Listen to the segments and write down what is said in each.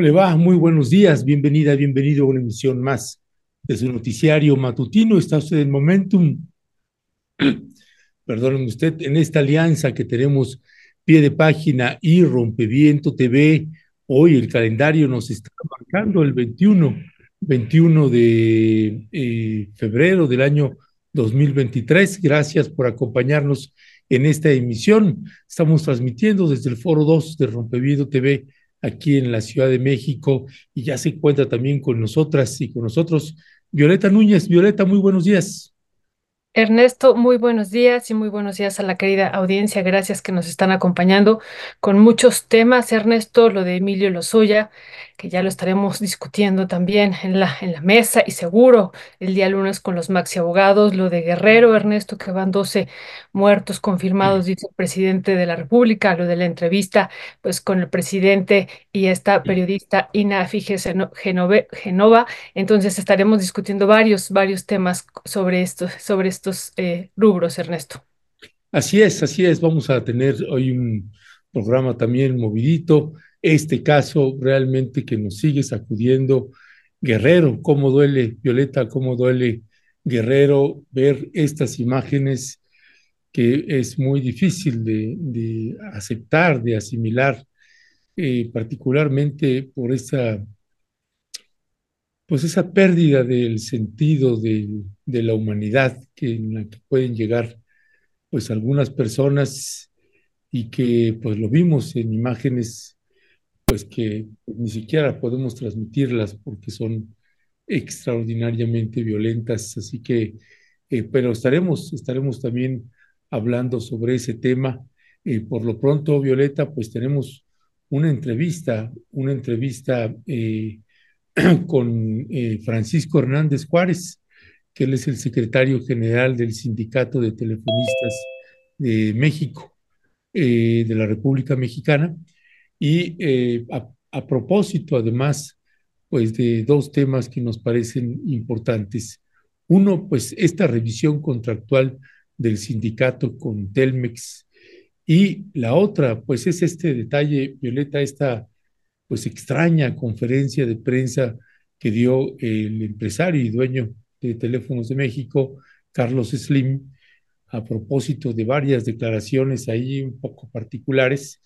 ¿Cómo le va? Muy buenos días, bienvenida, bienvenido a una emisión más de su noticiario matutino. Está usted en Momentum, perdónenme usted, en esta alianza que tenemos pie de página y Rompeviento TV. Hoy el calendario nos está marcando el 21, 21 de eh, febrero del año 2023. Gracias por acompañarnos en esta emisión. Estamos transmitiendo desde el Foro 2 de Rompeviento TV aquí en la Ciudad de México y ya se encuentra también con nosotras y con nosotros Violeta Núñez. Violeta, muy buenos días. Ernesto, muy buenos días y muy buenos días a la querida audiencia. Gracias que nos están acompañando con muchos temas. Ernesto, lo de Emilio Lozoya, que ya lo estaremos discutiendo también en la, en la mesa y seguro el día lunes con los maxi abogados. Lo de Guerrero, Ernesto, que van 12 muertos confirmados, dice el presidente de la República. Lo de la entrevista, pues con el presidente y esta periodista Inafi Genova. Entonces estaremos discutiendo varios, varios temas sobre esto, sobre esto estos eh, rubros, Ernesto. Así es, así es. Vamos a tener hoy un programa también movidito. Este caso realmente que nos sigue sacudiendo. Guerrero, cómo duele, Violeta, cómo duele Guerrero ver estas imágenes que es muy difícil de, aceptar, de asimilar, eh, particularmente por esa pues esa pérdida del sentido de, la humanidad en la que pueden llegar pues algunas personas y que pues lo vimos en imágenes pues que ni siquiera podemos transmitirlas porque son extraordinariamente violentas, así que, eh, pero estaremos, estaremos también hablando sobre ese tema. Eh, por lo pronto, Violeta, pues tenemos una entrevista, una entrevista eh, con Francisco Hernández Juárez, que él es el secretario general del Sindicato de Telefonistas de México, de la República Mexicana, y eh, a, a, propósito, además, pues de dos temas que nos parecen importantes. Uno, pues esta revisión contractual del sindicato con Telmex, y la otra, pues es este detalle, Violeta, esta pues extraña conferencia de prensa que dio el empresario y dueño de Teléfonos de México, Carlos Slim, a propósito de varias declaraciones ahí un poco particulares.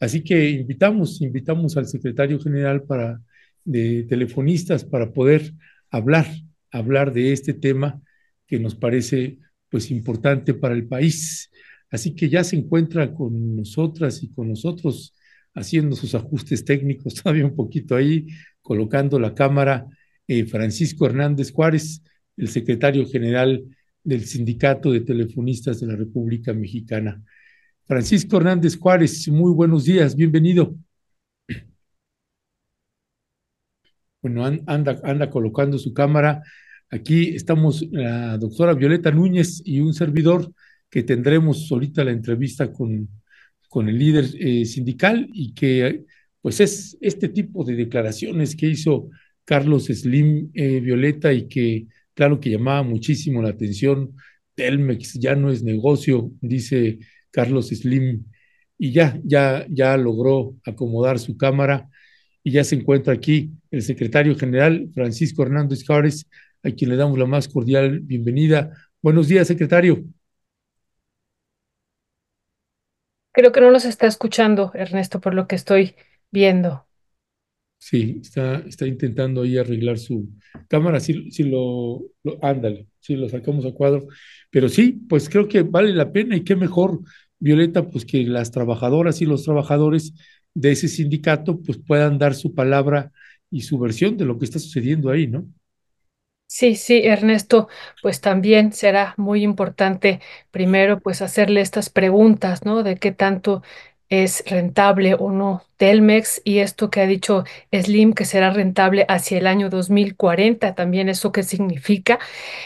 Así que invitamos, invitamos al secretario general para, de telefonistas para poder hablar, hablar de este tema que nos parece pues importante para el país. Así que ya se encuentra con nosotras y con nosotros haciendo sus ajustes técnicos, todavía un poquito ahí, colocando la cámara, eh, Francisco Hernández Juárez, el secretario general del Sindicato de Telefonistas de la República Mexicana. Francisco Hernández Juárez, muy buenos días, bienvenido. Bueno, anda, anda colocando su cámara. Aquí estamos la doctora Violeta Núñez y un servidor que tendremos ahorita la entrevista con con el líder eh, sindical y que pues es este tipo de declaraciones que hizo Carlos Slim eh, Violeta y que claro que llamaba muchísimo la atención. Telmex ya no es negocio, dice Carlos Slim, y ya, ya, ya logró acomodar su cámara y ya se encuentra aquí el secretario general Francisco Hernández Juárez, a quien le damos la más cordial bienvenida. Buenos días, secretario. Creo que no nos está escuchando, Ernesto, por lo que estoy viendo. Sí, está, está intentando ahí arreglar su cámara, sí, sí lo, ándale, sí lo sacamos a cuadro, pero sí, pues creo que vale la pena y qué mejor, Violeta, pues que las trabajadoras y los trabajadores de ese sindicato pues puedan dar su palabra y su versión de lo que está sucediendo ahí, ¿no? Sí, sí, Ernesto, pues también será muy importante primero pues hacerle estas preguntas, ¿no? De qué tanto es rentable o no. Telmex y esto que ha dicho Slim que será rentable hacia el año 2040, también eso qué significa.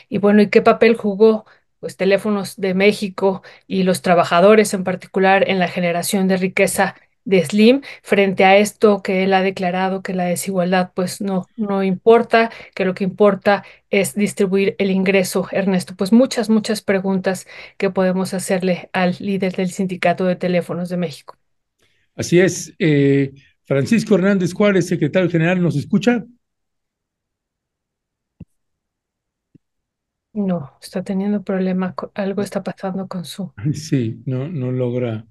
Y bueno, y qué papel jugó pues Teléfonos de México y los trabajadores en particular en la generación de riqueza de Slim frente a esto que él ha declarado que la desigualdad pues no, no importa, que lo que importa es distribuir el ingreso. Ernesto, pues muchas, muchas preguntas que podemos hacerle al líder del Sindicato de Teléfonos de México. Así es. Eh, Francisco Hernández Juárez, secretario general, ¿nos escucha? No, está teniendo problemas, algo está pasando con su. Sí, no, no logra.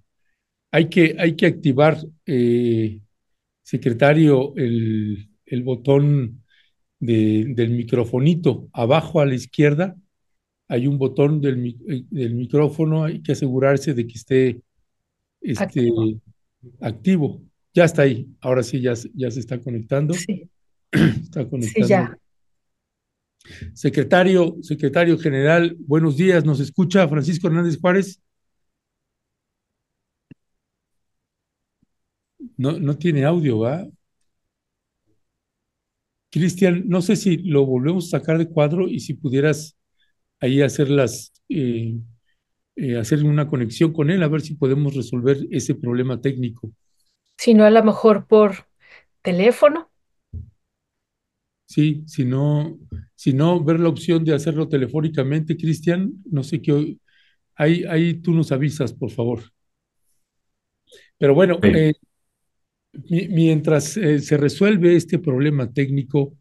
Hay que, hay que activar, eh, secretario, el, el botón de, del microfonito abajo a la izquierda. Hay un botón del, eh, del micrófono, hay que asegurarse de que esté este, activo. activo. Ya está ahí, ahora sí, ya, ya se está conectando. Sí. Está conectando. Sí, ya. Secretario, secretario general, buenos días, ¿nos escucha Francisco Hernández Juárez? No, no tiene audio, ¿va? Cristian, no sé si lo volvemos a sacar de cuadro y si pudieras ahí hacer las, eh, eh, hacer una conexión con él, a ver si podemos resolver ese problema técnico. Si no, a lo mejor por teléfono. Sí, si no, si no, ver la opción de hacerlo telefónicamente, Cristian, no sé qué, ahí, ahí tú nos avisas, por favor. Pero bueno, Sí. eh, mientras eh, se resuelve este problema técnico,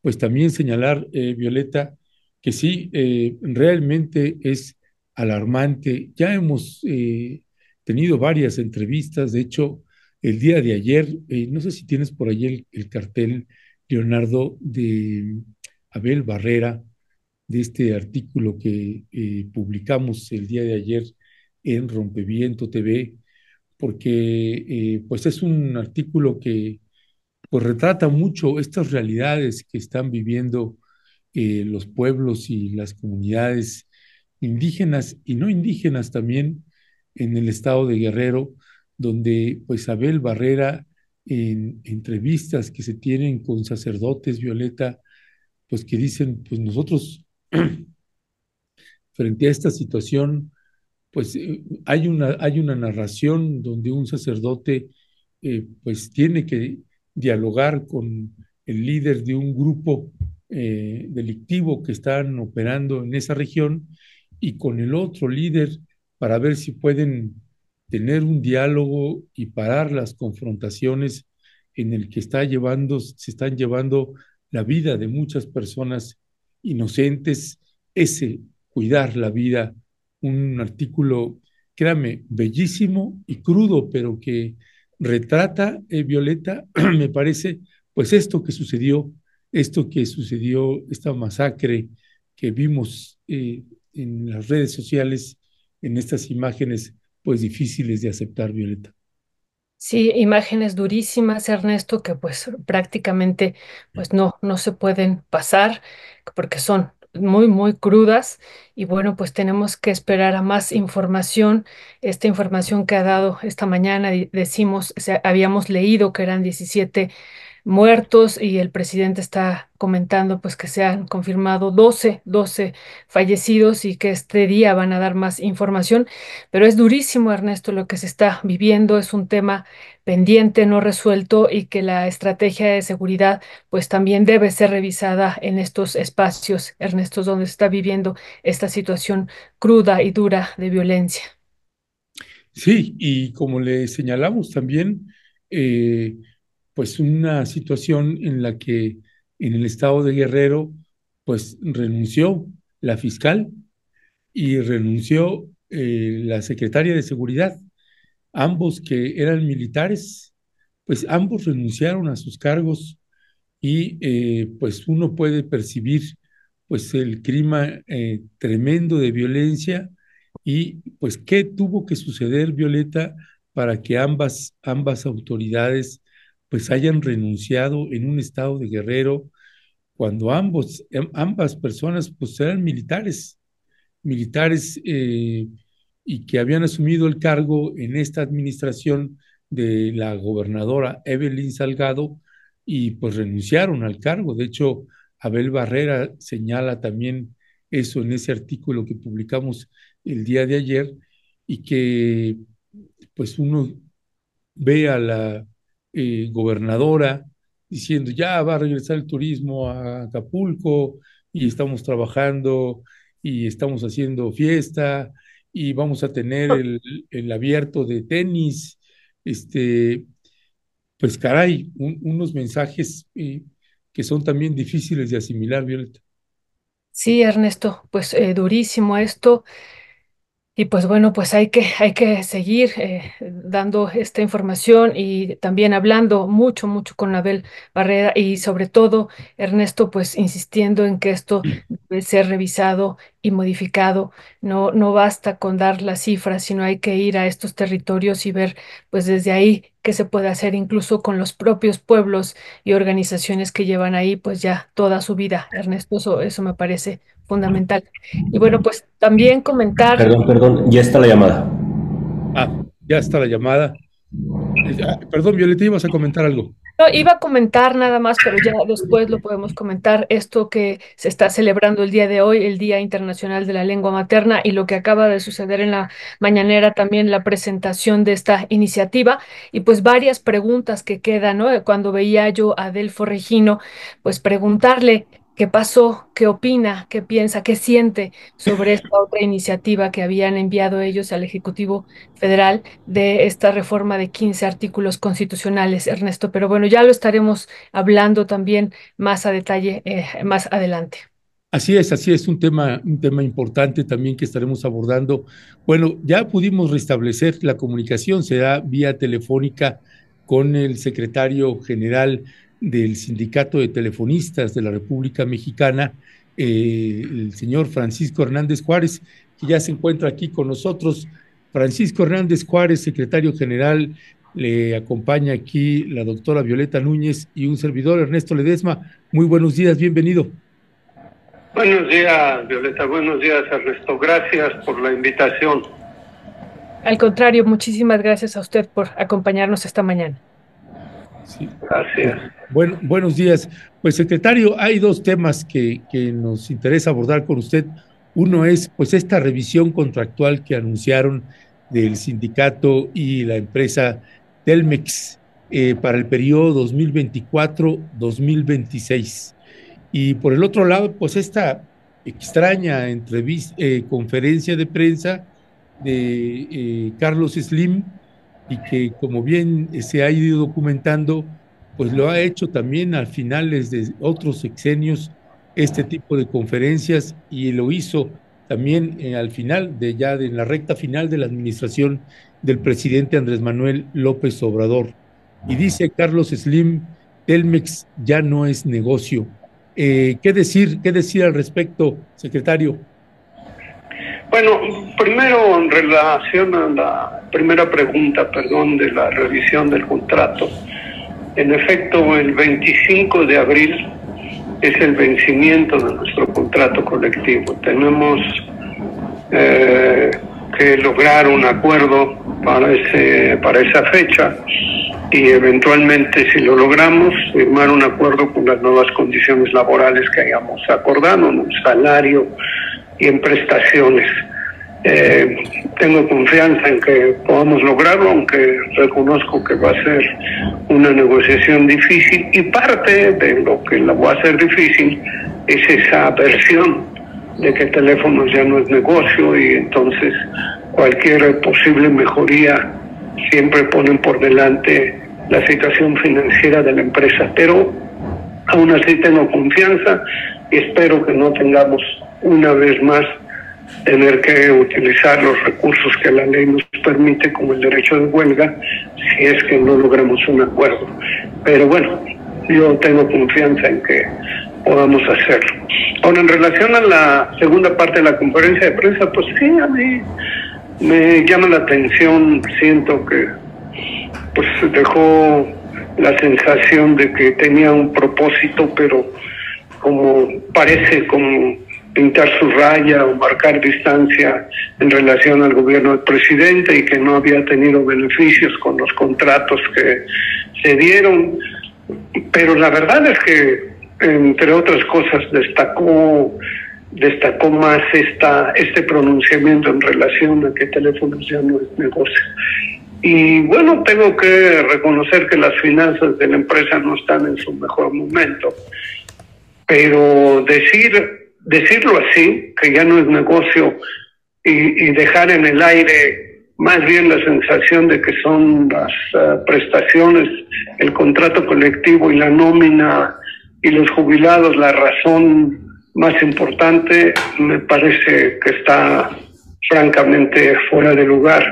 pues también señalar, eh, Violeta, que sí, eh, realmente es alarmante. Ya hemos tenido varias entrevistas, de hecho, el día de ayer, no sé si tienes por ahí el, el cartel, Leonardo, de Abel Barrera, de este artículo que publicamos el día de ayer en Rompeviento TV, porque eh, pues es un artículo que pues retrata mucho estas realidades que están viviendo eh, los pueblos y las comunidades indígenas y no indígenas también en el estado de Guerrero, donde pues Abel Barrera en entrevistas que se tienen con sacerdotes, Violeta, pues que dicen, pues nosotros frente a esta situación, pues eh, hay una, hay una narración donde un sacerdote eh, pues tiene que dialogar con el líder de un grupo eh, delictivo que están operando en esa región y con el otro líder para ver si pueden tener un diálogo y parar las confrontaciones en el que está llevando, se están llevando la vida de muchas personas inocentes, ese cuidar la vida, un artículo, créame, bellísimo y crudo, pero que retrata, eh, Violeta, me parece, pues esto que sucedió, esto que sucedió, esta masacre que vimos eh, en las redes sociales, en estas imágenes, pues difíciles de aceptar, Violeta. Sí, imágenes durísimas, Ernesto, que pues prácticamente pues no, no se pueden pasar porque son muy, muy crudas y bueno, pues tenemos que esperar a más información. Esta información que ha dado esta mañana, decimos, o habíamos leído que eran 17 muertos y el presidente está comentando pues que se han confirmado 12 12 fallecidos y que este día van a dar más información, pero es durísimo, Ernesto, lo que se está viviendo, es un tema pendiente, no resuelto y que la estrategia de seguridad pues también debe ser revisada en estos espacios, Ernesto, donde se está viviendo esta situación cruda y dura de violencia. Sí, y como le señalamos también, eh, pues una situación en la que en el estado de Guerrero, pues renunció la fiscal y renunció eh, la secretaria de Seguridad, ambos que eran militares, pues ambos renunciaron a sus cargos y eh, pues uno puede percibir pues el clima eh, tremendo de violencia y pues qué tuvo que suceder, Violeta, para que ambas, ambas autoridades pues hayan renunciado en un estado de Guerrero cuando ambos, ambas personas pues eran militares, militares eh, y que habían asumido el cargo en esta administración de la gobernadora Evelyn Salgado y pues renunciaron al cargo. De hecho, Abel Barrera señala también eso en ese artículo que publicamos el día de ayer y que pues uno ve a la eh, gobernadora diciendo ya va a regresar el turismo a Acapulco y estamos trabajando y estamos haciendo fiesta y vamos a tener el, el abierto de tenis, este, pues caray, unos mensajes eh, que son también difíciles de asimilar, Violeta. Sí, Ernesto, pues eh, durísimo esto. Y pues bueno, pues hay que, hay que seguir eh, dando esta información y también hablando mucho, mucho con Abel Barrera y sobre todo, Ernesto, pues insistiendo en que esto debe ser revisado y modificado. No, no basta con dar las cifras, sino hay que ir a estos territorios y ver pues desde ahí qué se puede hacer incluso con los propios pueblos y organizaciones que llevan ahí pues ya toda su vida. Ernesto, eso, eso me parece fundamental. Y bueno, pues también comentar... Perdón, perdón, ya está la llamada. Ah, ya está la llamada. Perdón, Violeta, ibas a comentar algo. No, iba a comentar nada más, pero ya después lo podemos comentar, esto que se está celebrando el día de hoy, el Día Internacional de la Lengua Materna, y lo que acaba de suceder en la mañanera también, la presentación de esta iniciativa, y pues varias preguntas que quedan, ¿no? Cuando veía yo a Adelfo Regino, pues preguntarle qué pasó, qué opina, qué piensa, qué siente sobre esta otra iniciativa que habían enviado ellos al Ejecutivo Federal de esta reforma de 15 artículos constitucionales, Ernesto. Pero bueno, ya lo estaremos hablando también más a detalle eh, más adelante. Así es, así es, un tema, un tema importante también que estaremos abordando. Bueno, ya pudimos restablecer la comunicación, será vía telefónica con el secretario general del Sindicato de Telefonistas de la República Mexicana, eh, el señor Francisco Hernández Juárez, que ya se encuentra aquí con nosotros. Francisco Hernández Juárez, secretario general, le acompaña aquí la doctora Violeta Núñez y un servidor, Ernesto Ledesma. Muy buenos días, bienvenido. Buenos días, Violeta. Buenos días, Ernesto. Gracias por la invitación. Al contrario, muchísimas gracias a usted por acompañarnos esta mañana. Sí. Gracias. Bueno, buenos días. Pues secretario, hay dos temas que, que, nos interesa abordar con usted. Uno es pues esta revisión contractual que anunciaron del sindicato y la empresa Telmex eh, para el periodo 2024-2026. Y por el otro lado, pues esta extraña entrevista, eh, conferencia de prensa de eh, Carlos Slim y que como bien se ha ido documentando, pues lo ha hecho también al finales de otros sexenios este tipo de conferencias y lo hizo también eh, al final de ya de la recta final de la administración del presidente Andrés Manuel López Obrador. Y dice Carlos Slim, Telmex ya no es negocio. Eh, ¿Qué decir, qué decir al respecto, secretario? Bueno, primero en relación a la primera pregunta, perdón, de la revisión del contrato. En efecto, el 25 de abril es el vencimiento de nuestro contrato colectivo. Tenemos eh, que lograr un acuerdo para, ese, para esa fecha y eventualmente, si lo logramos, firmar un acuerdo con las nuevas condiciones laborales que hayamos acordado, un salario y en prestaciones. Eh, tengo confianza en que podamos lograrlo, aunque reconozco que va a ser una negociación difícil y parte de lo que la va a ser difícil es esa versión de que teléfonos ya no es negocio y entonces cualquier posible mejoría siempre ponen por delante la situación financiera de la empresa. Pero aún así tengo confianza y espero que no tengamos una vez más tener que utilizar los recursos que la ley nos permite, como el derecho de huelga, si es que no logramos un acuerdo. Pero bueno, yo tengo confianza en que podamos hacerlo. Ahora, en relación a la segunda parte de la conferencia de prensa, pues sí, a mí me llama la atención, siento que pues dejó la sensación de que tenía un propósito, pero como parece como pintar su raya o marcar distancia en relación al gobierno del presidente y que no había tenido beneficios con los contratos que se dieron. Pero la verdad es que, entre otras cosas, destacó destacó más esta, este pronunciamiento en relación a que teléfonos ya no es negocio. Y bueno, tengo que reconocer que las finanzas de la empresa no están en su mejor momento, pero decir decirlo así, que ya no es negocio, y, dejar en el aire más bien la sensación de que son las eh, prestaciones, el contrato colectivo y la nómina y los jubilados la razón más importante, me parece que está francamente fuera de lugar.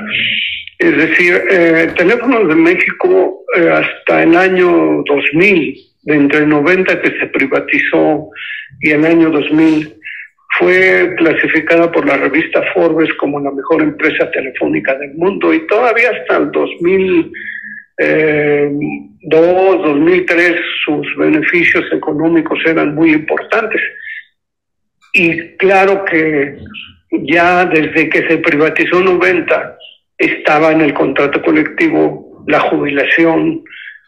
Es decir, eh, Teléfonos de México eh, hasta el año 2000, de entre el 90 que se privatizó y el año 2000, fue clasificada por la revista Forbes como la mejor empresa telefónica del mundo y todavía hasta el 2002, 2003 eh, sus beneficios económicos eran muy importantes. Y claro que ya desde que se privatizó 90 estaba en el contrato colectivo la jubilación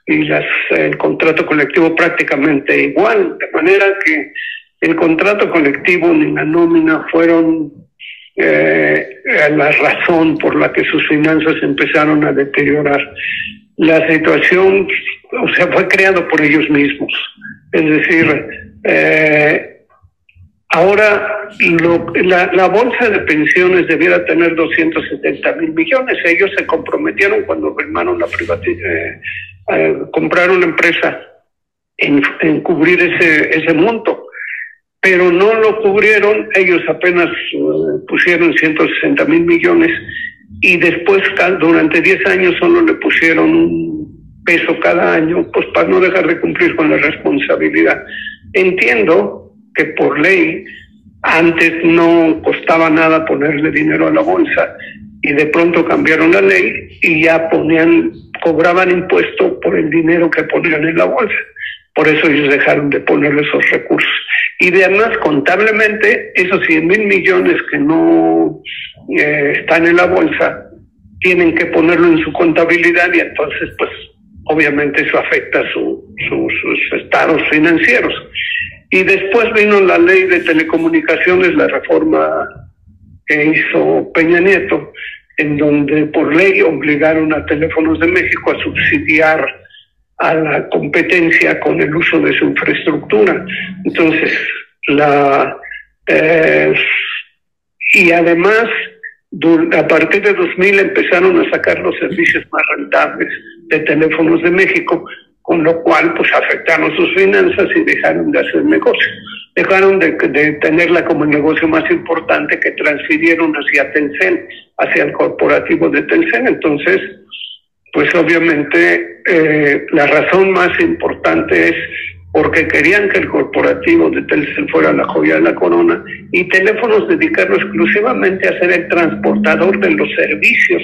y las, el contrato colectivo prácticamente igual, de manera que el contrato colectivo ni la nómina fueron eh, la razón por la que sus finanzas empezaron a deteriorar. La situación, o sea, fue creado por ellos mismos. Es decir, eh, Ahora, la, bolsa de pensiones debiera tener 270 mil millones. Ellos se comprometieron cuando firmaron la privatización, eh, eh, compraron la empresa en, cubrir ese, ese monto, pero no lo cubrieron. Ellos apenas eh, pusieron 160 mil millones y después, durante 10 años, solo le pusieron un peso cada año, pues para no dejar de cumplir con la responsabilidad. Entiendo que por ley antes no costaba nada ponerle dinero a la bolsa y de pronto cambiaron la ley y ya ponían, cobraban impuesto por el dinero que ponían en la bolsa. Por eso ellos dejaron de ponerle esos recursos. Y además, contablemente, esos 100 mil millones que no eh, están en la bolsa, tienen que ponerlo en su contabilidad y entonces, pues, obviamente eso afecta su, sus estados financieros. Y después vino la ley de telecomunicaciones, la reforma que hizo Peña Nieto, en donde por ley obligaron a Teléfonos de México a subsidiar a la competencia con el uso de su infraestructura. Entonces, la eh, y además a partir de 2000 empezaron a sacar los servicios más rentables de Teléfonos de México, con lo cual pues afectaron sus finanzas y dejaron de hacer negocio. Dejaron de, tenerla como el negocio más importante que transfirieron hacia Telcel, hacia el corporativo de Telcel. Entonces, pues obviamente eh, la razón más importante es porque querían que el corporativo de Telcel fuera la joya de la corona y teléfonos dedicarlo exclusivamente a ser el transportador de los servicios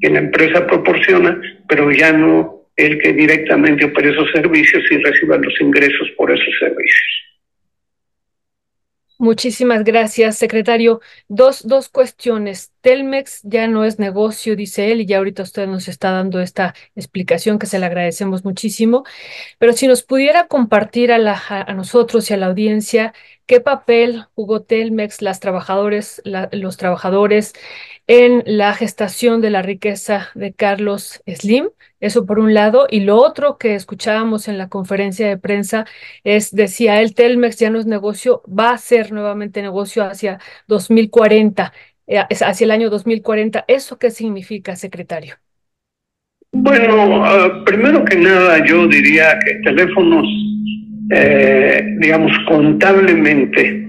que la empresa proporciona, pero ya no el que directamente opere esos servicios y reciba los ingresos por esos servicios. Muchísimas gracias, secretario. Dos, dos cuestiones. Telmex ya no es negocio, dice él, y ya ahorita usted nos está dando esta explicación que se le agradecemos muchísimo. Pero si nos pudiera compartir a, la, a nosotros y a la audiencia qué papel jugó Telmex, las trabajadores, los trabajadores en la gestación de la riqueza de Carlos Slim, eso por un lado, y lo otro que escuchábamos en la conferencia de prensa es, decía él, Telmex ya no es negocio, va a ser nuevamente negocio hacia 2040, eh, hacia el año 2040. ¿Eso qué significa, secretario? Bueno, ah, primero que nada yo diría que teléfonos, eh, digamos, contablemente,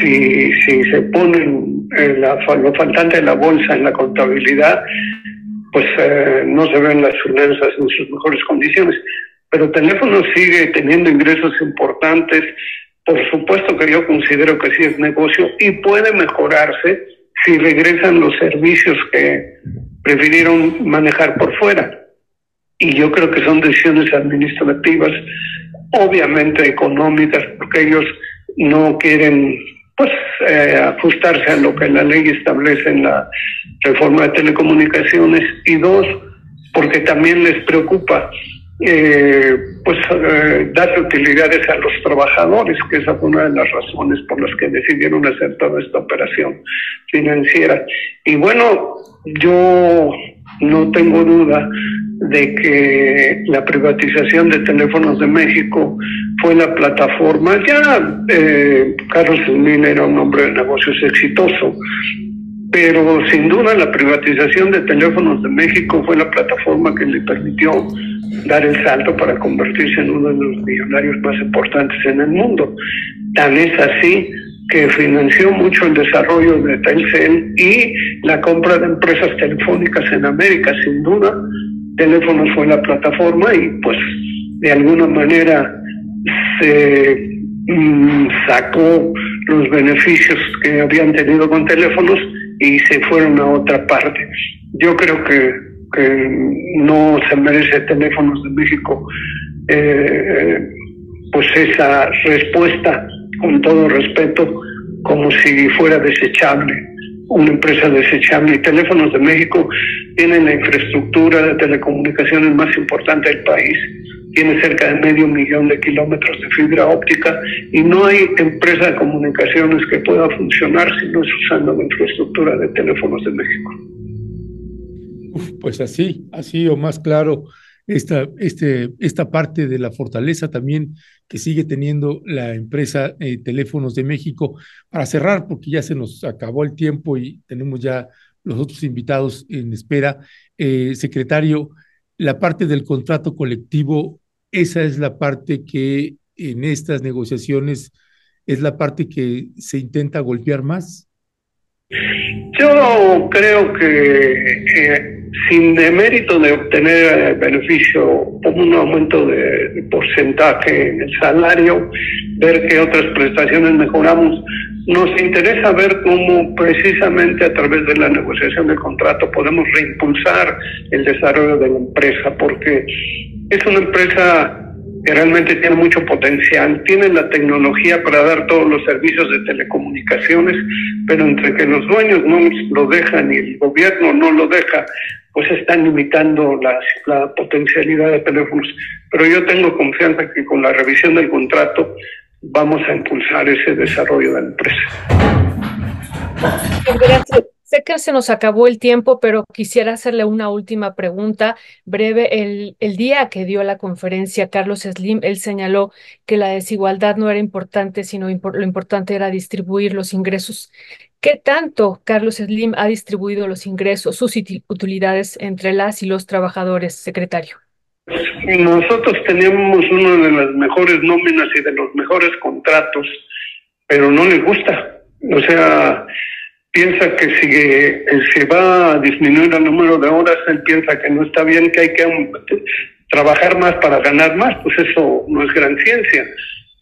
si, si se ponen eh, la, lo faltante de la bolsa en la contabilidad, pues eh, no se ven las finanzas en sus mejores condiciones. Pero teléfono sigue teniendo ingresos importantes. Por supuesto que yo considero que sí es negocio y puede mejorarse si regresan los servicios que prefirieron manejar por fuera. Y yo creo que son decisiones administrativas, obviamente económicas, porque ellos no quieren pues eh, ajustarse a lo que la ley establece en la reforma de telecomunicaciones y dos porque también les preocupa eh, pues eh, darle utilidades a los trabajadores que esa fue una de las razones por las que decidieron hacer toda esta operación financiera. Y bueno yo no tengo duda de que la privatización de teléfonos de México fue la plataforma. Ya eh, Carlos Slim era un hombre de negocios exitoso, pero sin duda la privatización de teléfonos de México fue la plataforma que le permitió dar el salto para convertirse en uno de los millonarios más importantes en el mundo. Tan es así que financió mucho el desarrollo de Telcel y la compra de empresas telefónicas en América. Sin duda, Teléfonos fue la plataforma y pues de alguna manera se mm, sacó los beneficios que habían tenido con teléfonos y se fueron a otra parte. Yo creo que, que no se merece Teléfonos de México eh, pues esa respuesta con todo respeto como si fuera desechable, una empresa desechable. Y Teléfonos de México tiene la infraestructura de telecomunicaciones más importante del país, tiene cerca de medio millón de kilómetros de fibra óptica y no hay empresa de comunicaciones que pueda funcionar si no es usando la infraestructura de Teléfonos de México. pues así, así o más claro esta, este, esta parte de la fortaleza también que sigue teniendo la empresa eh, Teléfonos de México. Para cerrar, porque ya se nos acabó el tiempo y tenemos ya los otros invitados en espera, eh, secretario, la parte del contrato colectivo, esa es la parte que en estas negociaciones es la parte que se intenta golpear más. Yo creo que sin demérito de obtener eh, beneficio como un aumento de, porcentaje en el salario, ver qué otras prestaciones mejoramos. Nos interesa ver cómo precisamente a través de la negociación del contrato podemos reimpulsar el desarrollo de la empresa, porque es una empresa que realmente tiene mucho potencial, tiene la tecnología para dar todos los servicios de telecomunicaciones, pero entre que los dueños no lo dejan y el gobierno no lo deja, pues están limitando la, la potencialidad de teléfonos. Pero yo tengo confianza que con la revisión del contrato vamos a impulsar ese desarrollo de la empresa. Gracias. Sé que se nos acabó el tiempo, pero quisiera hacerle una última pregunta breve. El, el, día que dio la conferencia, Carlos Slim, él señaló que la desigualdad no era importante, sino lo importante era distribuir los ingresos. ¿Qué tanto Carlos Slim ha distribuido los ingresos, sus utilidades entre las y los trabajadores, secretario? Nosotros tenemos una de las mejores nóminas y de los mejores contratos, pero no le gusta. O sea, piensa que si eh, se va a disminuir el número de horas, él piensa que no está bien, que hay que um, trabajar más para ganar más, pues eso no es gran ciencia.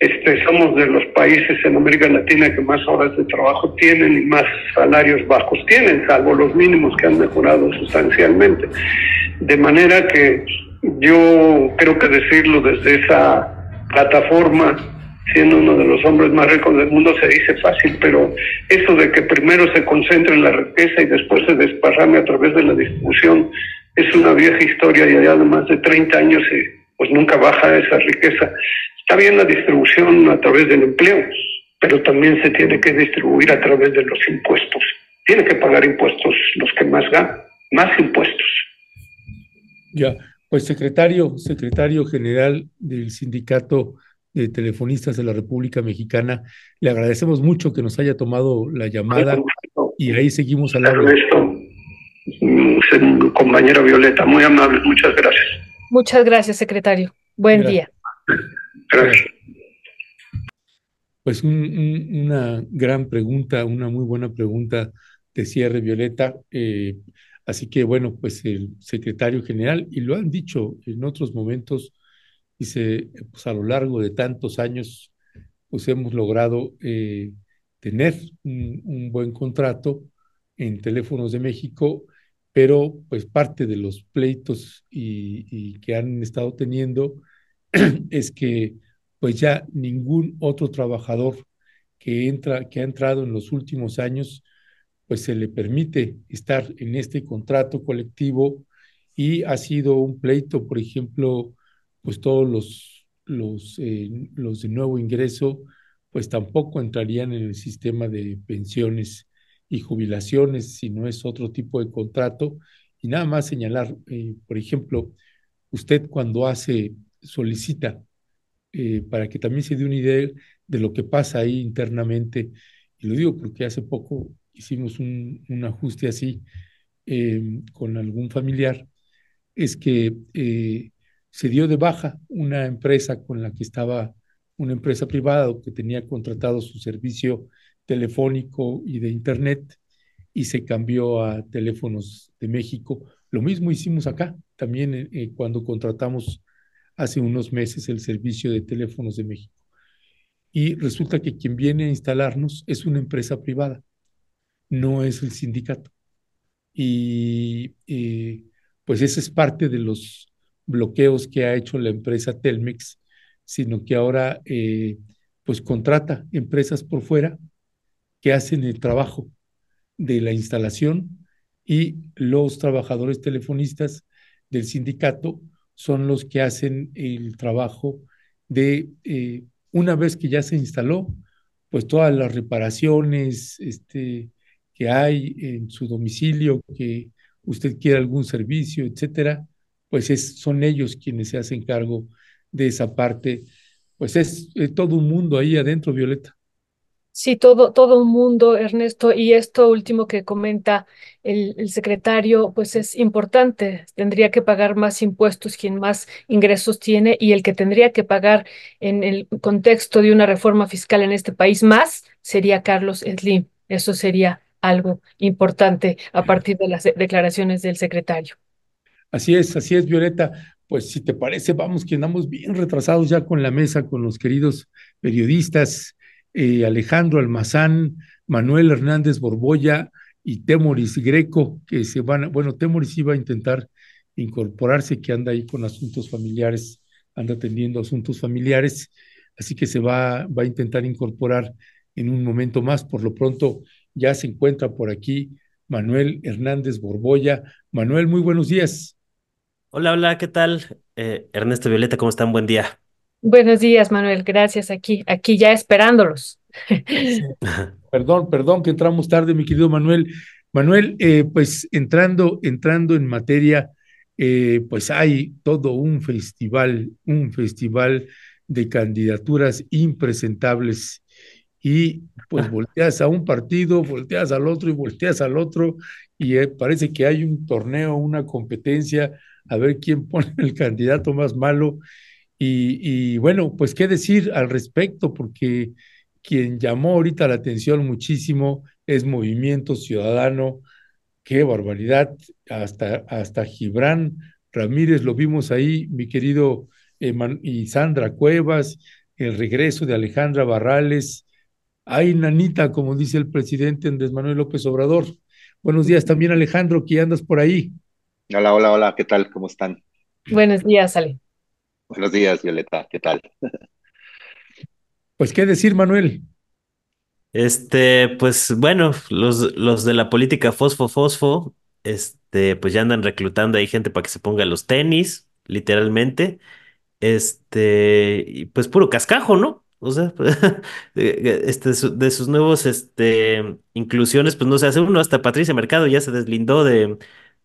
Este, somos de los países en América Latina que más horas de trabajo tienen y más salarios bajos tienen, salvo los mínimos que han mejorado sustancialmente. De manera que yo creo que decirlo desde esa plataforma siendo uno de los hombres más ricos del mundo, se dice fácil, pero eso de que primero se concentre en la riqueza y después se desparrame a través de la distribución es una vieja historia y allá de más de 30 años pues nunca baja esa riqueza. Está bien la distribución a través del empleo, pero también se tiene que distribuir a través de los impuestos. Tiene que pagar impuestos los que más ganan, más impuestos. Ya, pues secretario, secretario general del sindicato de telefonistas de la República Mexicana. Le agradecemos mucho que nos haya tomado la llamada y ahí seguimos hablando. Compañera Violeta, muy amable, muchas gracias. Muchas gracias, secretario. Buen día. Gracias. Pues una gran pregunta, una muy buena pregunta de cierre, Violeta. Eh, así que bueno, pues el secretario general, y lo han dicho en otros momentos, Dice, pues a lo largo de tantos años, pues hemos logrado eh, tener un, buen contrato en Teléfonos de México, pero pues parte de los pleitos y, que han estado teniendo es que pues ya ningún otro trabajador que entra, que ha entrado en los últimos años, pues se le permite estar en este contrato colectivo y ha sido un pleito, por ejemplo, pues todos los, los, eh, los de nuevo ingreso, pues tampoco entrarían en el sistema de pensiones y jubilaciones si no es otro tipo de contrato. Y nada más señalar, eh, por ejemplo, usted cuando hace, solicita, eh, para que también se dé una idea de lo que pasa ahí internamente, y lo digo porque hace poco hicimos un, ajuste así con algún familiar, es que se dio de baja una empresa con la que estaba, una empresa privada que tenía contratado su servicio telefónico y de internet y se cambió a teléfonos de México. Lo mismo hicimos acá, también eh, cuando contratamos hace unos meses el servicio de teléfonos de México. Y resulta que quien viene a instalarnos es una empresa privada, no es el sindicato. Y eh, pues ese es parte de los bloqueos que ha hecho la empresa Telmex, sino que ahora eh, pues contrata empresas por fuera que hacen el trabajo de la instalación y los trabajadores telefonistas del sindicato son los que hacen el trabajo de, eh, una vez que ya se instaló, pues todas las reparaciones este, que hay en su domicilio, que usted quiera algún servicio, etcétera, pues es, son ellos quienes se hacen cargo de esa parte. Pues es eh, todo un mundo ahí adentro, Violeta. Sí, todo, todo un mundo, Ernesto, y esto último que comenta el, el, secretario, pues es importante. Tendría que pagar más impuestos quien más ingresos tiene y el que tendría que pagar en el contexto de una reforma fiscal en este país más sería Carlos Slim. Eso sería algo importante a partir de las declaraciones del secretario. Así es, así es, Violeta. Pues si te parece, vamos que andamos bien retrasados ya con la mesa, con los queridos periodistas eh, Alejandro Almazán, Manuel Hernández Borboya y Temoris Greco, que se van, bueno, Temoris iba a intentar incorporarse, que anda ahí con asuntos familiares, anda atendiendo asuntos familiares, así que se va, va a intentar incorporar en un momento más. Por lo pronto ya se encuentra por aquí Manuel Hernández Borboya. Manuel, muy buenos días. Hola, hola, ¿qué tal? Eh, Ernesto Violeta, ¿cómo están? Buen día. Buenos días, Manuel. Gracias. Aquí, aquí ya esperándolos. perdón, perdón que entramos tarde, mi querido Manuel. Manuel, eh, pues entrando, entrando en materia, eh, pues hay todo un festival, un festival de candidaturas impresentables y pues volteas a un partido, volteas al otro y volteas al otro y eh, parece que hay un torneo, una competencia a ver quién pone el candidato más malo y, bueno, pues qué decir al respecto, porque quien llamó ahorita la atención muchísimo es Movimiento Ciudadano. Qué barbaridad. Hasta, hasta Gibran Ramírez lo vimos ahí, mi querido y Sandra Cuevas, el regreso de Alejandra Barrales. Ay, nanita, como dice el presidente Andrés Manuel López Obrador. Buenos días también, Alejandro, que andas por ahí. Hola, hola, hola, ¿qué tal? ¿Cómo están? Buenos días, Ale. Buenos días, Violeta, ¿qué tal? Pues, ¿qué decir, Manuel? Este, pues bueno, los, los de la política fosfo fosfo, este, pues ya andan reclutando ahí gente para que se ponga los tenis, literalmente. Este, y pues puro cascajo, ¿no? O sea, este, de sus nuevos, este, inclusiones, pues no se hace uno, hasta Patricia Mercado ya se deslindó de,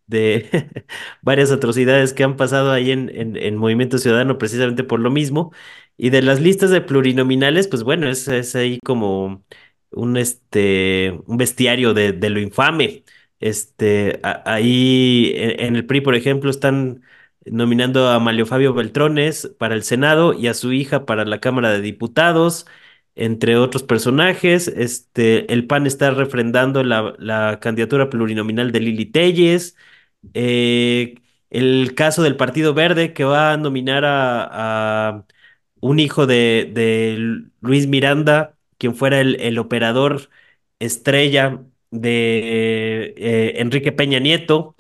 de varias atrocidades que han pasado ahí en, en, Movimiento Ciudadano precisamente por lo mismo. Y de las listas de plurinominales, pues bueno, es, es ahí como un, este, un bestiario de, de lo infame. Este, ahí en, el PRI, por ejemplo, están nominando a Malio Fabio Beltrones para el Senado y a su hija para la Cámara de Diputados, entre otros personajes. Este, el PAN está refrendando la, la candidatura plurinominal de Lili Telles. Eh, el caso del Partido Verde que va a nominar a, un hijo de, Luis Miranda, quien fuera el, operador estrella de eh, Enrique Peña Nieto,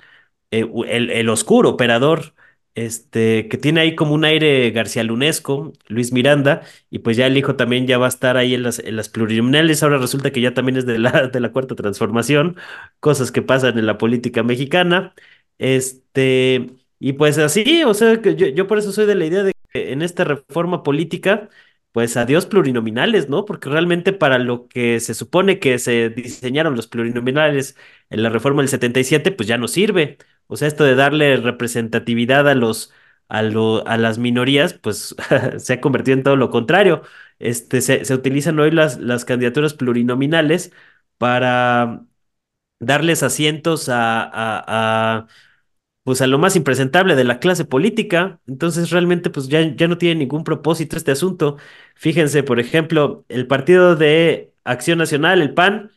eh, el, oscuro operador, este, que tiene ahí como un aire García Lunesco, Luis Miranda, y pues ya el hijo también ya va a estar ahí en las, plurinominales, ahora resulta que ya también es de la, de la cuarta transformación, cosas que pasan en la política mexicana. Este, y pues así, o sea, que yo, yo por eso soy de la idea de que en esta reforma política, pues adiós plurinominales, ¿no? Porque realmente para lo que se supone que se diseñaron los plurinominales en la reforma del 77, pues ya no sirve. O sea, esto de darle representatividad a los a, lo, a las minorías, pues se ha convertido en todo lo contrario. Este, se, utilizan hoy las, las candidaturas plurinominales para darles asientos a, a, a, pues a lo más impresentable de la clase política. Entonces realmente pues ya, ya no tiene ningún propósito este asunto. Fíjense, por ejemplo, el Partido de Acción Nacional, el PAN,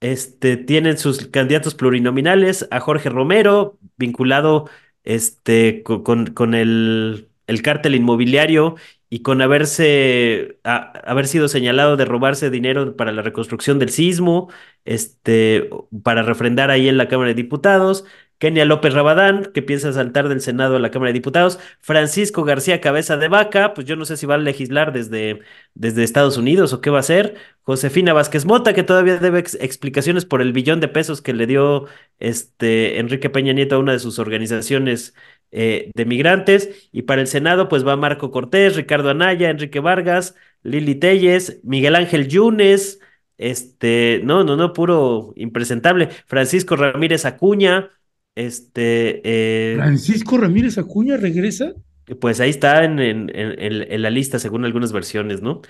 este, tienen sus candidatos plurinominales a Jorge Romero, vinculado este, co- con, con el, el cártel inmobiliario y con haberse, haber sido señalado de robarse dinero para la reconstrucción del sismo, este, para refrendar ahí en la Cámara de Diputados. Kenia López Rabadán, que piensa saltar del Senado a la Cámara de Diputados. Francisco García Cabeza de Vaca, pues yo no sé si va a legislar desde, desde Estados Unidos o qué va a hacer. Josefina Vázquez Mota, que todavía debe ex- explicaciones por el billón de pesos que le dio este Enrique Peña Nieto a una de sus organizaciones eh, de migrantes. Y para el Senado, pues va Marco Cortés, Ricardo Anaya, Enrique Vargas, Lili Telles, Miguel Ángel Yunes, este, no, no, no, puro impresentable. Francisco Ramírez Acuña, este, eh, Francisco Ramírez Acuña regresa. pues ahí está en, en, en, la lista según algunas versiones, ¿no?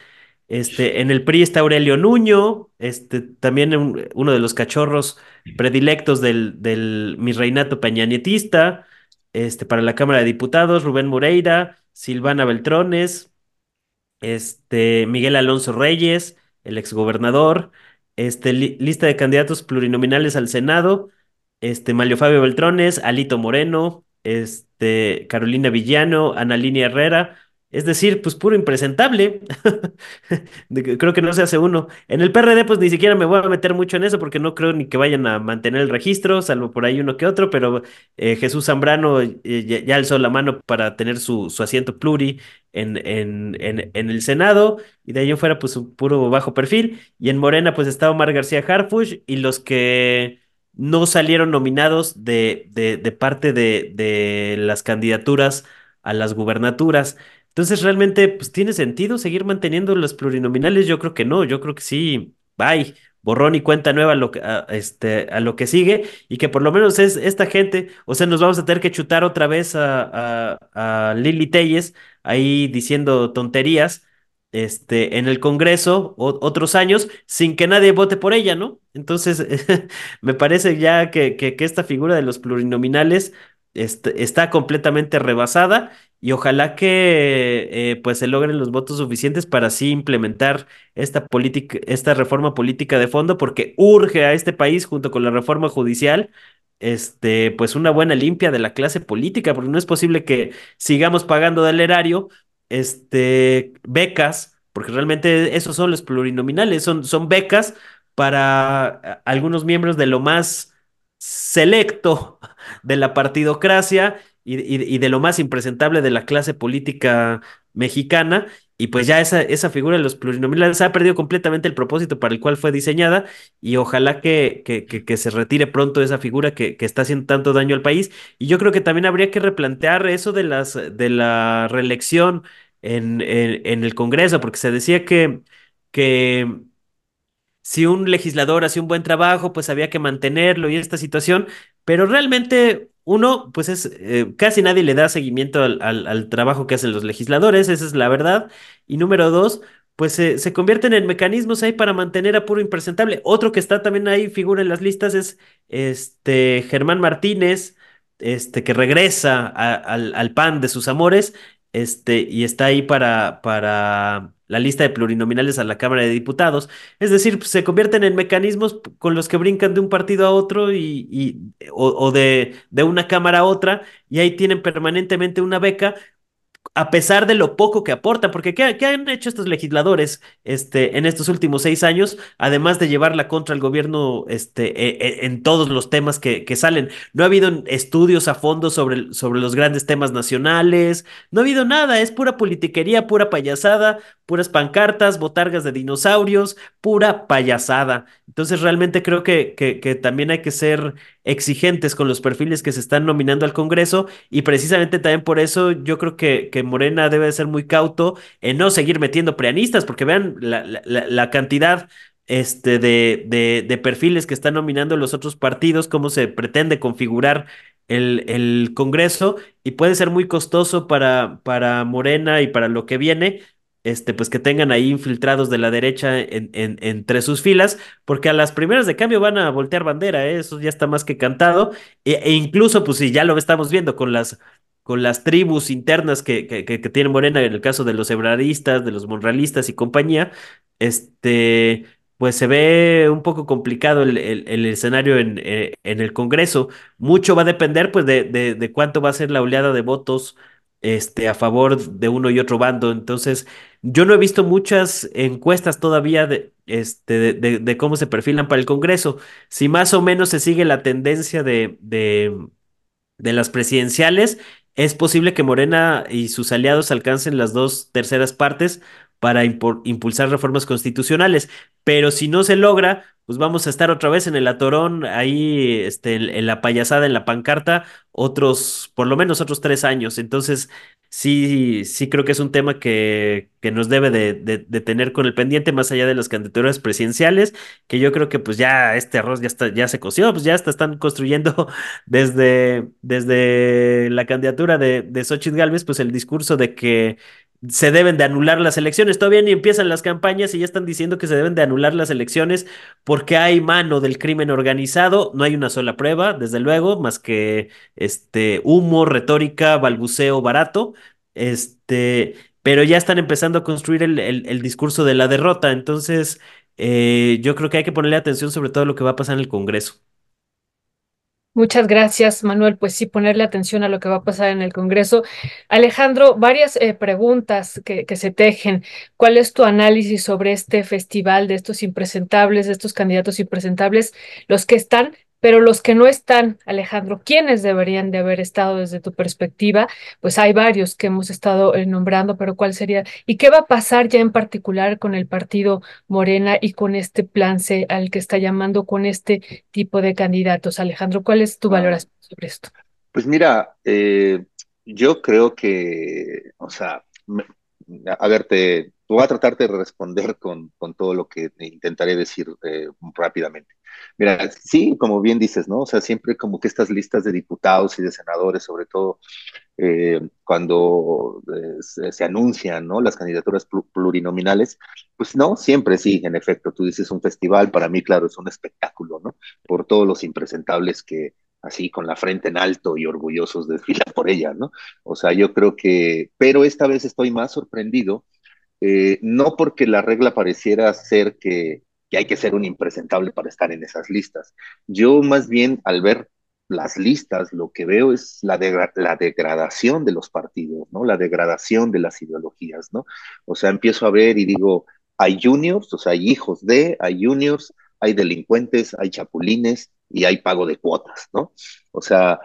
Este, en el PRI está Aurelio Nuño, este, también un- uno de los cachorros predilectos del, del virreinato peñanietista, este, para la Cámara de Diputados, Rubén Moreira, Silvana Beltrones, este, Miguel Alonso Reyes, el exgobernador, este, li- lista de candidatos plurinominales al Senado, este, Mario Fabio Beltrones, Alito Moreno, este, Carolina Villano, Ana Herrera, es decir, pues puro impresentable. Creo que no se hace uno. En el PRD, pues ni siquiera me voy a meter mucho en eso porque no creo ni que vayan a mantener el registro, salvo por ahí uno que otro, pero eh, Jesús Zambrano eh, ya, alzó la mano para tener su, su asiento pluri en, en, en, el Senado, y de ahí fuera, pues un puro bajo perfil. Y en Morena, pues está Omar García Harfuch, y los que no salieron nominados de, de, de parte de, de las candidaturas a las gubernaturas. Entonces, realmente, pues, ¿tiene sentido seguir manteniendo los plurinominales? Yo creo que no, yo creo que sí, bye, borrón y cuenta nueva a lo que, a, este, a lo que sigue, y que por lo menos es esta gente, o sea, nos vamos a tener que chutar otra vez a, a, a Lili Telles ahí diciendo tonterías. Este, en el Congreso otros años sin que nadie vote por ella, ¿no? Entonces, me parece ya que, que, que esta figura de los plurinominales este, está completamente rebasada y ojalá que eh, pues se logren los votos suficientes para así implementar esta política, esta reforma política de fondo, porque urge a este país, junto con la reforma judicial, este, pues una buena limpia de la clase política, porque no es posible que sigamos pagando del erario, este, becas, porque realmente esos son los plurinominales, son, son becas para a- algunos miembros de lo más selecto de la partidocracia y- y de lo más impresentable de la clase política mexicana. Y pues ya esa, esa figura de los plurinominales ha perdido completamente el propósito para el cual fue diseñada y ojalá que, que, que- se retire pronto esa figura que, que está haciendo tanto daño al país. Y yo creo que también habría que replantear eso de las, de la reelección en, en, en el Congreso, porque se decía que, que si un legislador hacía un buen trabajo, pues había que mantenerlo y esta situación, pero realmente uno, pues es, eh, casi nadie le da seguimiento al, al- trabajo que hacen los legisladores, esa es la verdad. Y número dos, pues se convierten en mecanismos ahí para mantener a puro impresentable. Otro que está también ahí, figura en las listas, es este Germán Martínez, este, que regresa al, al PAN de sus amores, este, y está ahí para, para la lista de plurinominales a la Cámara de Diputados. Es decir, pues, se convierten en mecanismos con los que brincan de un partido a otro y, y- o, o de, de una cámara a otra, y ahí tienen permanentemente una beca a pesar de lo poco que aportan, porque ¿qué, han hecho estos legisladores este, en estos últimos seis años, además de llevarla contra el gobierno este, e- e- en todos los temas que, que salen? No ha habido estudios a fondo sobre, sobre los grandes temas nacionales, no ha habido nada, es pura politiquería, pura payasada, puras pancartas, botargas de dinosaurios, pura payasada. Entonces realmente creo que, que, también hay que ser exigentes con los perfiles que se están nominando al Congreso y precisamente también por eso yo creo que, que Morena debe de ser muy cauto en no seguir metiendo preanistas, porque vean la, la- la- la cantidad este, de, de, de perfiles que están nominando los otros partidos, cómo se pretende configurar el, el Congreso y puede ser muy costoso para, para Morena y para lo que viene. Este, pues que tengan ahí infiltrados de la derecha en, en- entre sus filas, porque a las primeras de cambio van a voltear bandera, ¿eh? Eso ya está más que cantado, e, e incluso, pues sí, ya lo estamos viendo con las, con las tribus internas que, que, tiene Morena, en el caso de los ebraristas, de los monrealistas y compañía, este, pues se ve un poco complicado el, el- escenario en, eh, en el Congreso. Mucho va a depender, pues, de, de cuánto va a ser la oleada de votos este, a favor de uno y otro bando. Entonces, yo no he visto muchas encuestas todavía de, este, de, cómo se perfilan para el Congreso. Si más o menos se sigue la tendencia de, de, de las presidenciales, es posible que Morena y sus aliados alcancen las dos terceras partes para impulsar reformas constitucionales. Pero si no se logra, pues vamos a estar otra vez en el atorón, ahí este, en, la payasada, en la pancarta, otros, por lo menos otros tres años. Entonces, sí, sí creo que es un tema que, que nos debe de, de- tener con el pendiente, más allá de las candidaturas presidenciales, que yo creo que pues ya este arroz ya está, ya se coció, pues ya están construyendo desde, desde la candidatura de, de Xóchitl Gálvez, pues el discurso de que se deben de anular las elecciones. Todavía ni empiezan las campañas y ya están diciendo que se deben de anular las elecciones porque hay mano del crimen organizado. No hay una sola prueba, desde luego, más que este humo, retórica, balbuceo barato. Este, pero ya están empezando a construir el, el- discurso de la derrota. Entonces, eh, yo creo que hay que ponerle atención sobre todo lo que va a pasar en el Congreso. Muchas gracias, Manuel. Pues sí, ponerle atención a lo que va a pasar en el Congreso. Alejandro, varias eh, preguntas que, que se tejen. ¿Cuál es tu análisis sobre este festival de estos impresentables, de estos candidatos impresentables, los que están, pero los que no están, Alejandro? ¿Quiénes deberían de haber estado desde tu perspectiva? Pues hay varios que hemos estado eh, nombrando, pero ¿cuál sería? ¿Y qué va a pasar ya en particular con el partido Morena y con este plan C al que está llamando con este tipo de candidatos. Alejandro, ¿cuál es tu valoración sobre esto? Pues mira, eh, yo creo que, o sea, me- a ver, te voy a tratar de responder con, con todo lo que intentaré decir eh, rápidamente. Mira, sí, como bien dices, ¿no? O sea, siempre como que estas listas de diputados y de senadores, sobre todo eh, cuando eh, se, anuncian, ¿no? Las candidaturas plu- plurinominales, pues no, siempre sí, en efecto, tú dices un festival, para mí, claro, es un espectáculo, ¿no? Por todos los impresentables que así con la frente en alto y orgullosos desfilan por ella, ¿no? O sea, yo creo que, pero esta vez estoy más sorprendido, eh, no porque la regla pareciera ser que, hay que ser un impresentable para estar en esas listas. Yo más bien al ver las listas, lo que veo es la degradación de los partidos, ¿no? La degradación de las ideologías, ¿no? O sea, empiezo a ver y digo, hay juniors, o sea, hay hijos de, hay juniors, hay delincuentes, hay chapulines y hay pago de cuotas, ¿no? O sea,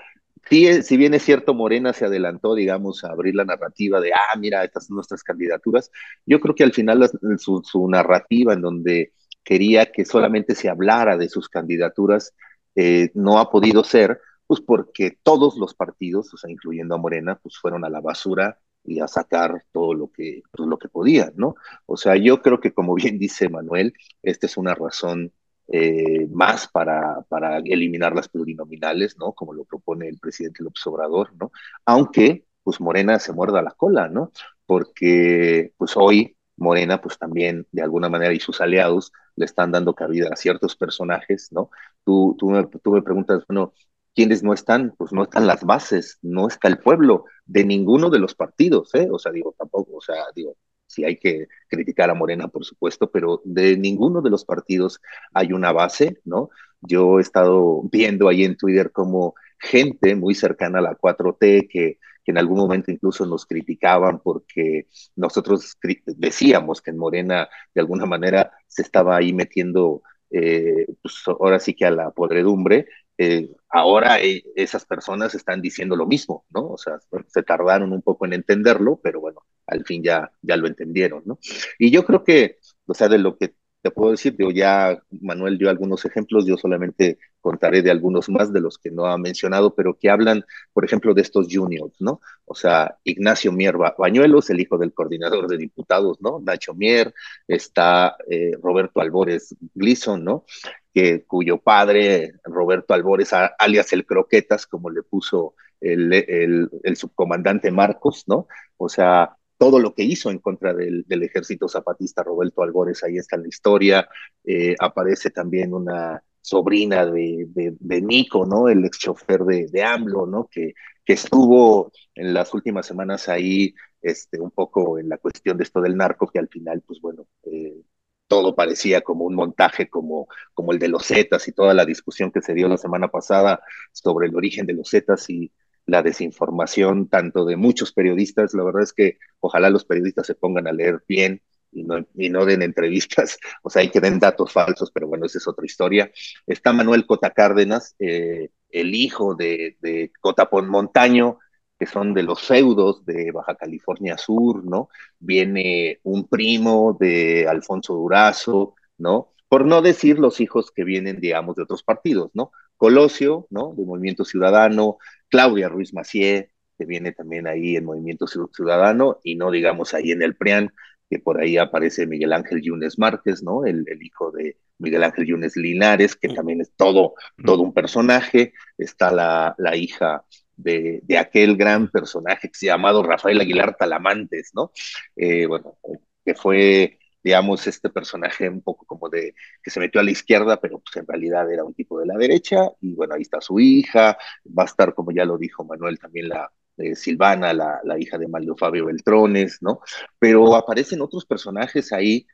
sí, si bien es cierto, Morena se adelantó, digamos, a abrir la narrativa de, ah, mira, estas son nuestras candidaturas, yo creo que al final su, narrativa en donde quería que solamente se hablara de sus candidaturas, eh, no ha podido ser, pues porque todos los partidos, o sea, incluyendo a Morena, pues fueron a la basura y a sacar todo lo que, pues, lo que podían, ¿no? O sea, yo creo que como bien dice Manuel, esta es una razón eh, más para, para eliminar las plurinominales, ¿no? Como lo propone el presidente López Obrador, ¿no? Aunque, pues Morena se muerda la cola, ¿no? Porque, pues hoy Morena, pues también de alguna manera y sus aliados le están dando cabida a ciertos personajes, ¿no? Tú, tú, tú me preguntas, bueno, ¿quiénes no están? Pues no están las bases, no está el pueblo de ninguno de los partidos, ¿eh? O sea, digo, tampoco, o sea, digo, sí hay que criticar a Morena, por supuesto, pero de ninguno de los partidos hay una base, ¿no? Yo he estado viendo ahí en Twitter como gente muy cercana a la 4T que, que en algún momento incluso nos criticaban porque nosotros decíamos que en Morena de alguna manera se estaba ahí metiendo, eh, pues ahora sí que a la podredumbre, eh, ahora eh, esas personas están diciendo lo mismo, ¿no? O sea, se tardaron un poco en entenderlo, pero bueno, al fin ya, ya lo entendieron, ¿no? Y yo creo que, o sea, de lo que te puedo decir, digo, ya Manuel dio algunos ejemplos, yo solamente contaré de algunos más de los que no ha mencionado, pero que hablan, por ejemplo, de estos juniors, ¿no? O sea, Ignacio Mier Bañuelos, el hijo del coordinador de diputados, ¿no? Nacho Mier, está eh, Roberto Albores Gleason, ¿no? Que, cuyo padre, Roberto Albores, alias el Croquetas, como le puso el, el, el subcomandante Marcos, ¿no? O sea, todo lo que hizo en contra del, ejército zapatista Roberto Albores, ahí está en la historia, eh, aparece también una sobrina de, de, Nico, ¿no? El ex chofer de, AMLO, ¿no? Que, que estuvo en las últimas semanas ahí este, un poco en la cuestión de esto del narco, que al final, pues bueno, eh, todo parecía como un montaje como, como el de los Zetas y toda la discusión que se dio la semana pasada sobre el origen de los Zetas y la desinformación tanto de muchos periodistas. La verdad es que ojalá los periodistas se pongan a leer bien y no, den entrevistas, o sea, hay que den datos falsos, pero bueno, esa es otra historia. Está Manuel Cota Cárdenas, eh, el hijo de, de Cotapón Montaño, que son de los feudos de Baja California Sur, ¿no? Viene un primo de Alfonso Durazo, ¿no? Por no decir los hijos que vienen, digamos, de otros partidos, ¿no? Colosio, ¿no? De Movimiento Ciudadano, Claudia Ruiz Macié, que viene también ahí en Movimiento Ciudadano, y no digamos ahí en el PRIAN, que por ahí aparece Miguel Ángel Yunes Márquez, ¿no? El, el, hijo de Miguel Ángel Yunes Linares, que también es todo, todo un personaje. Está la, la hija de, aquel gran personaje llamado Rafael Aguilar Talamantes, ¿no? Eh, bueno, que fue, digamos, este personaje un poco como de que se metió a la izquierda, pero pues en realidad era un tipo de la derecha, y bueno, ahí está su hija, va a estar, como ya lo dijo Manuel, también la, eh, Silvana, la, hija de Maldo Fabio Beltrones, ¿no? Pero aparecen otros personajes ahí,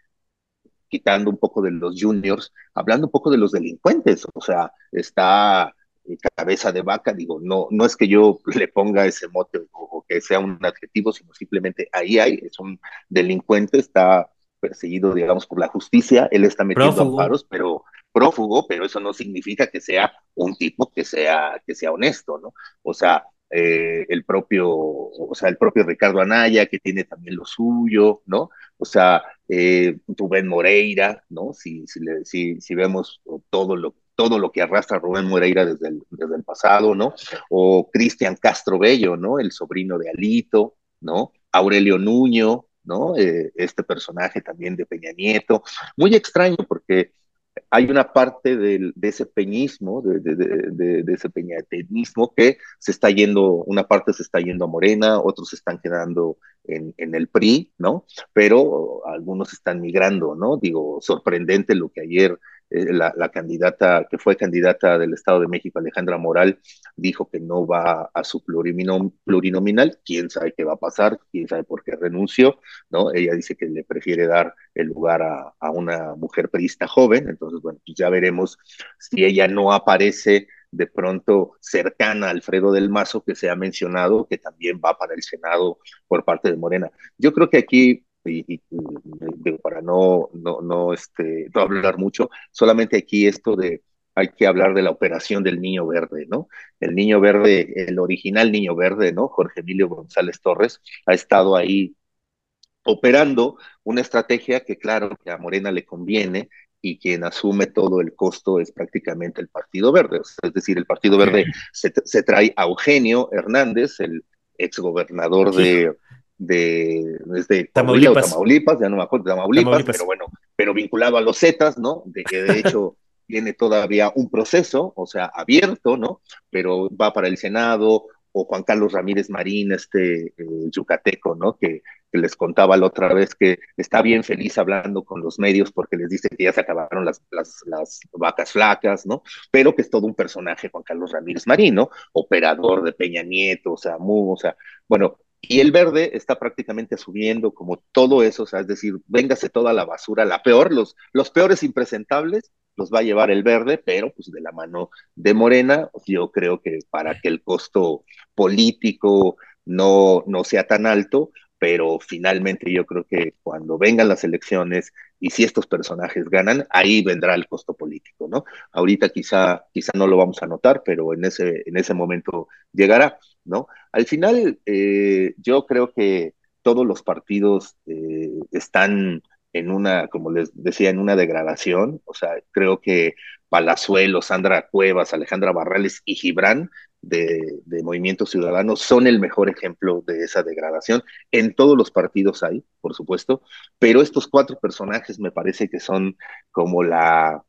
quitando un poco de los juniors, hablando un poco de los delincuentes, o sea, está eh, cabeza de vaca, digo, no, no es que yo le ponga ese mote o, o, que sea un adjetivo, sino simplemente ahí hay, es un delincuente, está perseguido, digamos, por la justicia, él está metiendo prófugo. amparos, pero prófugo, pero eso no significa que sea un tipo que sea, que sea honesto, ¿no? O sea, eh, el propio, o sea, el propio Ricardo Anaya, que tiene también lo suyo, ¿no? O sea, eh, Rubén Moreira, ¿no? Si, si, le, si, si vemos todo lo, todo lo que arrastra Rubén Moreira desde el, desde el pasado, ¿no? O Cristian Castro Bello, ¿no? El sobrino de Alito, ¿no? Aurelio Nuño, ¿no? Eh, este personaje también de Peña Nieto. Muy extraño porque hay una parte de, ese peñismo, de, ese peñatenismo que se está yendo, una parte se está yendo a Morena, otros se están quedando en, en, el PRI, ¿no? Pero algunos están migrando, ¿no? Digo, sorprendente lo que ayer eh, la, candidata, que fue candidata del Estado de México, Alejandra Moral, dijo que no va a su plurinom, plurinominal, quién sabe qué va a pasar, quién sabe por qué renunció, ¿no? Ella dice que le prefiere dar el lugar a, a una mujer perista joven, entonces, bueno, pues ya veremos si ella no aparece de pronto cercana a Alfredo del Mazo, que se ha mencionado, que también va para el Senado por parte de Morena. Yo creo que aquí y, y, y, para no, no, no, este, no hablar mucho, solamente aquí esto de hay que hablar de la operación del niño verde, ¿no? El niño verde, el original niño verde, ¿no? Jorge Emilio González Torres ha estado ahí operando una estrategia que claro que a Morena le conviene y quien asume todo el costo es prácticamente el Partido Verde, es decir, el Partido Verde se, se trae a Eugenio Hernández, el exgobernador de, de, Tamaulipas. Tamaulipas, ya no me acuerdo de Tamaulipas, Tamaulipas, pero bueno, pero vinculado a los Zetas, ¿no? De que de hecho tiene todavía un proceso, o sea, abierto, ¿no? Pero va para el Senado, o Juan Carlos Ramírez Marín, este eh, yucateco, ¿no? Que, que, les contaba la otra vez que está bien feliz hablando con los medios porque les dice que ya se acabaron las, las, las vacas flacas, ¿no? Pero que es todo un personaje, Juan Carlos Ramírez Marín, ¿no? Operador de Peña Nieto, o sea, muy, o sea, bueno, y el verde está prácticamente subiendo como todo eso, es decir, véngase toda la basura, la peor, los, los peores impresentables los va a llevar el verde, pero pues de la mano de Morena, yo creo que para que el costo político no, no sea tan alto, pero finalmente yo creo que cuando vengan las elecciones y si estos personajes ganan, ahí vendrá el costo político, ¿no? Ahorita quizá, quizá no lo vamos a notar, pero en ese, en ese momento llegará, ¿no? Al final, eh, yo creo que todos los partidos eh, están en una, como les decía, en una degradación, o sea, creo que Palazuelo, Sandra Cuevas, Alejandra Barrales y Gibran de, Movimiento Ciudadano son el mejor ejemplo de esa degradación. En todos los partidos hay, por supuesto, pero estos cuatro personajes me parece que son como la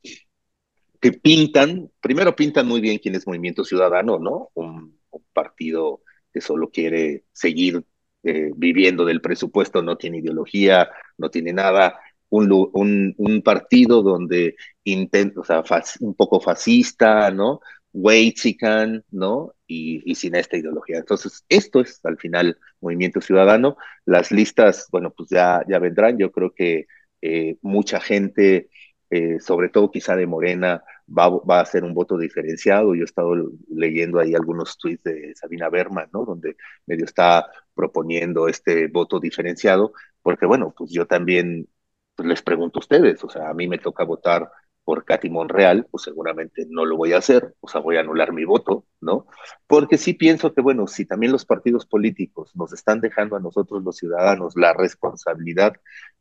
que pintan, primero pintan muy bien quién es Movimiento Ciudadano, ¿no? Un partido que solo quiere seguir eh, viviendo del presupuesto, no tiene ideología, no tiene nada, un, un, partido donde intenta, o sea, un poco fascista, ¿no? Weizican, ¿no? Y, y, sin esta ideología. Entonces, esto es al final Movimiento Ciudadano. Las listas, bueno, pues ya, ya vendrán. Yo creo que eh, mucha gente, eh, sobre todo quizá de Morena, va, va, a hacer un voto diferenciado. Yo he estado leyendo ahí algunos tweets de Sabina Berman, ¿no? Donde medio está proponiendo este voto diferenciado, porque bueno, pues yo también pues les pregunto a ustedes, o sea, a mí me toca votar por Katy Monreal, pues seguramente no lo voy a hacer, o sea, voy a anular mi voto, ¿no? Porque sí pienso que, bueno, si también los partidos políticos nos están dejando a nosotros los ciudadanos la responsabilidad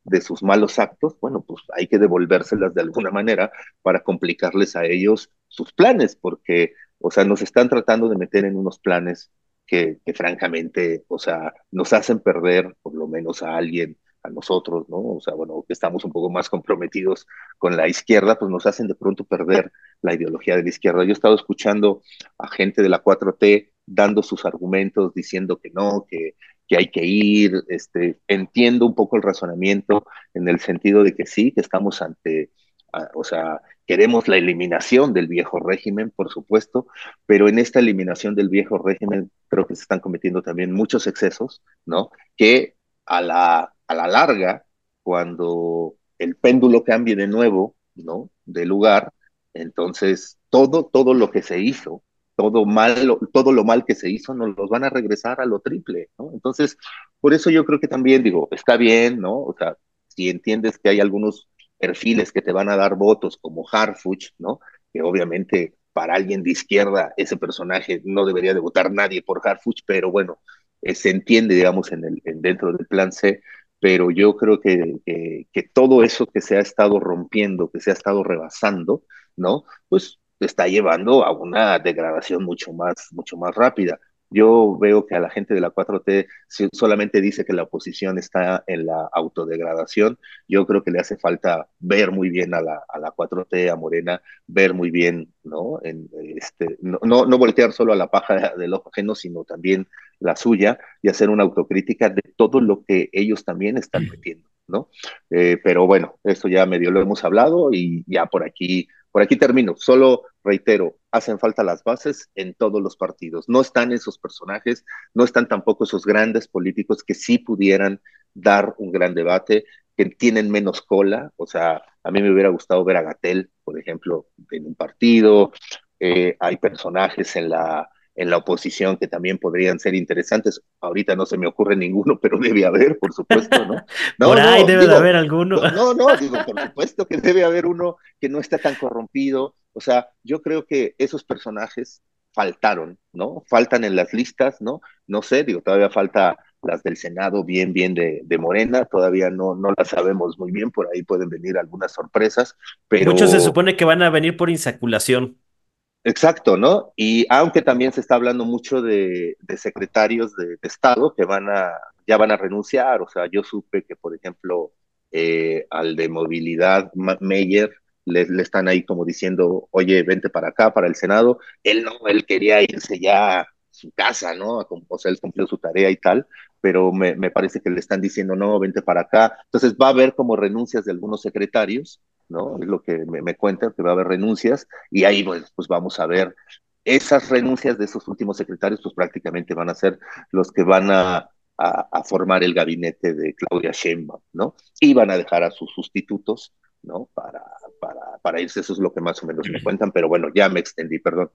de sus malos actos, bueno, pues hay que devolvérselas de alguna manera para complicarles a ellos sus planes, porque, o sea, nos están tratando de meter en unos planes que, que francamente, o sea, nos hacen perder por lo menos a alguien nosotros, ¿no? O sea, bueno, que estamos un poco más comprometidos con la izquierda, pues nos hacen de pronto perder la ideología de la izquierda. Yo he estado escuchando a gente de la 4T dando sus argumentos, diciendo que no, que, que hay que ir, este, entiendo un poco el razonamiento en el sentido de que sí, que estamos ante, o sea, queremos la eliminación del viejo régimen, por supuesto, pero en esta eliminación del viejo régimen creo que se están cometiendo también muchos excesos, ¿no? Que a la a la larga, cuando el péndulo cambie de nuevo, ¿no? De lugar, entonces todo, todo lo que se hizo, todo mal, todo lo mal que se hizo, nos los van a regresar a lo triple, ¿no? Entonces, por eso yo creo que también digo, está bien, ¿no? O sea, si entiendes que hay algunos perfiles que te van a dar votos como Harfuch, ¿no? Que obviamente para alguien de izquierda ese personaje no debería de votar nadie por Harfuch, pero bueno, eh, se entiende, digamos, en el, en, dentro del plan C, pero yo creo que, que, todo eso que se ha estado rompiendo, que se ha estado rebasando, ¿no? Pues está llevando a una degradación mucho más, mucho más rápida. Yo veo que a la gente de la 4T solamente dice que la oposición está en la autodegradación. Yo creo que le hace falta ver muy bien a la, a la 4T, a Morena, ver muy bien, ¿no? En, este, no, no, no voltear solo a la paja del ojo ajeno, sino también la suya y hacer una autocrítica de todo lo que ellos también están metiendo, ¿no? Eh, pero bueno, esto ya medio lo hemos hablado y ya por aquí por aquí termino. Solo reitero, hacen falta las bases en todos los partidos. No están esos personajes, no están tampoco esos grandes políticos que sí pudieran dar un gran debate, que tienen menos cola. O sea, a mí me hubiera gustado ver a Gatel, por ejemplo, en un partido. Eh, hay personajes en la en la oposición que también podrían ser interesantes. Ahorita no se me ocurre ninguno, pero debe haber, por supuesto, ¿no? no por ahí debe de haber alguno. No, no, digo, por supuesto que debe haber uno que no está tan corrompido. O sea, yo creo que esos personajes faltaron, ¿no? Faltan en las listas, ¿no? No sé, digo, todavía falta las del Senado bien, bien de, de Morena, todavía no, no las sabemos muy bien, por ahí pueden venir algunas sorpresas, pero... Muchos se supone que van a venir por insaculación. Exacto, ¿no? Y aunque también se está hablando mucho de, de secretarios de, Estado que van a, ya van a renunciar, o sea, yo supe que, por ejemplo, eh, al de movilidad, Meyer, le, le, están ahí como diciendo, oye, vente para acá, para el Senado. Él no, él quería irse ya a su casa, ¿no? O sea, él cumplió su tarea y tal, pero me, me parece que le están diciendo, no, vente para acá. Entonces va a haber como renuncias de algunos secretarios ¿no? Es lo que me, me cuentan, que va a haber renuncias y ahí pues, pues vamos a ver esas renuncias de esos últimos secretarios, pues prácticamente van a ser los que van a, a, a, formar el gabinete de Claudia Sheinbaum, ¿no? Y van a dejar a sus sustitutos, ¿no? Para, para, para irse, eso es lo que más o menos me cuentan, pero bueno, ya me extendí, perdón.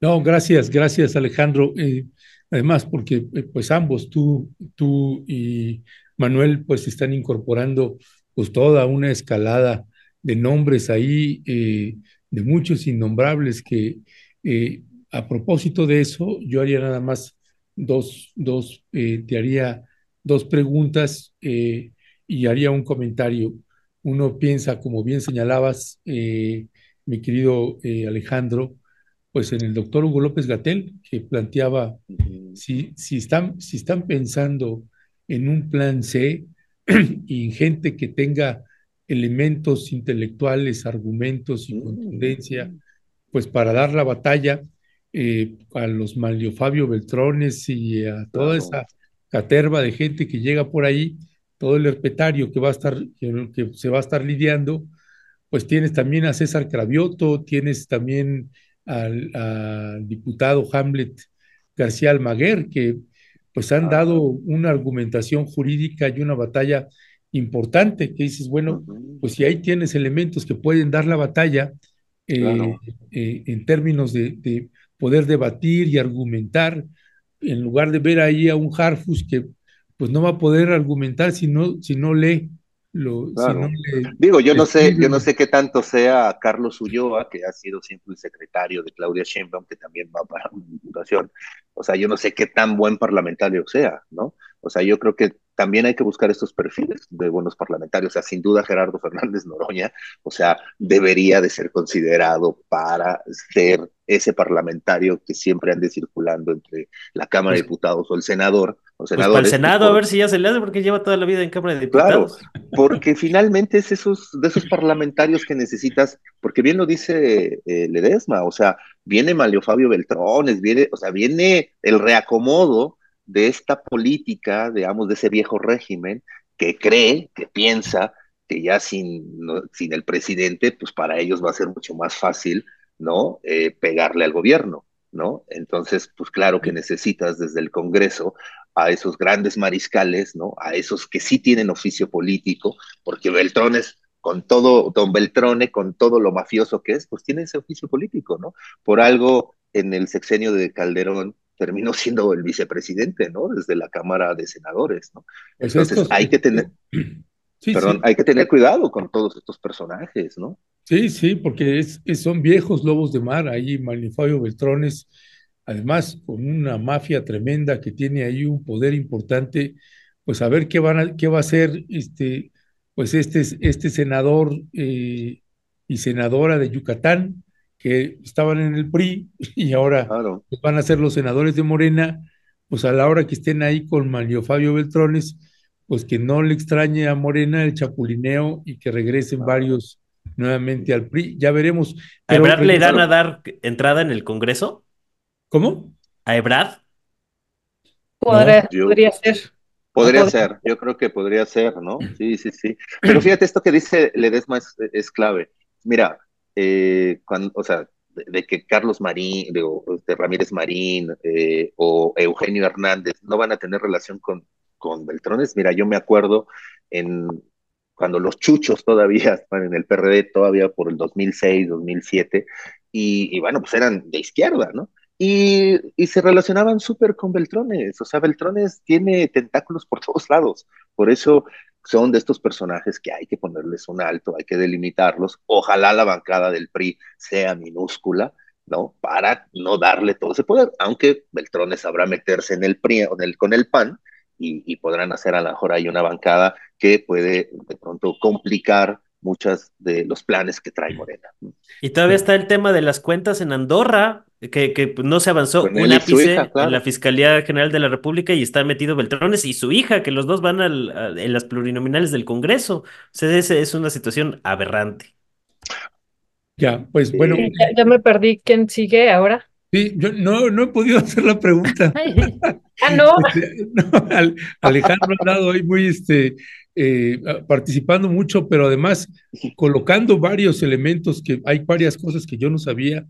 No, gracias, gracias Alejandro. Eh, además, porque pues ambos, tú, tú y Manuel, pues están incorporando pues toda una escalada de nombres ahí, eh, de muchos innombrables que eh, a propósito de eso, yo haría nada más dos, dos eh, te haría dos preguntas y haría un comentario. Uno piensa, como bien señalabas, mi querido Alejandro, pues en el doctor Hugo López Gatel, que planteaba, si, si, están, si están pensando en un plan C y en gente que tenga elementos intelectuales, argumentos y contundencia, pues para dar la batalla eh, a los Manlio Fabio Beltrones y a toda esa caterva de gente que llega por ahí, todo el herpetario que va a estar, que, que se va a estar lidiando, pues tienes también a César Cravioto, tienes también al, al diputado Hamlet García Almaguer, que pues han dado una argumentación jurídica y una batalla importante, que dices, bueno, pues si ahí tienes elementos que pueden dar la batalla eh, Claro. eh, en términos de, de poder debatir y argumentar, en lugar de ver ahí a un Harfus que pues no va a poder argumentar si no, si no lee, lo, si no Claro. le Digo, yo no sé, yo no sé qué tanto sea Carlos Ulloa, que ha sido siempre el secretario de Claudia Sheinbaum, que también va para una diputación. O sea, yo no sé qué tan buen parlamentario sea, ¿no? O sea, yo creo que también hay que buscar estos perfiles de buenos parlamentarios. O sea, sin duda Gerardo Fernández Noroña, o sea, debería de ser considerado para ser ese parlamentario que siempre ande circulando entre la Cámara de Pues, Diputados o el senador, o pues para el senadores, Senado, a ver si ya se le hace, porque lleva toda la vida en Cámara de Claro, Diputados. porque finalmente es esos, de esos parlamentarios que necesitas, porque bien lo dice eh, Ledesma, o sea, viene Malio Fabio Beltrones, viene, o sea, viene el reacomodo de esta política, digamos, de ese viejo régimen que cree, que piensa que ya sin, sin el presidente, pues para ellos va a ser mucho más fácil, ¿no? Eh, pegarle al gobierno, ¿no? Entonces, pues claro que necesitas desde el Congreso a esos grandes mariscales, ¿no? A esos que sí tienen oficio político, porque Beltrones, con todo, don Beltrone, con todo lo mafioso que es, pues tiene ese oficio político, ¿no? Por algo en el sexenio de Calderón terminó siendo el vicepresidente, ¿no? Desde la Cámara de Senadores, ¿no? Pues Entonces estos, hay que tener, sí, perdón, sí, hay que tener cuidado con todos estos personajes, ¿no? sí, sí, porque es, es- son viejos lobos de mar, ahí Manifabio Beltrones, además con una mafia tremenda que tiene ahí un poder importante, pues a ver qué van a, qué va a hacer este, pues este, este senador eh, y senadora de Yucatán, que estaban en el PRI y ahora Claro. van a ser los senadores de Morena, pues a la hora que estén ahí con Manlio Fabio Beltrones, pues que no le extrañe a Morena el chapulineo y que regresen varios nuevamente al PRI. Ya veremos. ¿A Ebrard le irán a dar entrada en el Congreso? ¿Cómo? ¿A Ebrard? Yo- podría ser. Podría Podría- ser, yo creo que podría ser, ¿no? Sí, sí, sí. Pero fíjate, esto que dice Ledesma es, es clave. Mira, eh, o sea, de, que Carlos Marín, de, de Ramírez Marín eh, o Eugenio Hernández no van a tener relación con, con Beltrones. Mira, yo me acuerdo en cuando los chuchos todavía estaban en el PRD, todavía por el 2006, 2007, y, y bueno, pues eran de izquierda, ¿no? Y, y se relacionaban súper con Beltrones, o sea, Beltrones tiene tentáculos por todos lados, por eso son de estos personajes que hay que ponerles un alto, hay que delimitarlos, ojalá la bancada del PRI sea minúscula, ¿no? Para no darle todo ese poder, aunque Beltrones sabrá meterse en el PRI, en el, con el PAN, y, y podrán hacer a lo mejor ahí una bancada que puede de pronto complicar muchos de los planes que trae Morena. Y todavía está el tema de las cuentas en Andorra, que, que no se avanzó Con un ápice hija, claro. en la Fiscalía General de la República y está metido Beltrones y su hija, que los dos van al- a- en las plurinominales del Congreso. O sea, es, es una situación aberrante. Ya, pues Sí. bueno, Ya, ya me perdí. ¿Quién sigue ahora? sí, yo no, no he podido hacer la pregunta. Ah, no. Este, no, Al- Alejandro ha estado ahí muy este, eh, participando mucho, pero además colocando varios elementos que hay varias cosas que yo no sabía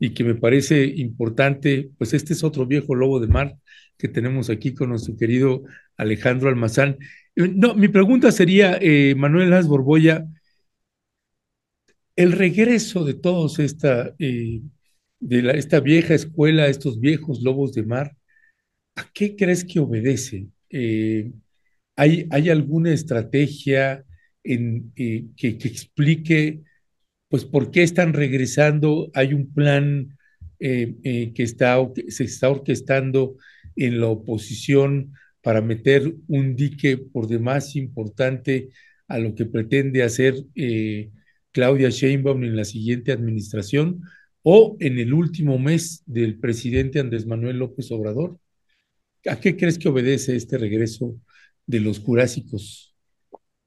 y que me parece importante. Pues este es otro viejo lobo de mar que tenemos aquí con nuestro querido Alejandro Almazán. Eh, No, mi pregunta sería, eh, Manuel Las Borbolla, el regreso de todos esta, eh, de la, esta vieja escuela, estos viejos lobos de mar, ¿a qué crees que obedece? ¿hay, ¿hay alguna estrategia en, que explique pues por qué están regresando? ¿Hay un plan eh, eh, que está, se está orquestando en la oposición para meter un dique por demás importante a lo que pretende hacer eh, Claudia Sheinbaum en la siguiente administración o en el último mes del presidente Andrés Manuel López Obrador? ¿A qué crees que obedece este regreso de los jurásicos?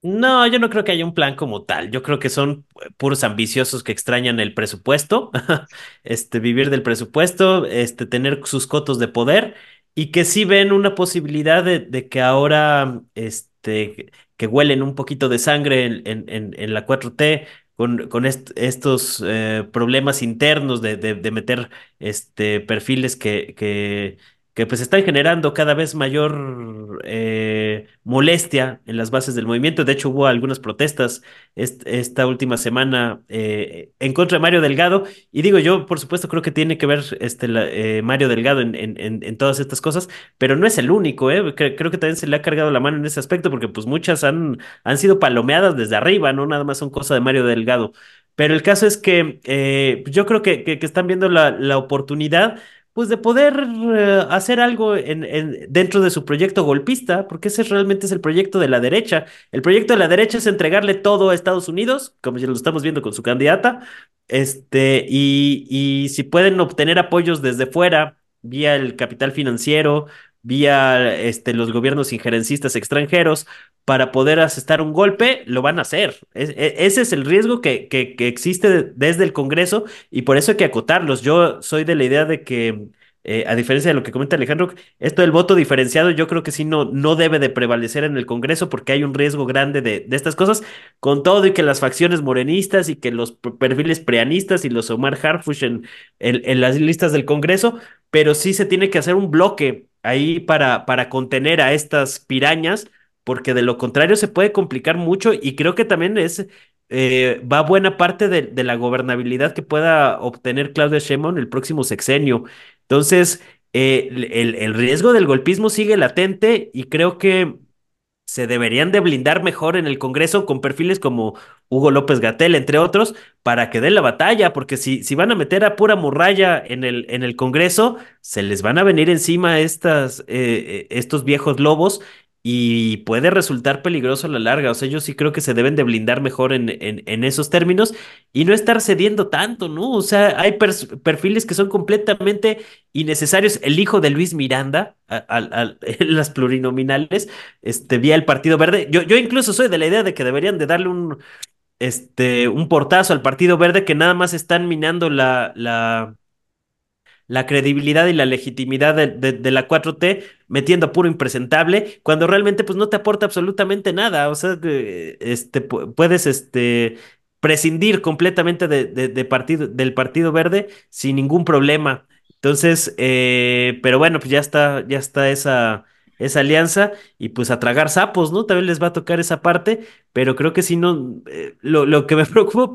No, yo no creo que haya un plan como tal. Yo creo que son puros ambiciosos que extrañan el presupuesto, este, vivir del presupuesto, este, tener sus cotos de poder y que sí ven una posibilidad de, que ahora, este, que huelen un poquito de sangre en, en, la 4T, con, con est- estos eh, problemas internos de, de, de meter este, perfiles que, que, que pues están generando cada vez mayor eh, molestia en las bases del movimiento. De hecho, hubo algunas protestas est- esta última semana eh, en contra de Mario Delgado. Y digo, yo por supuesto creo que tiene que ver este, eh, Mario Delgado en, todas estas cosas, pero no es el único. Cre- creo que también se le ha cargado la mano en ese aspecto, porque pues muchas han, han sido palomeadas desde arriba, no nada más son cosas de Mario Delgado. Pero el caso es que yo creo que, están viendo la oportunidad pues de poder eh, hacer algo en, en- dentro de su proyecto golpista, porque ese realmente es el proyecto de la derecha. El proyecto de la derecha es entregarle todo a Estados Unidos, como ya lo estamos viendo con su candidata, este, y, y si pueden obtener apoyos desde fuera, vía el capital financiero, vía este, los gobiernos injerencistas extranjeros, para poder asestar un golpe, lo van a hacer. E- ese es el riesgo que, que, existe desde el Congreso y por eso hay que acotarlos. Yo soy de la idea de que, eh, a diferencia de lo que comenta Alejandro, esto del voto diferenciado yo creo que sí no, no debe de prevalecer en el Congreso porque hay un riesgo grande de, de estas cosas, con todo y que las facciones morenistas y que los perfiles preanistas y los Omar Harfush en, en las listas del Congreso, pero sí se tiene que hacer un bloque ahí para, para contener a estas pirañas porque de lo contrario se puede complicar mucho y creo que también es eh, va buena parte de, de la gobernabilidad que pueda obtener Claudia Sheinbaum el próximo sexenio. Entonces, eh, el, el riesgo del golpismo sigue latente y creo que se deberían de blindar mejor en el Congreso con perfiles como Hugo López Gatell, entre otros, para que den la batalla, porque si, si van a meter a pura morralla en el, en el Congreso, se les van a venir encima estas, eh, eh, estos viejos lobos y puede resultar peligroso a la larga. O sea, yo sí creo que se deben de blindar mejor en, en, esos términos y no estar cediendo tanto, ¿no? O sea, hay perfiles que son completamente innecesarios. El hijo de Luis Miranda, a, las plurinominales, este, vía el Partido Verde. Yo, yo incluso soy de la idea de que deberían de darle un, este, un portazo al Partido Verde que nada más están minando la, la, la credibilidad y la legitimidad de, la 4T metiendo puro impresentable, cuando realmente pues no te aporta absolutamente nada. O sea, este, pu- puedes este, prescindir completamente del Partido Verde sin ningún problema. Entonces, eh, pero bueno, pues ya está, ya está esa, esa alianza y pues a tragar sapos, ¿no? También les va a tocar esa parte, pero creo que si no, eh, lo, lo que me preocupa,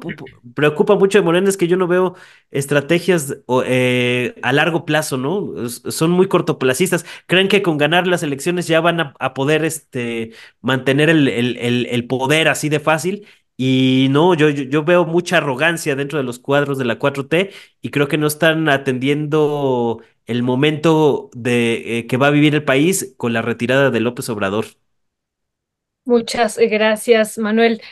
preocupa mucho de Morena es que yo no veo estrategias eh, a largo plazo, ¿no? Son muy cortoplacistas. Creen que con ganar las elecciones ya van a, poder este, mantener el, el- el- poder así de fácil. Y no, yo, yo veo mucha arrogancia dentro de los cuadros de la 4T y creo que no están atendiendo el momento de, eh, que va a vivir el país con la retirada de López Obrador. Muchas gracias, Manuel.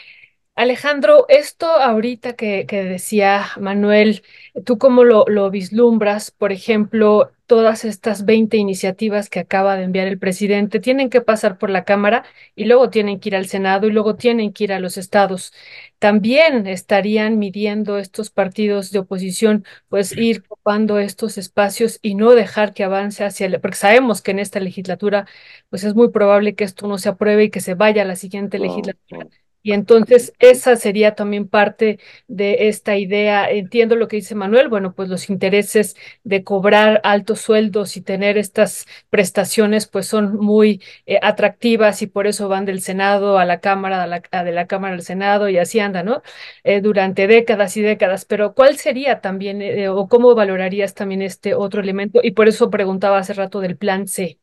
Alejandro, esto ahorita que, que decía Manuel, ¿tú cómo lo, lo vislumbras? Por ejemplo, todas estas 20 iniciativas que acaba de enviar el presidente tienen que pasar por la Cámara y luego tienen que ir al Senado y luego tienen que ir a los estados. También estarían midiendo estos partidos de oposición, pues ir ocupando estos espacios y no dejar que avance hacia el, porque sabemos que en esta legislatura, pues es muy probable que esto no se apruebe y que se vaya a la siguiente legislatura. Y entonces esa sería también parte de esta idea. Entiendo lo que dice Manuel, bueno, pues los intereses de cobrar altos sueldos y tener estas prestaciones pues son muy eh, atractivas y por eso van del Senado a la Cámara, a la, de la Cámara al Senado y así anda, ¿no? Eh, durante décadas y décadas. Pero ¿cuál sería también eh, o cómo valorarías también este otro elemento? Y por eso preguntaba hace rato del plan C.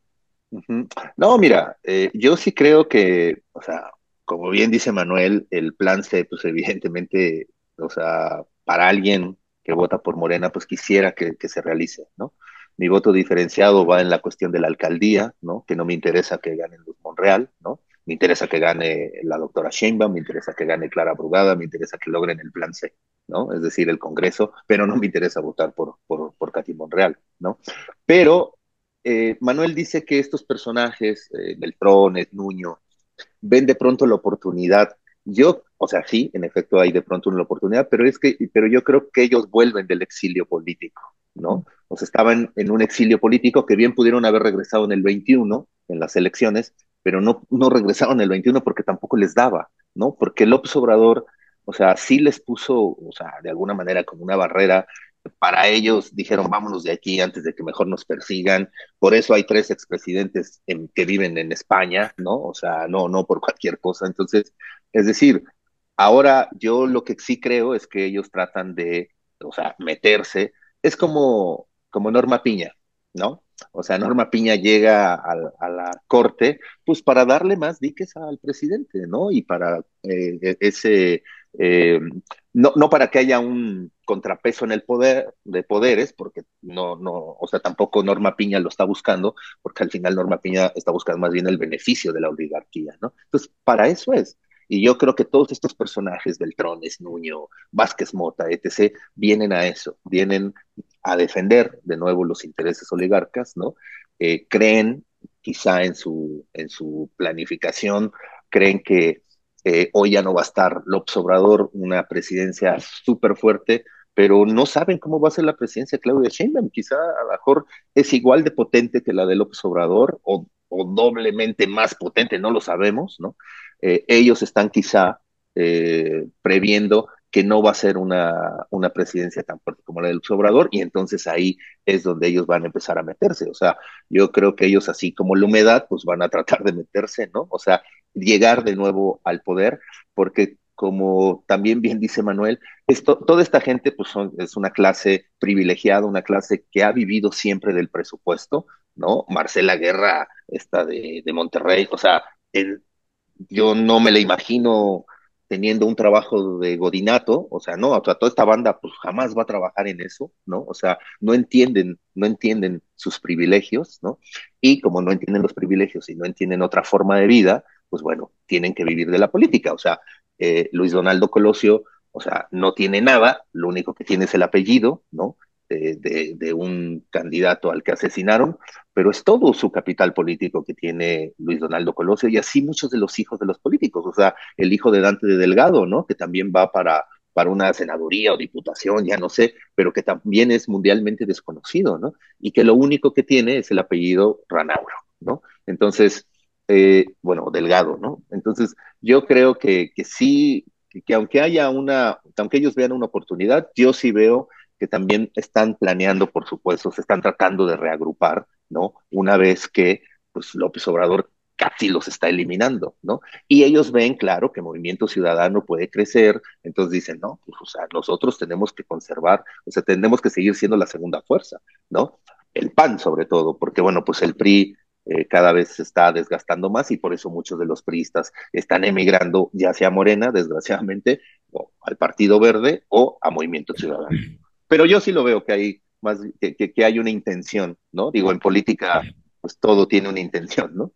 No, mira, eh, yo sí creo que, o sea, como bien dice Manuel, el plan C, pues evidentemente, o sea, para alguien que vota por Morena, pues quisiera que, se realice, ¿no? Mi voto diferenciado va en la cuestión de la alcaldía, ¿no? Que no me interesa que gane Luz Monreal, ¿no? Me interesa que gane la doctora Sheinbaum, me interesa que gane Clara Brugada, me interesa que logren el plan C, ¿no? Es decir, el Congreso, pero no me interesa votar por, por, por Katy Monreal, ¿no? Pero eh, Manuel dice que estos personajes, eh, Nuño, ven de pronto la oportunidad. Yo, o sea, sí, en efecto hay de pronto una oportunidad, pero es que, pero yo creo que ellos vuelven del exilio político, ¿no? O sea, estaban en un exilio político que bien pudieron haber regresado en el 21, en las elecciones, pero no, no regresaron en el 21 porque tampoco les daba, ¿no? Porque López Obrador, o sea, sí les puso, o sea, de alguna manera como una barrera para ellos dijeron vámonos de aquí antes de que mejor nos persigan. Por eso hay tres expresidentes en, que viven en España, ¿no? O sea, no, no por cualquier cosa. Entonces, es decir, ahora yo lo que sí creo es que ellos tratan de, o sea, meterse. Es como, como Norma Piña, ¿no? O sea, Norma Piña llega a, a, la corte, pues para darle más diques al presidente, ¿no? Y para eh, e, ese, eh, no, no para que haya un contrapeso en el poder de poderes, porque no, no, o sea, tampoco Norma Piña lo está buscando, porque al final Norma Piña está buscando más bien el beneficio de la oligarquía, ¿no? Entonces, para eso es. Y yo creo que todos estos personajes, Beltrones, Nuño, Vázquez Mota, etc., vienen a eso, vienen a defender de nuevo los intereses oligarcas, ¿no? Eh, creen quizá en su, en su planificación, creen que eh, hoy ya no va a estar López Obrador, una presidencia súper fuerte, pero no saben cómo va a ser la presidencia de Claudia Sheinbaum. Quizá a lo mejor es igual de potente que la de López Obrador o, o doblemente más potente, no lo sabemos, ¿no? Eh, ellos están quizá eh, previendo que no va a ser una, una presidencia tan fuerte como la del Obrador, y entonces ahí es donde ellos van a empezar a meterse. O sea, yo creo que ellos, así como la humedad, pues van a tratar de meterse, ¿no? O sea, llegar de nuevo al poder, porque como también bien dice Manuel, esto, toda esta gente pues son, es una clase privilegiada, una clase que ha vivido siempre del presupuesto, ¿no? Marcela Guerra, esta de, de Monterrey, o sea, yo no me la imagino teniendo un trabajo de godinato, o sea, no, o sea, toda esta banda pues jamás va a trabajar en eso, ¿no? O sea, no entienden, no entienden sus privilegios, ¿no? Y como no entienden los privilegios y no entienden otra forma de vida, pues bueno, tienen que vivir de la política, o sea, eh, Luis Donaldo Colosio, o sea, no tiene nada, lo único que tiene es el apellido, ¿no? de, de, un candidato al que asesinaron, pero es todo su capital político que tiene Luis Donaldo Colosio y así muchos de los hijos de los políticos, o sea, el hijo de Dante de Delgado, ¿no? Que también va para, para una senaduría o diputación, ya no sé, pero que también es mundialmente desconocido, ¿no? Y que lo único que tiene es el apellido Ranauro, ¿no? Entonces, eh, bueno, Delgado, ¿no? Entonces, yo creo que, que sí, que aunque haya una, aunque ellos vean una oportunidad, yo sí veo que también están planeando, por supuesto, se están tratando de reagrupar, ¿no? Una vez que pues, López Obrador casi los está eliminando, ¿no? Y ellos ven, claro, que Movimiento Ciudadano puede crecer, entonces dicen, no, pues, o sea, nosotros tenemos que conservar, o sea, tenemos que seguir siendo la segunda fuerza, ¿no? El PAN, sobre todo, porque, bueno, pues el PRI eh, cada vez se está desgastando más y por eso muchos de los priistas están emigrando ya sea a Morena, desgraciadamente, o al Partido Verde o a Movimiento Ciudadano. Pero yo sí lo veo que hay más, que, que hay una intención, ¿no? Digo, en política, pues todo tiene una intención, ¿no?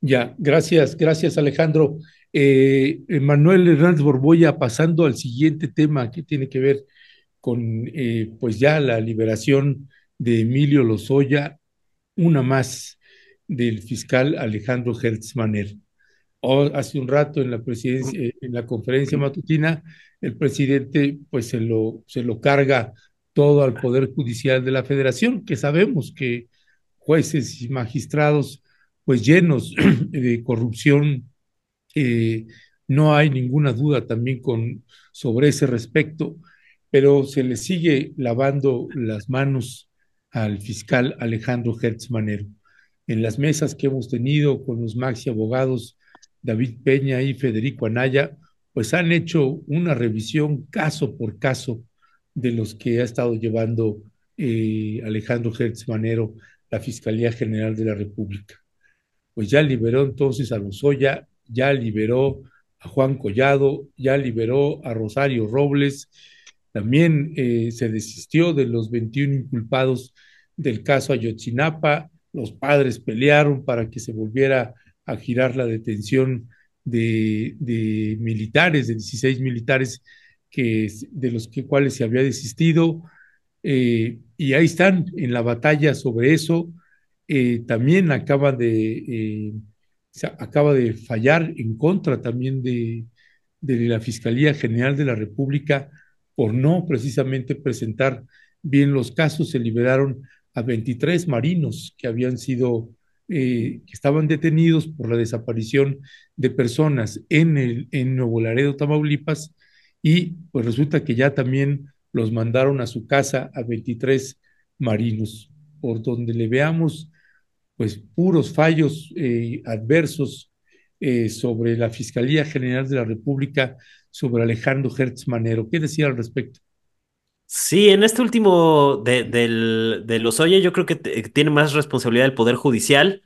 Ya, gracias, gracias Alejandro. Eh, Manuel Hernández Borboya, pasando al siguiente tema que tiene que ver con, eh, pues ya la liberación de Emilio Lozoya, una más del fiscal Alejandro Hertz Manner. hace un rato en la presidencia, en la conferencia matutina, el presidente pues se lo, se lo carga todo al Poder Judicial de la Federación, que sabemos que jueces y magistrados pues llenos de corrupción, eh, no hay ninguna duda también con, sobre ese respecto, pero se le sigue lavando las manos al fiscal Alejandro Hertz Manero. En las mesas que hemos tenido con los maxi abogados David Peña y Federico Anaya, pues han hecho una revisión caso por caso de los que ha estado llevando eh, Alejandro Hertz Manero, la Fiscalía General de la República. Pues ya liberó entonces a Lozoya, ya liberó a Juan Collado, ya liberó a Rosario Robles, también eh, se desistió de los 21 inculpados del caso Ayotzinapa, los padres pelearon para que se volviera a girar la detención de, militares, de 16 militares que, de los que, cuales se había desistido, eh, y ahí están en la batalla sobre eso. Eh, también acaba de, acaba de fallar en contra también de, de la Fiscalía General de la República por no precisamente presentar bien los casos, se liberaron a 23 marinos que habían sido, eh, que estaban detenidos por la desaparición de personas en, el, en Nuevo Laredo, Tamaulipas, y pues resulta que ya también los mandaron a su casa a 23 marinos, por donde le veamos pues puros fallos eh, adversos eh, sobre la Fiscalía General de la República, sobre Alejandro Hertz Manero. ¿Qué decía al respecto? Sí, en este último de, de Lozoya yo creo que tiene más responsabilidad el Poder Judicial,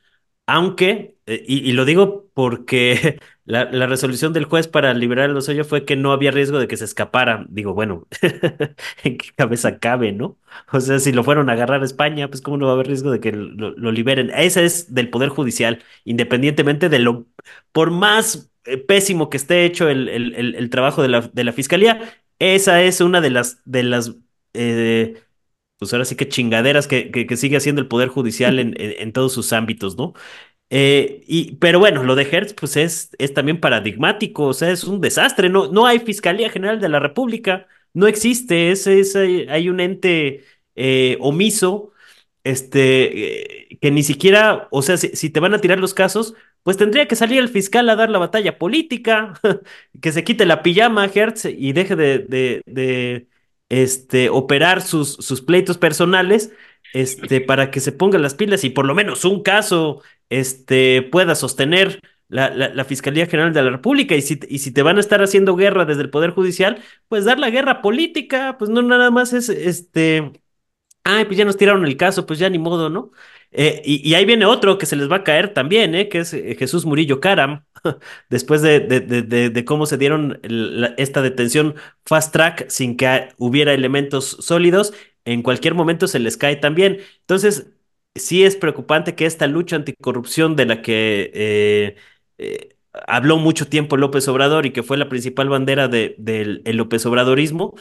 aunque, eh, y lo digo porque la, la resolución del juez para liberar a Lozoya fue que no había riesgo de que se escapara. Digo, bueno, ¿en qué cabeza cabe, no? O sea, si lo fueron a agarrar a España, pues cómo no va a haber riesgo de que lo, lo liberen. Esa es del Poder Judicial, independientemente de lo, por más eh, pésimo que esté hecho el, el, el, trabajo de la, de la Fiscalía, esa es una de las, de las, eh, pues ahora sí que chingaderas que, que, sigue haciendo el Poder Judicial en, en todos sus ámbitos, ¿no? Eh, y, pero bueno, lo de Hertz pues es, es también paradigmático, o sea, es un desastre, no, no hay Fiscalía General de la República, no existe, es, es hay un ente eh, omiso, este, eh, que ni siquiera, o sea, si, si, te van a tirar los casos, pues tendría que salir el fiscal a dar la batalla política, que se quite la pijama Hertz y deje de, de, este, operar sus, sus pleitos personales este, para que se pongan las pilas y por lo menos un caso este, pueda sostener la, la, Fiscalía General de la República. Y si, y si te van a estar haciendo guerra desde el Poder Judicial, pues dar la guerra política, pues no nada más es este. Ay, pues ya nos tiraron el caso, pues ya ni modo, ¿no? Eh, y, ahí viene otro que se les va a caer también, ¿eh? que es eh, Jesús Murillo Caram, después de, de, de, de, cómo se dieron esta detención fast track sin que hubiera elementos sólidos, en cualquier momento se les cae también. Entonces, sí es preocupante que esta lucha anticorrupción de la que eh, eh, habló mucho tiempo López Obrador y que fue la principal bandera de, del de López Obradorismo,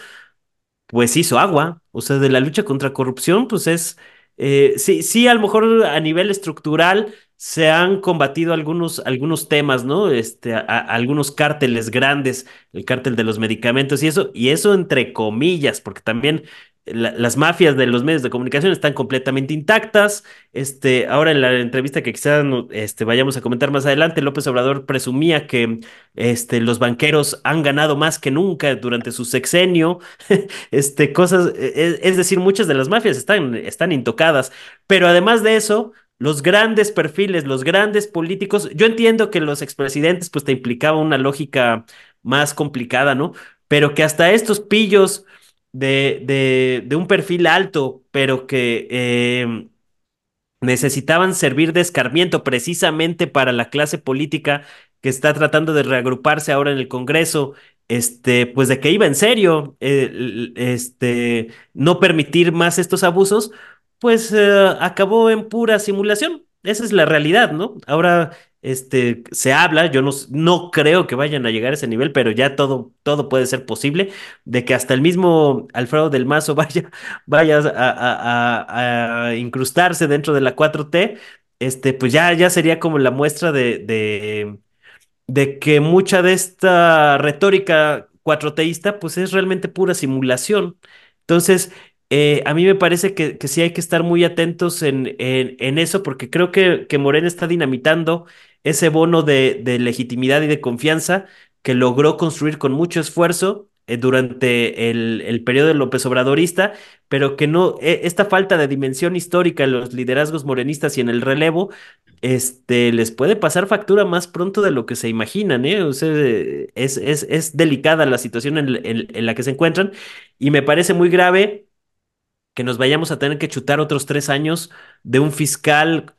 pues hizo agua. O sea, de la lucha contra corrupción, pues es, eh, sí, sí, a lo mejor a nivel estructural se han combatido algunos, algunos temas, ¿no? Este, algunos cárteles grandes, el cártel de los medicamentos y eso, y eso entre comillas, porque también la, las mafias de los medios de comunicación están completamente intactas. Este, ahora en la entrevista que quizás este, vayamos a comentar más adelante, López Obrador presumía que este, los banqueros han ganado más que nunca durante su sexenio. este, cosas, es, e, es, decir, muchas de las mafias están, están intocadas. Pero además de eso, los grandes perfiles, los grandes políticos, yo entiendo que los expresidentes pues te implicaba una lógica más complicada, ¿no? Pero que hasta estos pillos de, de, de un perfil alto, pero que eh, necesitaban servir de escarmiento precisamente para la clase política que está tratando de reagruparse ahora en el Congreso, este, pues de que iba en serio, eh, este, no permitir más estos abusos, pues eh, acabó en pura simulación. Esa es la realidad, ¿no? Ahora este, se habla, yo no, no creo que vayan a llegar a ese nivel, pero ya todo, todo puede ser posible, de que hasta el mismo Alfredo del Mazo vaya, vaya a, incrustarse dentro de la 4T, este, pues ya, ya sería como la muestra de, de, de que mucha de esta retórica cuatroteísta, pues es realmente pura simulación. Entonces, eh, a mí me parece que, sí hay que estar muy atentos en, eso, porque creo que, Morena está dinamitando ese bono de, de, legitimidad y de confianza que logró construir con mucho esfuerzo eh, durante el, el, periodo López Obradorista, pero que no, eh, esta falta de dimensión histórica en los liderazgos morenistas y en el relevo, este, les puede pasar factura más pronto de lo que se imaginan, ¿eh? O sea, es, delicada la situación en, en la que se encuentran y me parece muy grave que nos vayamos a tener que chutar otros tres años de un fiscal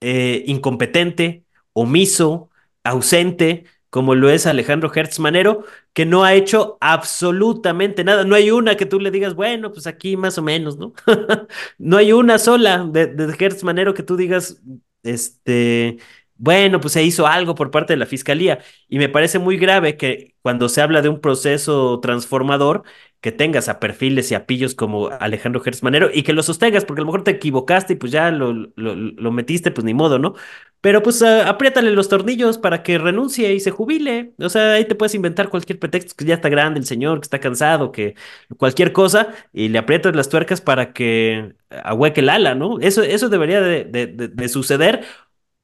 eh, incompetente, omiso, ausente, como lo es Alejandro Hertz Manero, que no ha hecho absolutamente nada. No hay una que tú le digas, bueno, pues aquí más o menos, ¿no? no hay una sola de, de Hertz Manero que tú digas, este, bueno, pues se hizo algo por parte de la fiscalía y me parece muy grave que cuando se habla de un proceso transformador, que tengas a perfiles y a pillos como Alejandro Gertz Manero y que lo sostengas, porque a lo mejor te equivocaste y pues ya lo, lo, lo metiste, pues ni modo, ¿no? Pero pues uh, apriétale los tornillos para que renuncie y se jubile. O sea, ahí te puedes inventar cualquier pretexto, que ya está grande el señor, que está cansado, que cualquier cosa, y le aprietas las tuercas para que ahueque el ala, ¿no? Eso, eso debería de, de, de, de suceder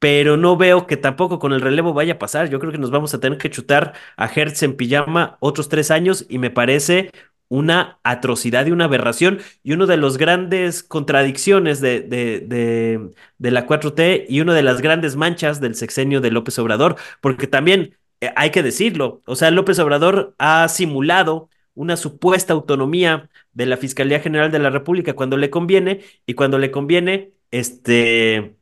pero no veo que tampoco con el relevo vaya a pasar. Yo creo que nos vamos a tener que chutar a Hertz en pijama otros tres años y me parece una atrocidad y una aberración y uno de los grandes contradicciones de, de, de, de la 4T y una de las grandes manchas del sexenio de López Obrador, porque también eh, hay que decirlo, o sea, López Obrador ha simulado una supuesta autonomía de la Fiscalía General de la República cuando le conviene y cuando le conviene, este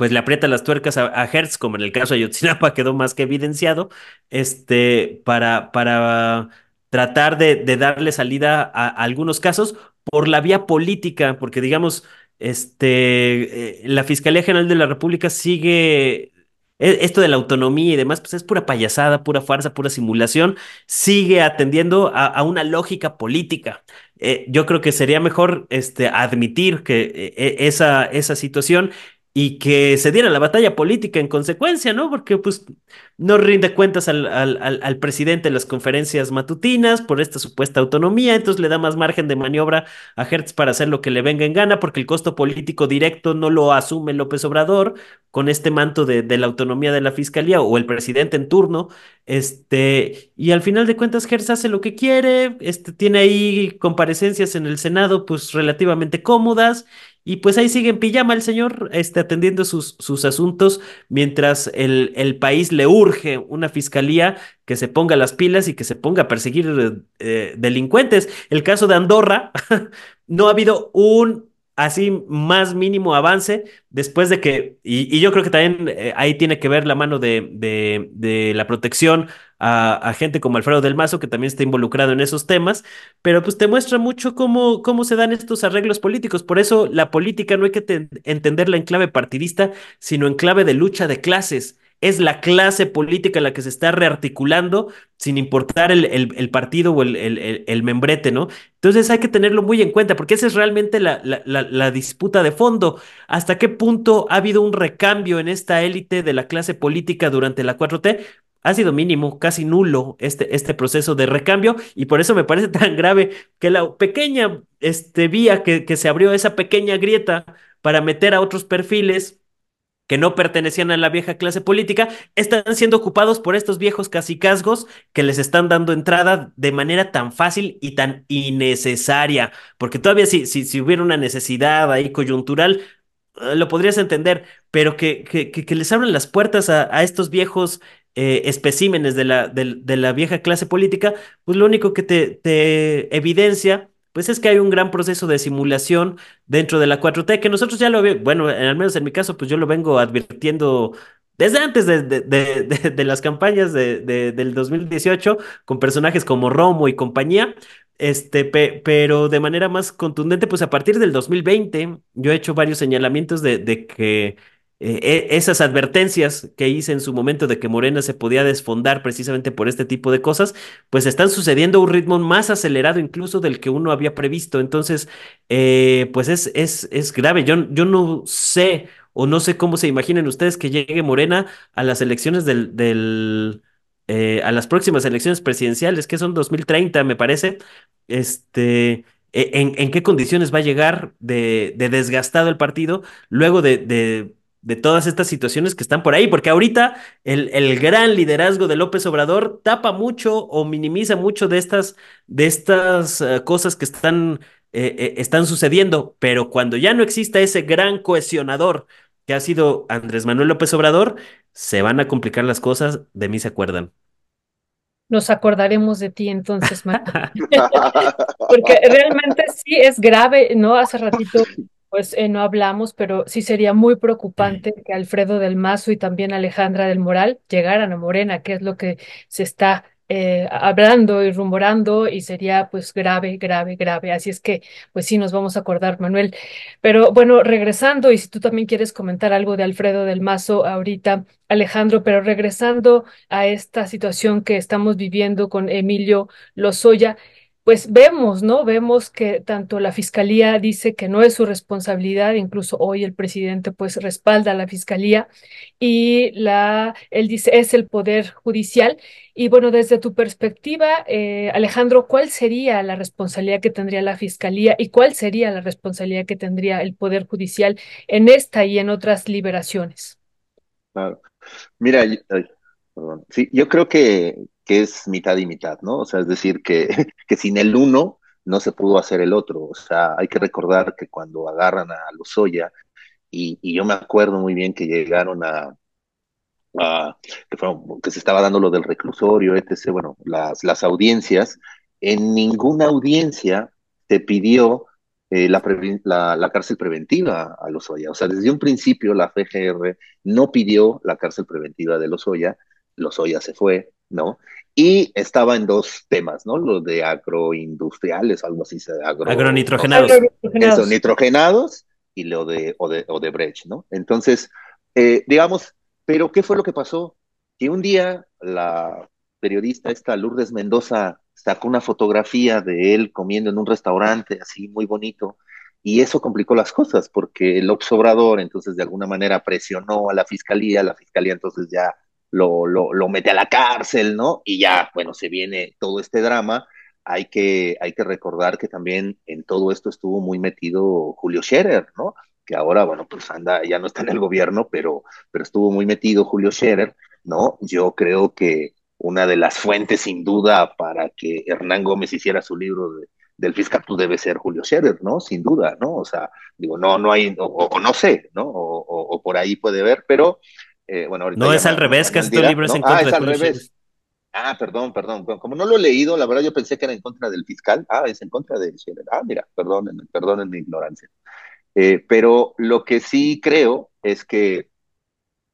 pues le aprieta las tuercas a, Hertz, como en el caso de Ayotzinapa quedó más que evidenciado, este, para, para tratar de, darle salida a, algunos casos por la vía política, porque digamos, este, eh, la Fiscalía General de la República sigue esto de la autonomía y demás, pues es pura payasada, pura farsa, pura simulación, sigue atendiendo a, una lógica política. Eh, yo creo que sería mejor este, admitir que eh, esa, esa situación y que se diera la batalla política en consecuencia, ¿no? Porque pues no rinde cuentas al, al, al, presidente en las conferencias matutinas por esta supuesta autonomía, entonces le da más margen de maniobra a Hertz para hacer lo que le venga en gana, porque el costo político directo no lo asume López Obrador con este manto de, de la autonomía de la fiscalía o el presidente en turno, este, y al final de cuentas Hertz hace lo que quiere, este, tiene ahí comparecencias en el Senado pues relativamente cómodas y pues ahí sigue en pijama el señor, este, atendiendo sus, sus asuntos, mientras el, el, país le urge una fiscalía que se ponga las pilas y que se ponga a perseguir eh, delincuentes. El caso de Andorra, no ha habido un así más mínimo avance después de que, y, yo creo que también eh, ahí tiene que ver la mano de, de la protección a, a, gente como Alfredo del Mazo, que también está involucrado en esos temas, pero pues te muestra mucho cómo, cómo se dan estos arreglos políticos. Por eso la política no hay que entenderla en clave partidista, sino en clave de lucha de clases es la clase política la que se está rearticulando sin importar el, el, partido o el, el, membrete, ¿no? Entonces hay que tenerlo muy en cuenta porque esa es realmente la, la, la, la, disputa de fondo. ¿Hasta qué punto ha habido un recambio en esta élite de la clase política durante la 4T? Ha sido mínimo, casi nulo este, este proceso de recambio y por eso me parece tan grave que la pequeña este, vía que, que se abrió, esa pequeña grieta para meter a otros perfiles que no pertenecían a la vieja clase política, están siendo ocupados por estos viejos cacicazgos que les están dando entrada de manera tan fácil y tan innecesaria. Porque todavía si, si, si hubiera una necesidad ahí coyuntural, uh, lo podrías entender, pero que, que, que, les abran las puertas a, a estos viejos eh, especímenes de la, de, la vieja clase política, pues lo único que te, evidencia pues es que hay un gran proceso de simulación dentro de la 4T que nosotros ya lo bueno, al menos en mi caso, pues yo lo vengo advirtiendo desde antes de, de, las campañas del 2018 con personajes como Romo y compañía, este, pe, pero de manera más contundente, pues a partir del 2020 yo he hecho varios señalamientos de, que eh, esas advertencias que hice en su momento de que Morena se podía desfondar precisamente por este tipo de cosas, pues están sucediendo a un ritmo más acelerado incluso del que uno había previsto. Entonces, eh, pues es, es, es grave. Yo, yo no sé o no sé cómo se imaginen ustedes que llegue Morena a las elecciones del, eh, a las próximas elecciones presidenciales, que son 2030, me parece. Este, e, en, qué condiciones va a llegar de, de desgastado el partido luego de de todas estas situaciones que están por ahí, porque ahorita el, el, gran liderazgo de López Obrador tapa mucho o minimiza mucho de estas, de estas uh, cosas que están, eh, eh, están sucediendo, pero cuando ya no exista ese gran cohesionador que ha sido Andrés Manuel López Obrador, se van a complicar las cosas, de mí se acuerdan. Nos acordaremos de ti entonces, Marta. porque realmente sí es grave, ¿no? Hace ratito pues eh, no hablamos, pero sí sería muy preocupante que Alfredo del Mazo y también Alejandra del Moral llegaran a Morena, que es lo que se está eh, hablando y rumorando y sería pues grave, grave, grave. Así es que pues sí nos vamos a acordar, Manuel. Pero bueno, regresando y si tú también quieres comentar algo de Alfredo del Mazo ahorita, Alejandro, pero regresando a esta situación que estamos viviendo con Emilio Lozoya pues vemos, ¿no? Vemos que tanto la fiscalía dice que no es su responsabilidad, incluso hoy el presidente pues respalda a la fiscalía y la, él dice es el poder judicial. Y bueno, desde tu perspectiva, eh, Alejandro, ¿cuál sería la responsabilidad que tendría la fiscalía y cuál sería la responsabilidad que tendría el poder judicial en esta y en otras liberaciones? Claro. Mira. Sí, yo creo que, que es mitad y mitad, ¿no? O sea, es decir, que, que sin el uno no se pudo hacer el otro. O sea, hay que recordar que cuando agarran a Lozoya, y, y yo me acuerdo muy bien que llegaron a, que, que, se estaba dando lo del reclusorio, etc., bueno, las, las audiencias, en ninguna audiencia se pidió eh, la, la, la, cárcel preventiva a Lozoya. O sea, desde un principio la FGR no pidió la cárcel preventiva de Lozoya, Lozoya se fue, ¿no? Y estaba en dos temas, ¿no? Lo de agroindustriales, algo así, agro, agronitrogenados. Eso, nitrogenados y lo de, o de, o de Brecht, ¿no? Entonces, eh, digamos, pero ¿qué fue lo que pasó? Que un día la periodista esta Lourdes Mendoza sacó una fotografía de él comiendo en un restaurante así muy bonito y eso complicó las cosas porque el Obrador entonces de alguna manera presionó a la fiscalía, la fiscalía entonces ya lo, lo, mete a la cárcel, ¿no? Y ya, bueno, se viene todo este drama. Hay que, hay que recordar que también en todo esto estuvo muy metido Julio Scherer, ¿no? Que ahora, bueno, pues anda, ya no está en el gobierno, pero, pero estuvo muy metido Julio Scherer, ¿no? Yo creo que una de las fuentes, sin duda, para que Hernán Gómez hiciera su libro de, del fiscal, pues debe ser Julio Scherer, ¿no? Sin duda, ¿no? O sea, digo, no, no hay, o, o no sé, ¿no? O, o, por ahí puede ver, pero eh, bueno, no es al revés, casi tu libro es en contra ah, es al revés. Ah, perdón, perdón. Como no lo he leído, la verdad yo pensé que era en contra del fiscal. Ah, es en contra de Scherer. Ah, mira, perdonen, perdonen mi ignorancia. Eh, pero lo que sí creo es que,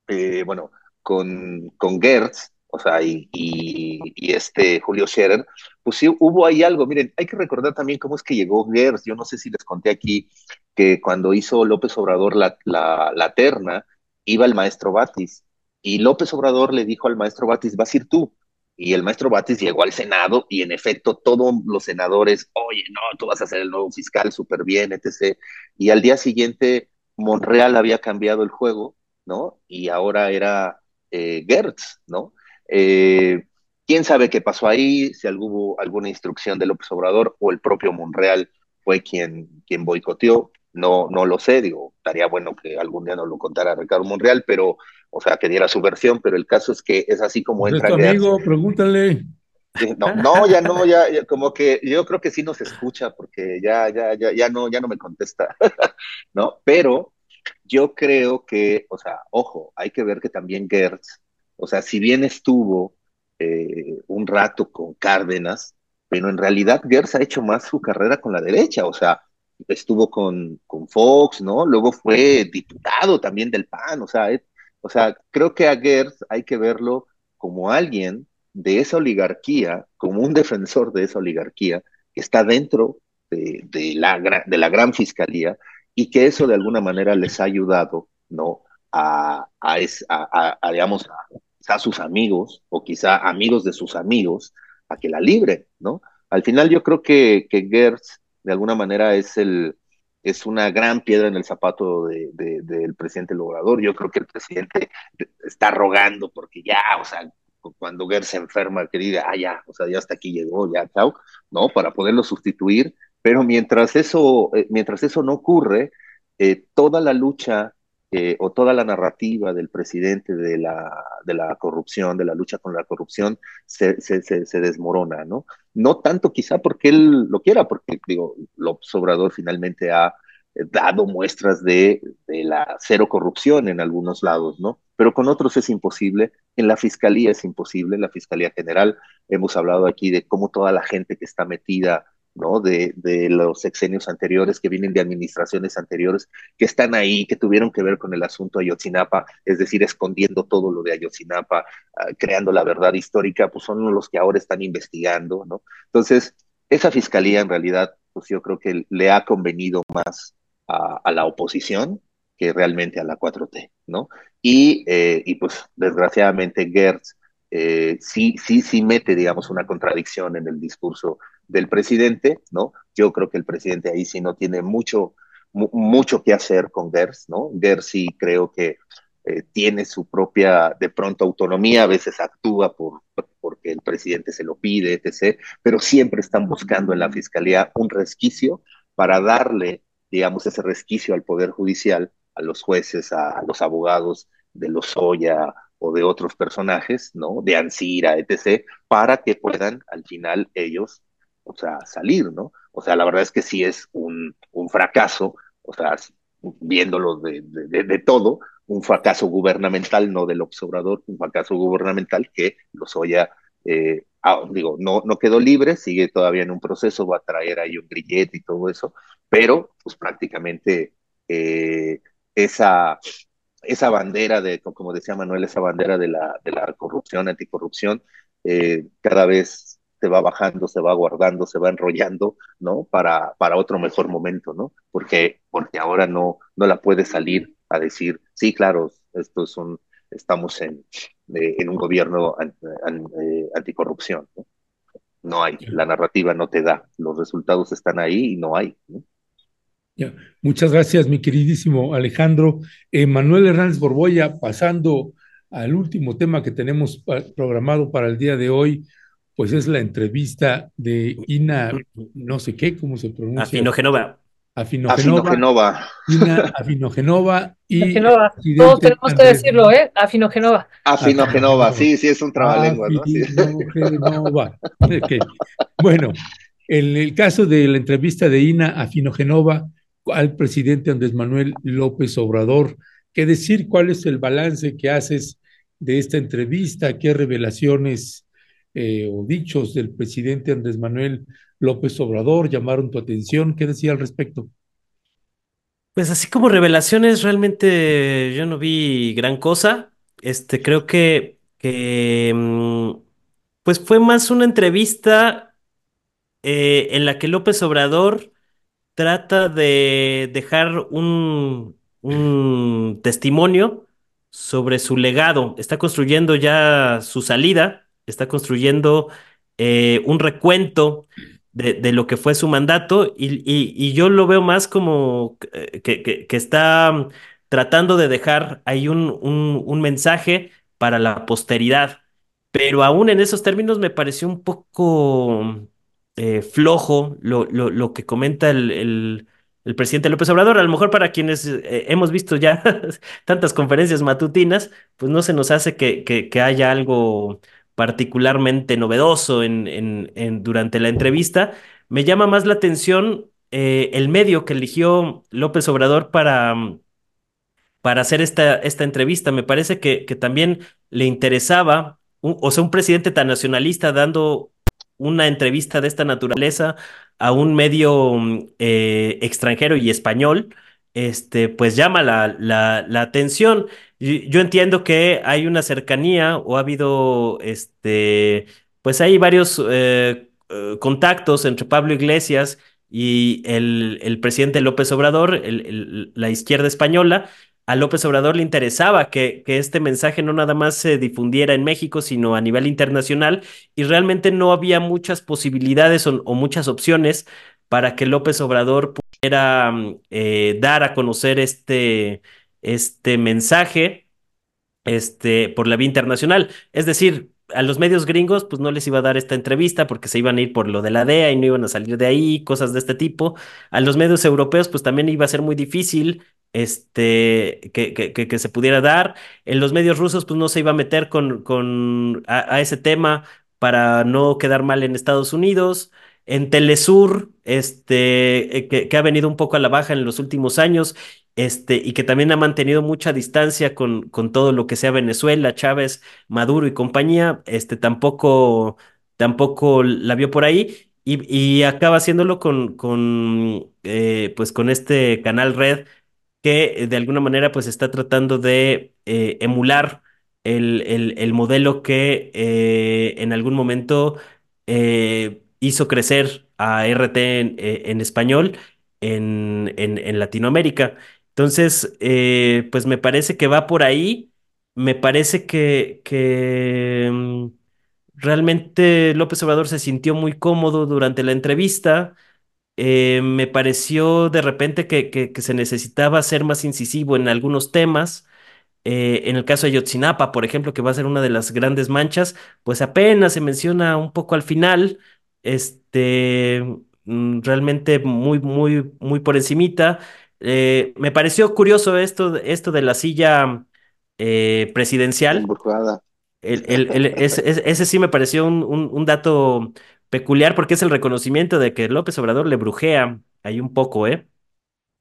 eh, bueno, con, con Gertz, o sea, y, y, y, este Julio Scherer, pues sí hubo ahí algo. Miren, hay que recordar también cómo es que llegó Gertz. Yo no sé si les conté aquí que cuando hizo López Obrador la, la, la terna, iba el maestro Batis y López Obrador le dijo al maestro Batis, vas a ir tú. Y el maestro Batis llegó al Senado y en efecto todos los senadores, oye, no, tú vas a ser el nuevo fiscal súper bien, etc. Y al día siguiente Monreal había cambiado el juego, ¿no? Y ahora era eh, Gertz, ¿no? Eh, ¿Quién sabe qué pasó ahí? Si hubo alguna instrucción de López Obrador o el propio Monreal fue quien, quien boicoteó no, no lo sé, digo, estaría bueno que algún día nos lo contara Ricardo Monreal, pero, o sea, que diera su versión, pero el caso es que es así como pues entra. amigo, pregúntale. No, no, ya no, ya, ya, como que yo creo que sí nos escucha, porque ya, ya, ya, ya no, ya no me contesta, ¿no? Pero yo creo que, o sea, ojo, hay que ver que también Gertz, o sea, si bien estuvo eh, un rato con Cárdenas, pero en realidad Gertz ha hecho más su carrera con la derecha, o sea, estuvo con, con Fox, ¿no? Luego fue diputado también del PAN, o sea, o sea, creo que a Gertz hay que verlo como alguien de esa oligarquía, como un defensor de esa oligarquía, que está dentro de, de, la, de la gran fiscalía y que eso de alguna manera les ha ayudado, ¿no? A, a, a, a digamos, a, sus amigos o quizá amigos de sus amigos a que la libren, ¿no? Al final yo creo que, que Gertz de alguna manera es el es una gran piedra en el zapato de, del presidente Logrador. Yo creo que el presidente está rogando porque ya, o sea, cuando Ger se enferma, que diga, ah, ya, o sea, ya hasta aquí llegó, ya, chao, ¿no? Para poderlo sustituir. Pero mientras eso, eh, mientras eso no ocurre, eh, toda la lucha eh, o toda la narrativa del presidente de la, de la corrupción, de la lucha con la corrupción, se, se, se, desmorona, ¿no? No tanto quizá porque él lo quiera, porque digo, López Obrador finalmente ha dado muestras de, de la cero corrupción en algunos lados, ¿no? Pero con otros es imposible, en la fiscalía es imposible, en la fiscalía general hemos hablado aquí de cómo toda la gente que está metida De, de, los sexenios anteriores, que vienen de administraciones anteriores, que están ahí, que tuvieron que ver con el asunto Ayotzinapa, es decir, escondiendo todo lo de Ayotzinapa, uh, creando la verdad histórica, pues son los que ahora están investigando, ¿no? Entonces, esa fiscalía en realidad, pues yo creo que le ha convenido más a, a la oposición que realmente a la 4T, ¿no? Y, eh, y pues desgraciadamente Gertz eh, sí, sí, sí mete, digamos, una contradicción en el discurso del presidente, ¿no? Yo creo que el presidente ahí sí no tiene mucho, mucho que hacer con Gertz, ¿no? Gertz sí creo que eh, tiene su propia, de pronto, autonomía, a veces actúa por, porque el presidente se lo pide, etc., pero siempre están buscando en la fiscalía un resquicio para darle, digamos, ese resquicio al Poder Judicial, a los jueces, a, los abogados de Lozoya o de otros personajes, ¿no? De Ansira, etc., para que puedan al final ellos, o sea, salir, ¿no? O sea, la verdad es que sí es un, un fracaso, o sea, viéndolo de, de, todo, un fracaso gubernamental, no del observador, un fracaso gubernamental que Lozoya, eh, ah, digo, no, no quedó libre, sigue todavía en un proceso, va a traer ahí un grillete y todo eso, pero pues prácticamente eh, esa, esa bandera de, como decía Manuel, esa bandera de la, de la corrupción, anticorrupción, eh, cada vez se va bajando, se va guardando, se va enrollando, ¿no? Para, para otro mejor momento, ¿no? Porque, porque ahora no, no la puede salir a decir, sí, claro, esto es un, estamos en, eh, en un gobierno an, an, eh, anticorrupción, ¿no? No hay, la narrativa no te da, los resultados están ahí y no hay, ¿no? Ya. Muchas gracias, mi queridísimo Alejandro. Eh, Manuel Hernández Borboya, pasando al último tema que tenemos programado para el día de hoy, pues es la entrevista de Ina, no sé qué, cómo se pronuncia. Afinogenova. Afinogenova. Afinogenova. Ina Afinogenova y. Afinogenova. Todos tenemos que decirlo, ¿eh? Afinogenova. Afinogenova, sí, sí, es un trabalengua, ¿no? Okay. Bueno, en el caso de la entrevista de Ina Afinogenova, al presidente Andrés Manuel López Obrador. ¿Qué decir? ¿Cuál es el balance que haces de esta entrevista? ¿Qué revelaciones eh, o dichos del presidente Andrés Manuel López Obrador llamaron tu atención? ¿Qué decía al respecto? Pues así como revelaciones, realmente yo no vi gran cosa. Este, creo que, que pues fue más una entrevista eh, en la que López Obrador trata de dejar un, un testimonio sobre su legado. Está construyendo ya su salida, está construyendo eh, un recuento de, de, lo que fue su mandato y, y, yo lo veo más como que, que, está tratando de dejar ahí un, un, mensaje para la posteridad. Pero aún en esos términos me pareció un poco eh, flojo lo, lo, lo, que comenta el, el, el, presidente López Obrador. A lo mejor para quienes eh, hemos visto ya tantas conferencias matutinas, pues no se nos hace que, que, que haya algo particularmente novedoso en, en, en, durante la entrevista. Me llama más la atención eh, el medio que eligió López Obrador para, para hacer esta, esta entrevista. Me parece que, que también le interesaba, un, o sea, un presidente tan nacionalista dando una entrevista de esta naturaleza a un medio eh, extranjero y español, este, pues llama la, la, la atención. Yo entiendo que hay una cercanía o ha habido, este, pues hay varios eh, contactos entre Pablo Iglesias y el, el presidente López Obrador, la izquierda española, a López Obrador le interesaba que, que, este mensaje no nada más se difundiera en México, sino a nivel internacional, y realmente no había muchas posibilidades o, muchas opciones para que López Obrador pudiera eh, dar a conocer este, este mensaje este, por la vía internacional. Es decir, a los medios gringos, pues no les iba a dar esta entrevista porque se iban a ir por lo de la DEA y no iban a salir de ahí, cosas de este tipo. A los medios europeos, pues también iba a ser muy difícil este, que, que, que, se pudiera dar. En los medios rusos, pues no se iba a meter con, con a, ese tema para no quedar mal en Estados Unidos. En Telesur, este, que, que, ha venido un poco a la baja en los últimos años, este, y que también ha mantenido mucha distancia con, con todo lo que sea Venezuela, Chávez, Maduro y compañía, este, tampoco, tampoco la vio por ahí. y, y acaba haciéndolo con, con, eh, pues con este canal Red que de alguna manera pues está tratando de eh, emular el, el- el modelo que eh, en algún momento hizo crecer a RT en, en español en- en Latinoamérica. Entonces, eh, pues me parece que va por ahí. Me parece que, mm, realmente López Obrador se sintió muy cómodo durante la entrevista eh, me pareció de repente que se necesitaba ser más incisivo en algunos temas. Eh, en el caso de Yotzinapa, por ejemplo, que va a ser una de las grandes manchas, pues apenas se menciona un poco al final, este, mm, realmente muy, muy, muy por encimita. Eh, me pareció curioso esto, esto de la silla eh, presidencial. Embrujada. El, el- el- ese, sí me pareció un, un- un dato peculiar porque es el reconocimiento de que López Obrador le brujea ahí un poco, ¿eh?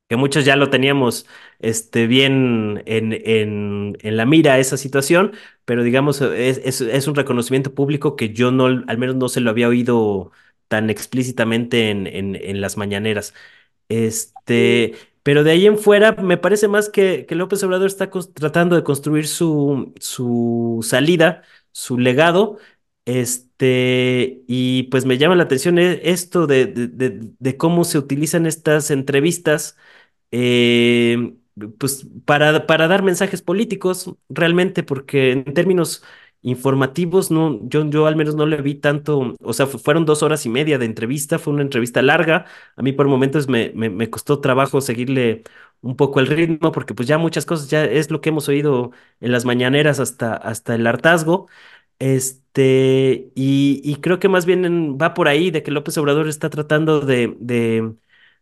Que muchos ya lo teníamos este, bien en, en, en la mira esa situación, pero digamos, es, es, es un reconocimiento público que yo no, al menos no se lo había oído tan explícitamente en, en, en las mañaneras. Este, pero de ahí en fuera, me parece más que, que López Obrador está tratando de construir su, su salida, su legado. Este, y pues me llama la atención e- esto de, de, de- de cómo se utilizan estas entrevistas, eh, pues para, para dar mensajes políticos, realmente, porque en términos informativos, no, yo, yo al menos no le vi tanto, o sea, fu- fueron dos horas y media de entrevista, fue una entrevista larga a mí por momentos me, me, me costó trabajo seguirle un poco el ritmo porque pues ya muchas cosas ya es lo que hemos oído en las mañaneras hasta, hasta el hartazgo. Este, y, y creo que más bien en- va por ahí de que López Obrador está tratando de, de,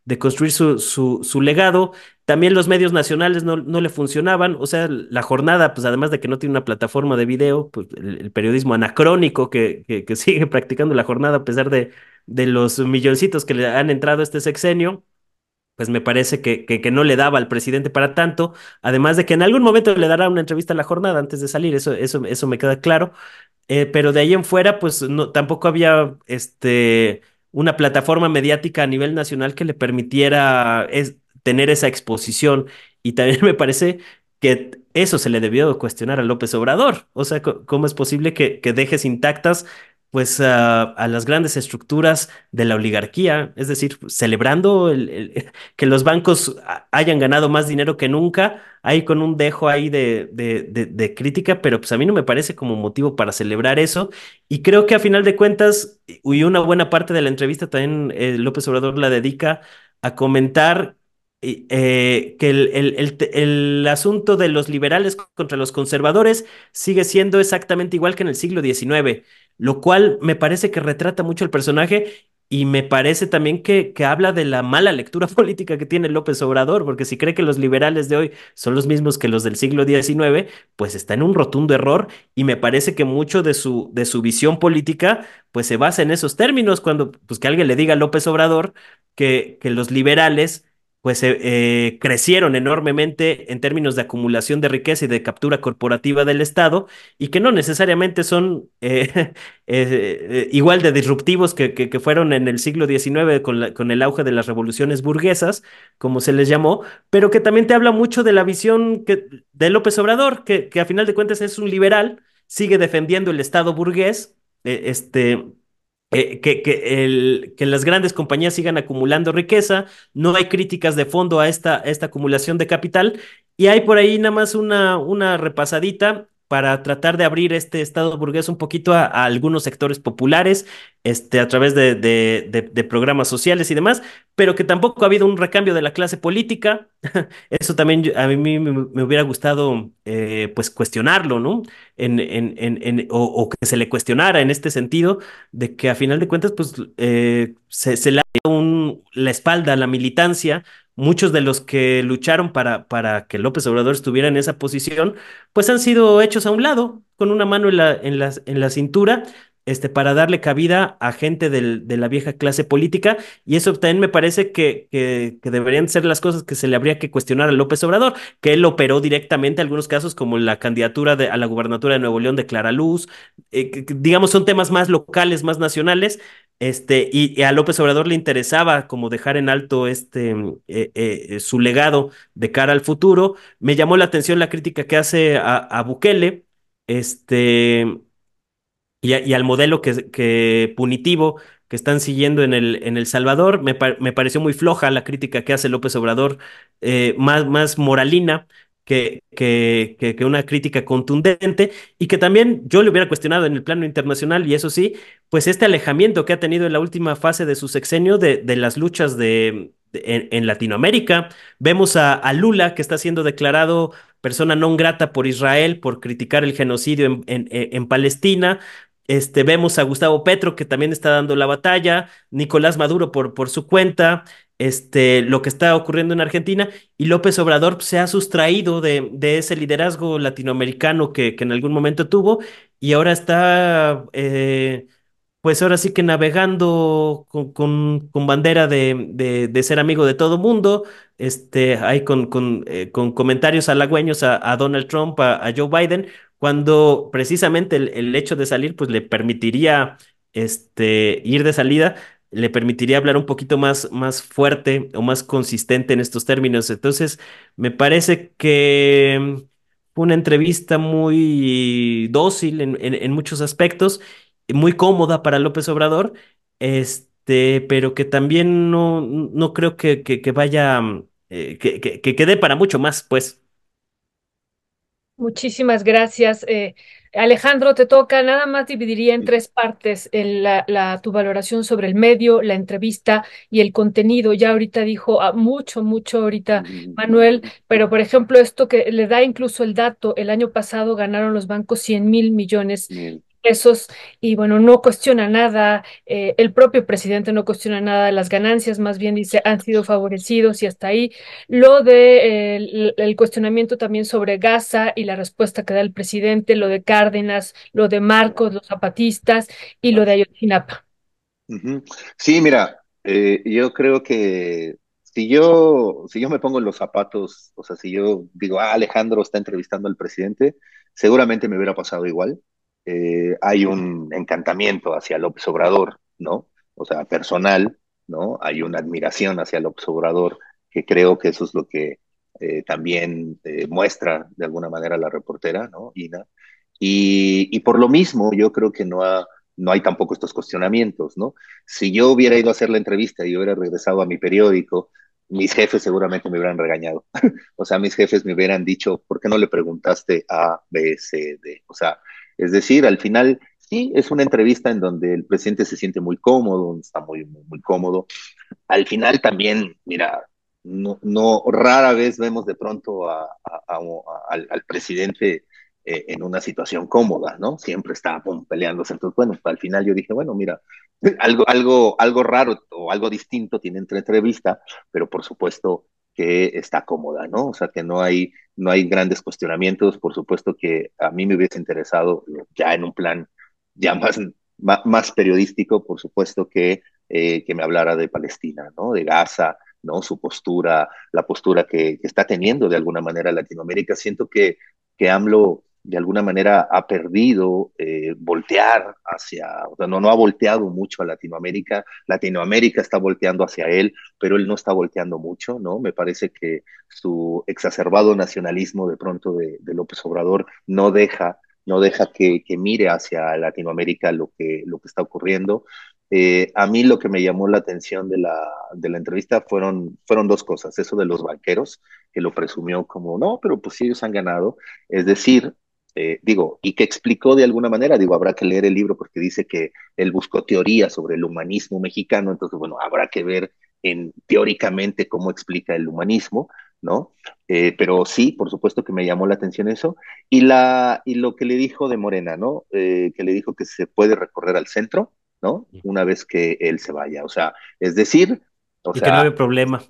de construir su, su, su legado. También los medios nacionales no, no le funcionaban. O sea, la jornada, pues además de que no tiene una plataforma de video, pues el, periodismo anacrónico que, que, que sigue practicando la jornada a pesar de, de los milloncitos que le han entrado este sexenio pues me parece que, que, que no le daba al presidente para tanto, además de que en algún momento le dará una entrevista a la jornada antes de salir, eso, eso, eso me queda claro, eh, pero de ahí en fuera, pues no, tampoco había este, una plataforma mediática a nivel nacional que le permitiera es- tener esa exposición. Y también me parece que eso se le debió cuestionar a López Obrador. O sea, ¿cómo es posible que, que dejes intactas pues a, a las grandes estructuras de la oligarquía? Es decir, celebrando el- el- que los bancos hayan ganado más dinero que nunca ahí con un dejo ahí de, de, de- de crítica, pero pues a mí no me parece como motivo para celebrar eso. Y creo que a final de cuentas, y una buena parte de la entrevista también eh, López Obrador la dedica a comentar eh, que el, el- el el asunto de los liberales contra los conservadores sigue siendo exactamente igual que en el siglo XIX, lo cual me parece que retrata mucho el personaje y me parece también que, que habla de la mala lectura política que tiene López Obrador, porque si cree que los liberales de hoy son los mismos que los del siglo XIX, pues está en un rotundo error y me parece que mucho de su, de su visión política pues se basa en esos términos, cuando pues que alguien le diga a López Obrador que, que los liberales pues eh, eh, crecieron enormemente en términos de acumulación de riqueza y de captura corporativa del Estado y que no necesariamente son eh, eh, igual de disruptivos que, que, fueron en el siglo XIX con, con el auge de las revoluciones burguesas, como se les llamó, pero que también te habla mucho de la visión de López Obrador, que, que a final de cuentas es un liberal, sigue defendiendo el Estado burgués, este, eh, que, que, el, que las grandes compañías sigan acumulando riqueza, no hay críticas de fondo a esta, esta acumulación de capital, y hay por ahí nada más una, una repasadita para tratar de abrir este Estado burgués un poquito a, algunos sectores populares, este, a través de, programas sociales y demás, pero que tampoco ha habido un recambio de la clase política. Eso también a mí me, hubiera gustado eh, pues cuestionarlo, ¿no? En, en, en, o, que se le cuestionara en este sentido de que a final de cuentas pues eh, se, se le ha dado la espalda a la militancia. Muchos de los que lucharon para, para que López Obrador estuviera en esa posición, pues han sido hechos a un lado, con una mano en la, en en cintura, este, para darle cabida a gente de la vieja clase política. Y eso también me parece que, que, deberían ser las cosas que se le habría que cuestionar a López Obrador, que él operó directamente algunos casos como la candidatura de, a la gubernatura de Nuevo León de Clara Luz, eh, que, digamos son temas más locales, más nacionales, Este, y, a López Obrador le interesaba como dejar en alto este, eh, eh, su legado de cara al futuro. Me llamó la atención la crítica que hace a, a Bukele, este, y, al modelo que, que, punitivo que están siguiendo en el, en el Salvador. Me, me pareció muy floja la crítica que hace López Obrador, eh, más, más moralina que, que, que, una crítica contundente y que también yo le hubiera cuestionado en el plano internacional y eso sí, pues este alejamiento que ha tenido en la última fase de su sexenio de, de las luchas de, en, Latinoamérica. Vemos a, Lula que está siendo declarado persona non grata por Israel por criticar el genocidio en, en, en Palestina. Este, vemos a Gustavo Petro que también está dando la batalla, Nicolás Maduro por, por su cuenta, este, lo que está ocurriendo en Argentina y López Obrador se ha sustraído de, de ese liderazgo latinoamericano que, que, en algún momento tuvo y ahora está, eh, pues ahora sí que navegando con, con, bandera de, de, ser amigo de todo mundo, este, con, con, eh, con comentarios halagüeños a, a Donald Trump, a Joe Biden, cuando precisamente el, hecho de salir pues le permitiría este, ir de salida, le permitiría hablar un poquito más, más fuerte o más consistente en estos términos. Entonces, me parece que fue una entrevista muy dócil en, en, muchos aspectos, muy cómoda para López Obrador, este, pero que también no, no creo que, que, vaya, eh, que, que, que quede para mucho más, pues. Muchísimas gracias. Eh, Alejandro, te toca, nada más dividiría en tres partes la, tu valoración sobre el medio, la entrevista y el contenido. Ya ahorita dijo ah, mucho, mucho ahorita Manuel, pero por ejemplo esto que le da incluso el dato, el año pasado ganaron los bancos 100 mil millones pesos y bueno, no cuestiona nada, eh, el propio presidente no cuestiona nada de las ganancias, más bien dice han sido favorecidos y hasta ahí. Lo de el, cuestionamiento también sobre Gaza y la respuesta que da el presidente, lo de Cárdenas, lo de Marcos, los zapatistas y lo de Ayotzinapa. Sí, mira, eh, yo creo que si yo, si yo me pongo los zapatos, o sea, si yo digo, ah, Alejandro está entrevistando al presidente, seguramente me hubiera pasado igual eh, hay un encantamiento hacia López Obrador, ¿no? O sea, personal, ¿no? Hay una admiración hacia López Obrador, que creo que eso es lo que eh, también eh, muestra de alguna manera la reportera, ¿no? Ina. Y, por lo mismo, yo creo que no, ha, no hay tampoco estos cuestionamientos, ¿no? Si yo hubiera ido a hacer la entrevista y hubiera regresado a mi periódico, mis jefes seguramente me hubieran regañado. o sea, mis jefes me hubieran dicho, ¿por qué no le preguntaste A, B, C, D? O sea, es decir, al final sí es una entrevista en donde el presidente se siente muy cómodo, está muy, muy, cómodo. Al final también, mira, no, no rara vez vemos de pronto a, al, presidente eh, en una situación cómoda, ¿no? Siempre está peleándose. Entonces, bueno, al final yo dije, bueno, mira, algo, algo, algo raro o algo distinto tiene entre entrevista, pero por supuesto que está cómoda, ¿no? O sea, que no hay, no hay grandes cuestionamientos. Por supuesto que a mí me hubiese interesado ya en un plan ya más, más, periodístico, por supuesto que, eh, que me hablara de Palestina, ¿no? De Gaza, ¿no? Su postura, la postura que, que, está teniendo de alguna manera Latinoamérica. Siento que, que AMLO de alguna manera ha perdido eh, voltear hacia, o sea, no, no ha volteado mucho a Latinoamérica, Latinoamérica está volteando hacia él, pero él no está volteando mucho, ¿no? Me parece que su exacerbado nacionalismo de pronto de, López Obrador no deja, no deja que, que, mire hacia Latinoamérica lo que, lo que está ocurriendo. Eh, a mí lo que me llamó la atención de la, de la entrevista fueron, fueron dos cosas, eso de los banqueros, que lo presumió como, no, pero pues sí, ellos han ganado, es decir, eh, digo, y que explicó de alguna manera, digo, habrá que leer el libro porque dice que él buscó teoría sobre el humanismo mexicano, entonces, bueno, habrá que ver en, teóricamente cómo explica el humanismo, ¿no? Eh, pero sí, por supuesto que me llamó la atención eso, y, la, y lo que le dijo de Morena, ¿no? Eh, que le dijo que se puede recorrer al centro, ¿no? Una vez que él se vaya, o sea, es decir... O y que no hay problema.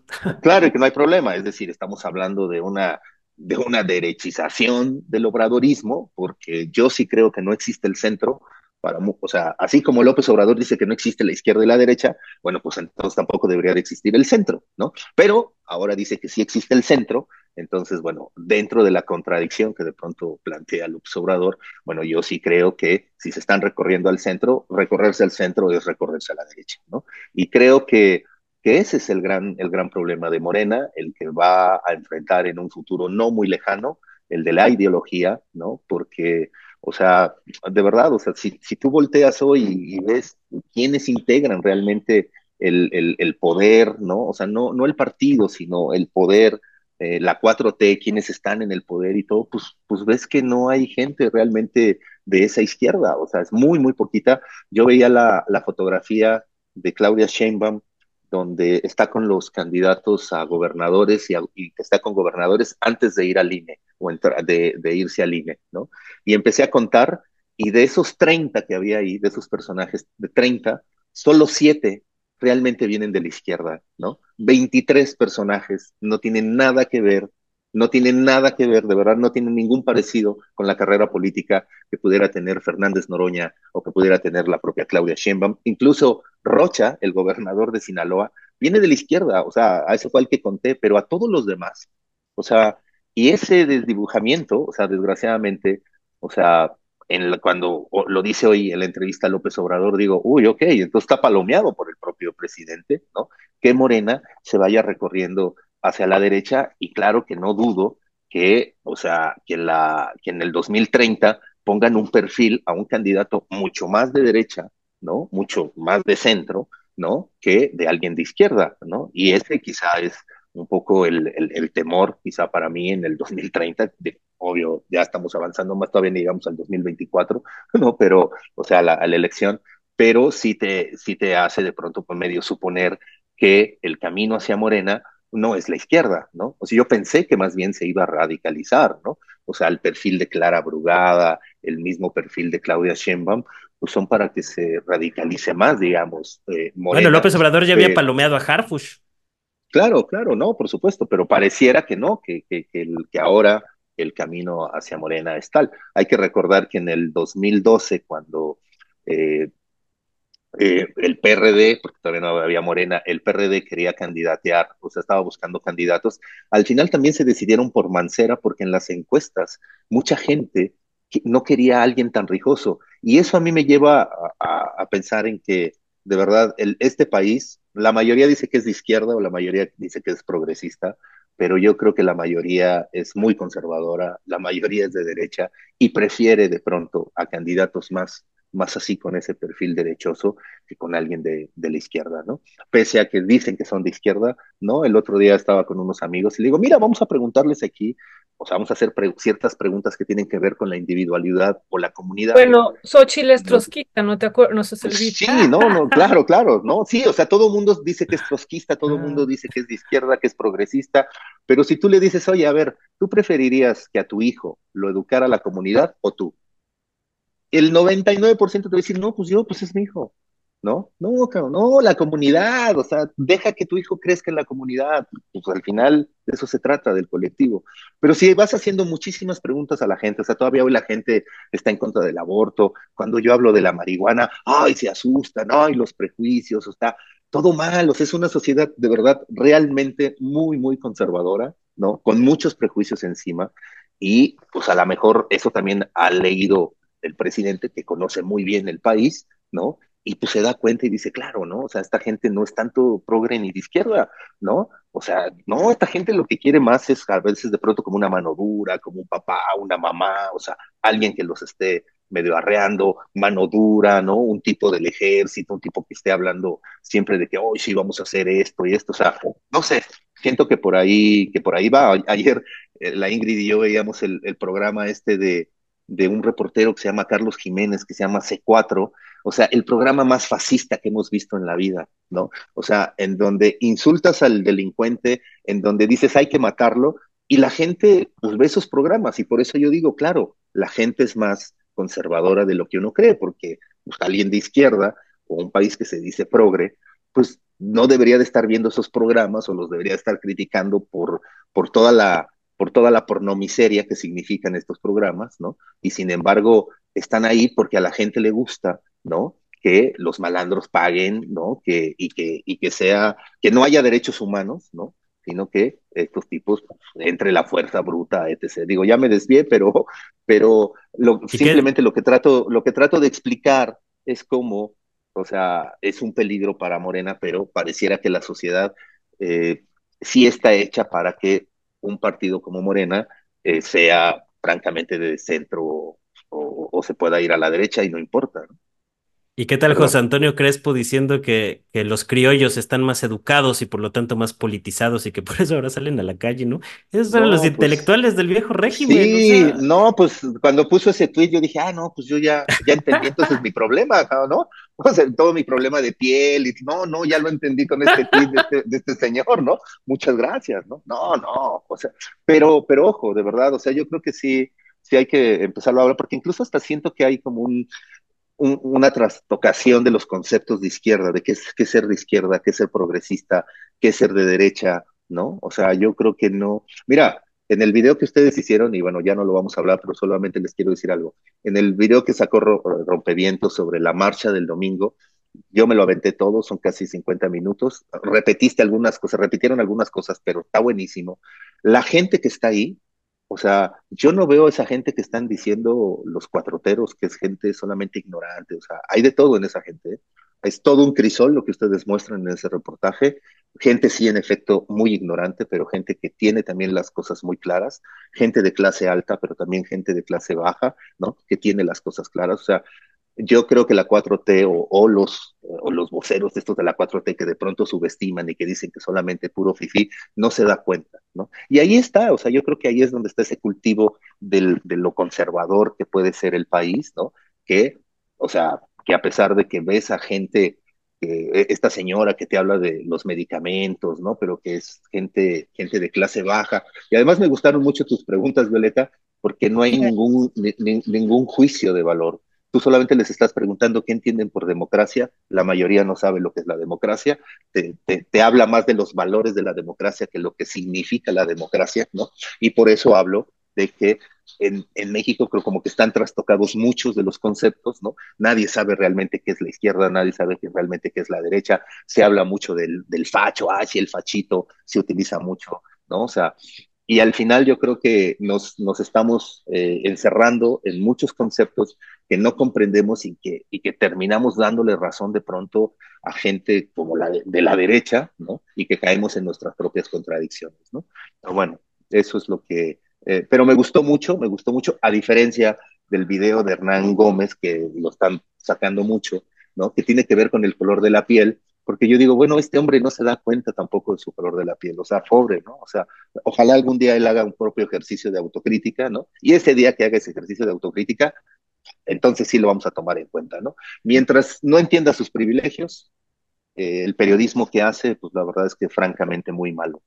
Claro, y que no hay problema, es decir, estamos hablando de una de una derechización del obradorismo, porque yo sí creo que no existe el centro, Para, o sea, así como López Obrador dice que no existe la izquierda y la derecha, bueno, pues entonces tampoco debería de existir el centro, ¿no? Pero ahora dice que sí existe el centro, entonces, bueno, dentro de la contradicción que de pronto plantea López Obrador, bueno, yo sí creo que si se están recorriendo al centro, recorrerse al centro es recorrerse a la derecha, ¿no? Y creo que que ese es el gran, el gran problema de Morena, el que va a enfrentar en un futuro no muy lejano, el de la ideología, ¿no? Porque, o sea, de verdad, o sea, si, si tú volteas hoy y, ves quiénes integran realmente el, el, poder, ¿no? O sea, no, no el partido, sino el poder, eh, la 4T, quienes están en el poder y todo, pues, pues ves que no hay gente realmente de esa izquierda, o sea, es muy, muy poquita. Yo veía la, la fotografía de Claudia Sheinbaum donde está con los candidatos a gobernadores y, está con gobernadores antes de ir al INE o de, de, irse al INE, ¿no? Y empecé a contar y de esos 30 que había ahí, de esos personajes, de 30, solo 7 realmente vienen de la izquierda, ¿no? 23 personajes no tienen nada que ver no tiene nada que ver, de verdad, no tiene ningún parecido con la carrera política que pudiera tener Fernández Noroña o que pudiera tener la propia Claudia Sheinbaum. Incluso Rocha, el gobernador de Sinaloa, viene de la izquierda, o sea, a ese fue el que conté, pero a todos los demás. O sea, y ese desdibujamiento, o sea, desgraciadamente, o sea, en cuando lo dice hoy en la entrevista López Obrador, digo, uy, ok, entonces está palomeado por el propio presidente, ¿no? Que Morena se vaya recorriendo hacia la derecha y claro que no dudo que, o sea, que, la, que en el 2030 pongan un perfil a un candidato mucho más de derecha, ¿no? Mucho más de centro, ¿no? Que de alguien de izquierda, ¿no? Y ese quizá es un poco el, el, temor, quizá para mí en el 2030, de, obvio, ya estamos avanzando más, todavía llegamos al 2024, ¿no? Pero, o sea, la, a la elección, pero sí te, sí te hace de pronto por medio suponer que el camino hacia Morena no es la izquierda, ¿no? O sea, yo pensé que más bien se iba a radicalizar, ¿no? O sea, el perfil de Clara Brugada, el mismo perfil de Claudia Sheinbaum, pues son para que se radicalice más, digamos. Eh, bueno, López Obrador ya había palomeado a Harfush. Claro, claro, no, por supuesto, pero pareciera que no, que, que, que, el, que ahora el camino hacia Morena es tal. Hay que recordar que en el 2012, cuando eh, eh, el PRD, porque todavía no había Morena, el PRD quería candidatear, o sea, estaba buscando candidatos. Al final también se decidieron por Mancera, porque en las encuestas mucha gente no quería a alguien tan rijoso. Y eso a mí me lleva a, pensar en que, de verdad, este país, la mayoría dice que es de izquierda o la mayoría dice que es progresista, pero yo creo que la mayoría es muy conservadora, la mayoría es de derecha y prefiere de pronto a candidatos más más así con ese perfil derechoso que con alguien de, de, la izquierda, ¿no? Pese a que dicen que son de izquierda, ¿no? El otro día estaba con unos amigos y le digo, mira, vamos a preguntarles aquí, o sea, vamos a hacer ciertas preguntas que tienen que ver con la individualidad o la comunidad. Bueno, Xochitl es trotskista, ¿no te acuerdas? No se pues Sí, no, no, claro, claro, ¿no? Sí, o sea, todo el mundo dice que es trotskista, todo el mundo ah. dice que es de izquierda, que es progresista, pero si tú le dices, oye, a ver, ¿tú preferirías que a tu hijo lo educara la comunidad o tú? El 99% te va a decir, no, pues yo, pues es mi hijo. ¿No? No, cabrón, no, la comunidad, o sea, deja que tu hijo crezca en la comunidad, pues al final de eso se trata, del colectivo. Pero si vas haciendo muchísimas preguntas a la gente, o sea, todavía hoy la gente está en contra del aborto, cuando yo hablo de la marihuana, ay, se asustan, ay, los prejuicios, o sea, todo mal, o sea, es una sociedad de verdad realmente muy, muy conservadora, ¿no? Con muchos prejuicios encima, y pues a lo mejor eso también ha leído el presidente que conoce muy bien el país, ¿no? Y pues se da cuenta y dice, claro, ¿no? O sea, esta gente no es tanto progre ni de izquierda, ¿no? O sea, no, esta gente lo que quiere más es a veces de pronto como una mano dura, como un papá, una mamá, o sea, alguien que los esté medio arreando, mano dura, ¿no? Un tipo del ejército, un tipo que esté hablando siempre de que hoy sí vamos a hacer esto y esto, o sea, no sé, siento que por ahí, que por ahí va. Ayer eh, la Ingrid y yo veíamos el programa este de, de un reportero que se llama Carlos Jiménez, que se llama C4, o sea, el programa más fascista que hemos visto en la vida, ¿no? O sea, en donde insultas al delincuente, en donde dices hay que matarlo, y la gente pues ve esos programas, y por eso yo digo, claro, la gente es más conservadora de lo que uno cree, porque pues, alguien de izquierda o un país que se dice progre, pues no debería de estar viendo esos programas o los debería de estar criticando por, por toda la por toda la pornomiseria que significan estos programas, ¿no? Y sin embargo, están ahí porque a la gente le gusta, ¿no? Que los malandros paguen, ¿no? Que, y, que, y que sea, que no haya derechos humanos, ¿no? Sino que estos tipos pues, entre la fuerza bruta, etc. Digo, ya me desvié, pero, pero lo, simplemente lo que, trato, lo que trato de explicar es cómo, o sea, es un peligro para Morena, pero pareciera que la sociedad eh, sí está hecha para que un partido como Morena eh, sea francamente de centro o, se pueda ir a la derecha y no importa. ¿no? ¿Y qué tal José Antonio Crespo diciendo que, que, los criollos están más educados y por lo tanto más politizados y que por eso ahora salen a la calle, ¿no? Esos eran los pues, intelectuales del viejo régimen. Sí, no, pues cuando puso ese tuit yo dije, ah, no, pues yo ya, ya entendí entonces mi problema, ¿no? O sea, todo mi problema de piel, y no, no, ya lo entendí con este de este, de este señor, ¿no? Muchas gracias, ¿no? No, no, o sea, pero, pero ojo, de verdad, o sea, yo creo que sí, sí hay que empezarlo a hablar, porque incluso hasta siento que hay como un, una trastocación de los conceptos de izquierda, de qué es, qué ser de izquierda, qué ser progresista, qué ser de derecha, ¿no? O sea, yo creo que no. Mira, en el video que ustedes hicieron, y bueno, ya no lo vamos a hablar, pero solamente les quiero decir algo. En el video que sacó Rompevientos sobre la marcha del domingo, yo me lo aventé todo, son casi 50 minutos. Repetiste algunas cosas, repitieron algunas cosas, pero está buenísimo. La gente que está ahí o sea, yo no veo a esa gente que están diciendo los cuatroteros, que es gente solamente ignorante. O sea, hay de todo en esa gente. ¿eh? Es todo un crisol lo que ustedes muestran en ese reportaje. Gente sí, en efecto, muy ignorante, pero gente que tiene también las cosas muy claras. Gente de clase alta, pero también gente de clase baja, ¿no? Que tiene las cosas claras. O sea, yo creo que la 4T o, los, o los voceros de estos de la 4T que de pronto subestiman y que dicen que solamente puro fifi, no se da cuenta, ¿no? Y ahí está, o sea, yo creo que ahí es donde está ese cultivo del, de lo conservador que puede ser el país, ¿no? Que, o sea, que a pesar de que ves a gente, eh, esta señora que te habla de los medicamentos, ¿no? Pero que es gente, gente de clase baja. Y además me gustaron mucho tus preguntas, Violeta, porque no hay ningún, ningún juicio de valor Tú solamente les estás preguntando qué entienden por democracia. La mayoría no sabe lo que es la democracia. Te, te, habla más de los valores de la democracia que lo que significa la democracia, ¿no? Y por eso hablo de que en, México creo como que están trastocados muchos de los conceptos, ¿no? Nadie sabe realmente qué es la izquierda, nadie sabe realmente qué es la derecha. Se habla mucho del, del facho, ah, el fachito se utiliza mucho, ¿no? O sea, y al final yo creo que nos, nos estamos eh, encerrando en muchos conceptos que no comprendemos y que, y que terminamos dándole razón de pronto a gente como la de, la derecha, ¿no? Y que caemos en nuestras propias contradicciones, ¿no? Pero bueno, eso es lo que... Eh, pero me gustó mucho, me gustó mucho, a diferencia del video de Hernán Gómez, que lo están sacando mucho, ¿no? Que tiene que ver con el color de la piel, porque yo digo, bueno, este hombre no se da cuenta tampoco de su color de la piel, o sea, pobre, ¿no? O sea, ojalá algún día él haga un propio ejercicio de autocrítica, ¿no? Y ese día que haga ese ejercicio de autocrítica, entonces sí lo vamos a tomar en cuenta, ¿no? Mientras no entienda sus privilegios, eh, el periodismo que hace, pues la verdad es que francamente muy malo.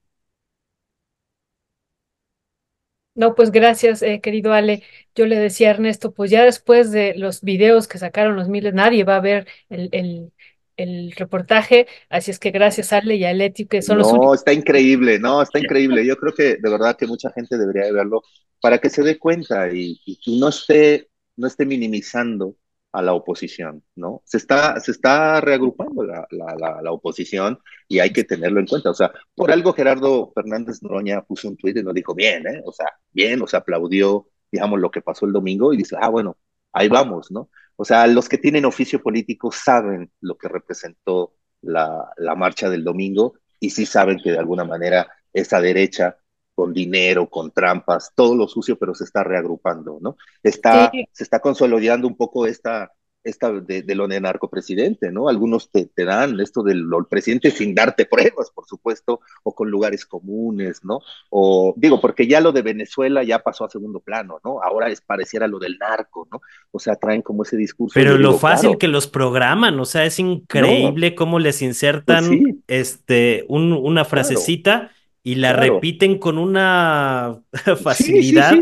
No, pues gracias, eh, querido Ale. Yo le decía a Ernesto, pues ya después de los videos que sacaron los miles, nadie va a ver el, el el reportaje, así es que gracias Ale y a Leti, que son los No, está increíble, no, está increíble. Yo creo que de verdad que mucha gente debería verlo para que se dé cuenta y, no esté, no esté minimizando a la oposición, ¿no? Se está, se está reagrupando la, la, la, oposición y hay que tenerlo en cuenta. O sea, por algo Gerardo Fernández Noroña puso un tuit y nos dijo, bien, ¿eh? O sea, bien, o sea, aplaudió, digamos, lo que pasó el domingo y dice, ah, bueno, ahí vamos, ¿no? O sea, los que tienen oficio político saben lo que representó la, la marcha del domingo y sí saben que de alguna manera esa derecha con dinero, con trampas, todo lo sucio, pero se está reagrupando, ¿no? Está, Se está consolidando un poco esta, esta de, de, lo de narcopresidente, ¿no? Algunos te, te dan esto del presidente sin darte pruebas, por supuesto, o con lugares comunes, ¿no? O digo, porque ya lo de Venezuela ya pasó a segundo plano, ¿no? Ahora es pareciera lo del narco, ¿no? O sea, traen como ese discurso. Pero lo fácil que los programan, o sea, es increíble cómo les insertan pues este un, una frasecita y la repiten con una facilidad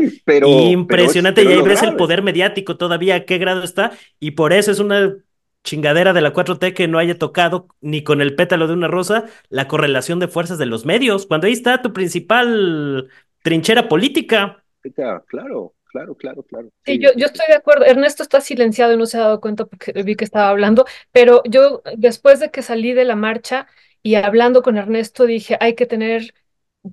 impresionante. y ahí ves el poder mediático todavía, a qué grado está. Y por eso es una chingadera de la 4T que no haya tocado ni con el pétalo de una rosa la correlación de fuerzas de los medios. Cuando ahí está tu principal trinchera política. Claro, claro, claro, claro. Sí, yo, yo estoy de acuerdo. Ernesto está silenciado y no se ha dado cuenta porque vi que estaba hablando, pero yo después de que salí de la marcha y hablando con Ernesto dije, hay que tener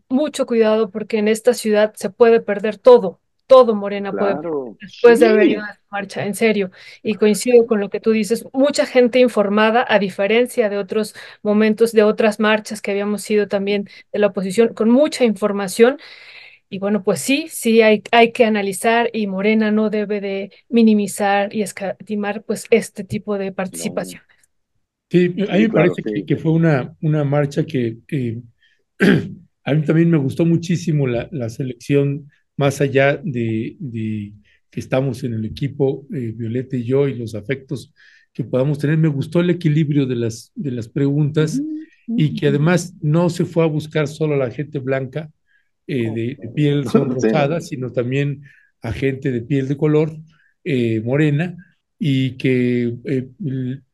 mucho cuidado porque en esta ciudad se puede perder todo, todo Morena puede perder Claro, después de haber sí, ido a esa marcha, en serio. Y coincido con lo que tú dices, mucha gente informada, a diferencia de otros momentos, de otras marchas que habíamos sido también de la oposición, con mucha información. Y bueno, pues sí, sí hay, hay que analizar y Morena no debe de minimizar y escatimar pues este tipo de participación. Sí, a mí sí, me claro, parece que, sí. que fue una, una marcha que eh, a mí también me gustó muchísimo la, la selección, más allá de, de que estamos en el equipo, eh, Violeta y yo, y los afectos que podamos tener. Me gustó el equilibrio de las, de las preguntas y que además no se fue a buscar solo a la gente blanca eh, de, de piel Sí, sonrosada, sino también a gente de piel de color eh, morena y que eh,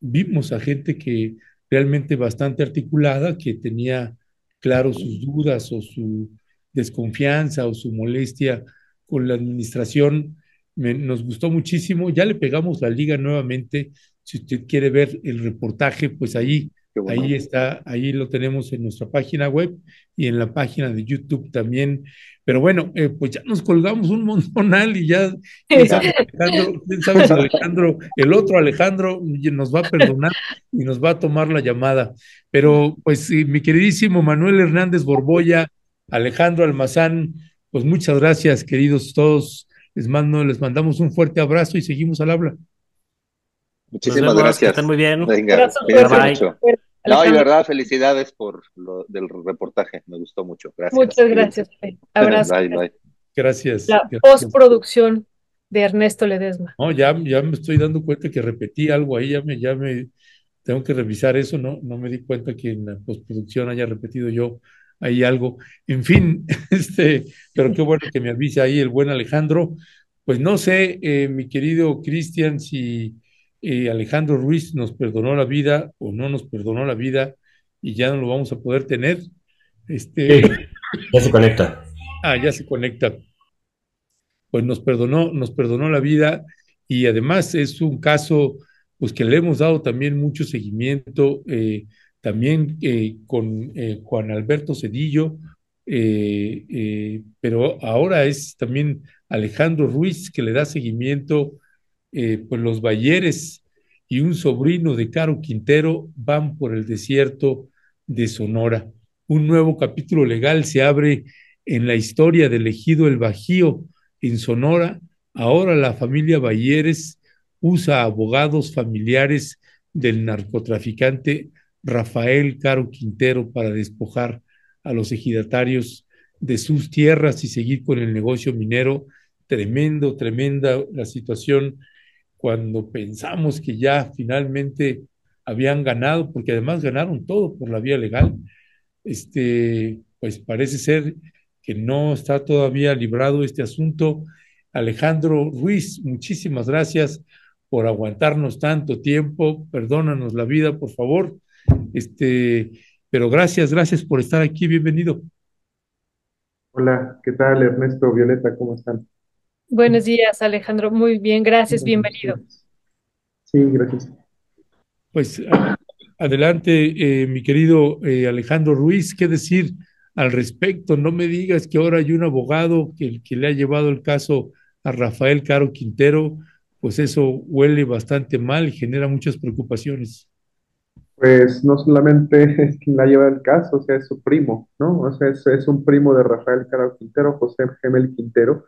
vimos a gente que realmente bastante articulada, que tenía claro sus dudas o su desconfianza o su molestia con la administración. Me- nos gustó muchísimo. Ya le pegamos la liga nuevamente. Si usted quiere ver el reportaje, pues ahí, bueno. ahí está, ahí lo tenemos en nuestra página web y en la página de YouTube también. Pero bueno, eh, pues ya nos colgamos un montonal y ya, quién sabe, Alejandro, quién sabe si Alejandro, el otro Alejandro nos va a perdonar y nos va a tomar la llamada. Pero pues sí, mi queridísimo Manuel Hernández Borboya, Alejandro Almazán, pues muchas gracias, queridos todos. Les mando, les mandamos un fuerte abrazo y seguimos al habla. Muchísimas vemos, que gracias. estén muy bien. Venga, Abrazo cuídense Bye, bye. mucho. No, y verdad, felicidades por lo del reportaje. Me gustó mucho. Gracias. Muchas gracias. Fe. Abrazo. Bye, bye. Gracias. La gracias. postproducción de Ernesto Ledesma. No, ya, ya me estoy dando cuenta que repetí algo ahí, ya me, ya me tengo que revisar eso, no, no me di cuenta que en la postproducción haya repetido yo ahí algo. En fin, este, pero qué bueno que me avise ahí el buen Alejandro. Pues no sé, eh, mi querido Cristian, si eh, Alejandro Ruiz nos perdonó la vida o no nos perdonó la vida y ya no lo vamos a poder tener. Este, Sí, ya se conecta. ah, ya se conecta pues nos perdonó, nos perdonó la vida y además es un caso pues que le hemos dado también mucho seguimiento, eh, también eh, con eh, Juan Alberto Cedillo, pero ahora es también Alejandro Ruiz que le da seguimiento, eh, pues los Bayeres y un sobrino de Caro Quintero van por el desierto de Sonora. Un nuevo capítulo legal se abre en la historia del ejido El Bajío en Sonora. Ahora la familia Bayeres usa abogados familiares del narcotraficante Rafael Caro Quintero para despojar a los ejidatarios de sus tierras y seguir con el negocio minero. Tremendo, tremenda la situación cuando pensamos que ya finalmente habían ganado, porque además ganaron todo por la vía legal. Este, pues parece ser que no está todavía librado este asunto. Alejandro Ruiz, muchísimas gracias por aguantarnos tanto tiempo. Perdónanos la vida, por favor. Este, pero gracias, gracias por estar aquí. Bienvenido. Hola, ¿qué tal Ernesto, Violeta? ¿Cómo están? Buenos días, Alejandro. Muy bien, gracias. Bienvenido. Sí, gracias. Pues adelante, eh, mi querido eh, Alejandro Ruiz, ¿qué decir al respecto? No me digas que ahora hay un abogado que, que le ha llevado el caso a Rafael Caro Quintero, pues eso huele bastante mal y genera muchas preocupaciones. Pues no solamente es quien la lleva el caso, o sea, es su primo, ¿no? O sea, es, es un primo de Rafael Caro Quintero, José Gemel Quintero,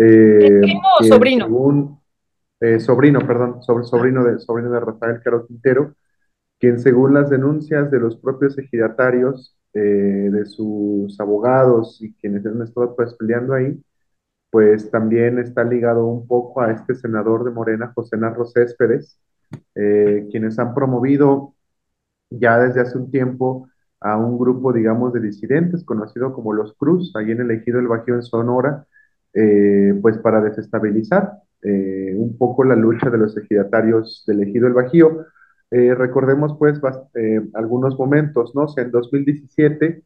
eh, ¿Primo o quien sobrino? según, eh, sobrino, perdón, sobre, sobrino de, sobrino de Rafael Caro Quintero, quien según las denuncias de los propios ejidatarios, eh, de sus abogados y quienes han estado pues peleando ahí, pues también está ligado un poco a este senador de Morena, José Narro Céspedes, eh, quienes han promovido ya desde hace un tiempo a un grupo, digamos, de disidentes conocido como los Cruz, ahí en el ejido del Bajío en Sonora, eh, pues para desestabilizar eh, un poco la lucha de los ejidatarios del ejido del Bajío. Eh, recordemos pues algunos momentos, ¿no? O sea, en 2017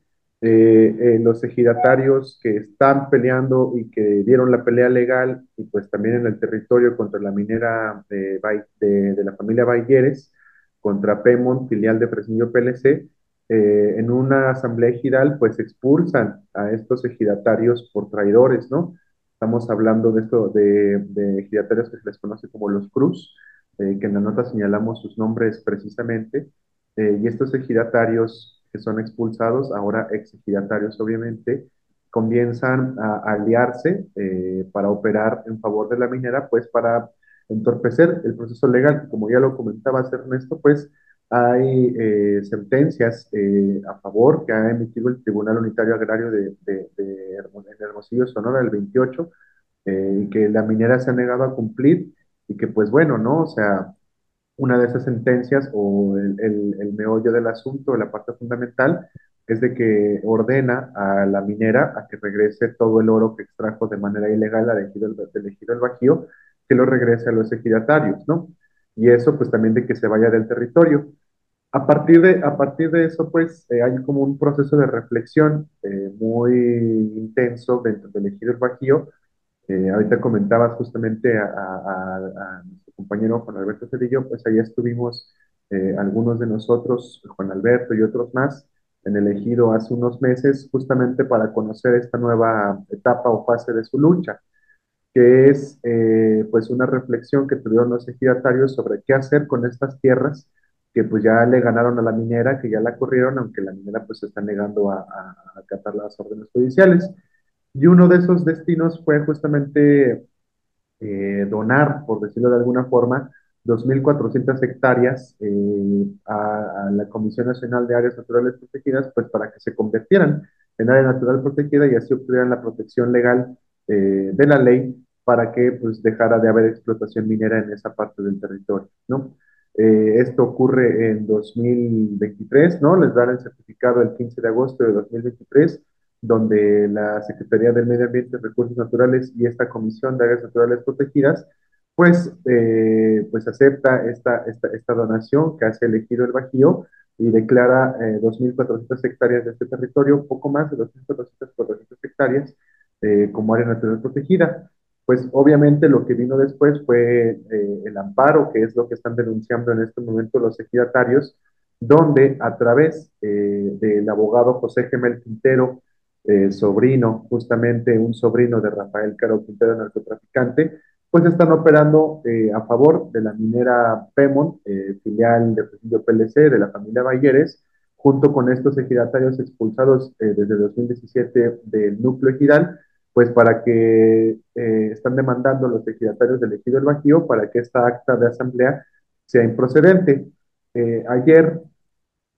eh, eh, los ejidatarios que están peleando y que dieron la pelea legal y pues también en el territorio contra la minera de, la familia Bayeres, contra Pemont, filial de Fresnillo PLC, en una asamblea ejidal pues expulsan a estos ejidatarios por traidores, ¿no? Estamos hablando de esto de, de que se les conoce como los Cruz, que en la nota señalamos sus nombres precisamente, y estos ejidatarios que son expulsados, ahora exigidatarios obviamente, comienzan a, aliarse eh, para operar en favor de la minera, pues para entorpecer el proceso legal. Como ya lo comentaba Ernesto, pues hay eh, sentencias eh, a favor que ha emitido el Tribunal Unitario Agrario de, Hermosillo, Sonora, el 28, y que la minera se ha negado a cumplir y que pues bueno, ¿no? O sea, una de esas sentencias o el, el, meollo del asunto, la parte fundamental, es de que ordena a la minera a que regrese todo el oro que extrajo de manera ilegal al ejido del, ejido del Bajío, que lo regrese a los ejidatarios, ¿no? Y eso pues también de que se vaya del territorio. A partir de, a partir de eso, pues hay como un proceso de reflexión eh, muy intenso dentro del ejido del Bajío. Eh, ahorita comentabas justamente a, a, compañero Juan Alberto Cedillo, pues ahí estuvimos eh, algunos de nosotros, Juan Alberto y otros más, en el ejido hace unos meses, justamente para conocer esta nueva etapa o fase de su lucha, que es eh, pues una reflexión que tuvieron los ejidatarios sobre qué hacer con estas tierras que pues ya le ganaron a la minera, que ya la corrieron, aunque la minera pues se está negando a, a acatar las órdenes judiciales. Y uno de esos destinos fue justamente eh, donar, por decirlo de alguna forma, 2.400 hectáreas eh, a, la Comisión Nacional de Áreas Naturales Protegidas, pues para que se convirtieran en área natural protegida y así obtuvieran la protección legal de la ley para que pues dejara de haber explotación minera en esa parte del territorio, ¿no? esto ocurre en 2023, ¿no? Les dan el certificado el 15 de agosto de 2023 donde la Secretaría del Medio Ambiente, Recursos Naturales y esta Comisión de Áreas Naturales Protegidas, pues, eh, pues acepta esta, esta, esta, donación que hace elegido el Bajío y declara eh, 2.400 hectáreas de este territorio, poco más de 2.400 hectáreas eh, como área natural protegida. Pues obviamente lo que vino después fue eh, el amparo, que es lo que están denunciando en este momento los ejidatarios, donde a través del abogado José Gemel Quintero, eh, sobrino, justamente un sobrino de Rafael Caro Quintero, narcotraficante, pues están operando eh, a favor de la minera Pemon, eh, filial de Presidio PLC, de la familia Bayeres, junto con estos ejidatarios expulsados desde 2017 del núcleo ejidal, pues para que están demandando los ejidatarios del ejido del Bajío para que esta acta de asamblea sea improcedente. ayer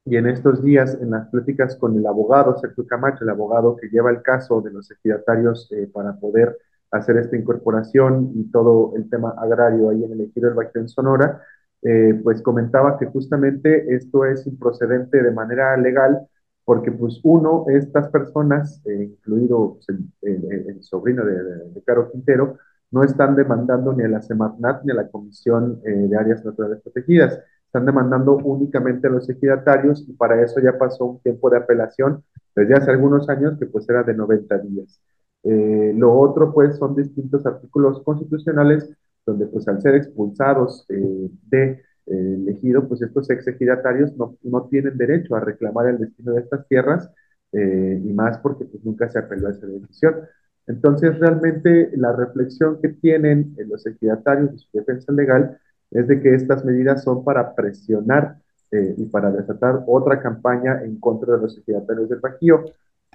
y en estos días, en las pláticas con el abogado Sergio Camacho, el abogado que lleva el caso de los ejidatarios eh, para poder hacer esta incorporación y todo el tema agrario ahí en el ejido del Bajío en Sonora, eh, pues comentaba que justamente esto es improcedente de manera legal porque pues uno, estas personas, eh, incluido pues, el, sobrino de, Caro Quintero, no están demandando ni a la Semarnat ni a la Comisión de Áreas Naturales Protegidas están demandando únicamente a los ejidatarios y para eso ya pasó un tiempo de apelación desde hace algunos años que pues era de 90 días. Eh, lo otro pues son distintos artículos constitucionales donde pues al ser expulsados eh, de eh, ejido, pues estos ex ejidatarios no, no, tienen derecho a reclamar el destino de estas tierras y más porque pues nunca se apeló a esa decisión. Entonces realmente la reflexión que tienen los ejidatarios de su defensa legal es de que estas medidas son para presionar eh, y para desatar otra campaña en contra de los ejidatarios del Bajío.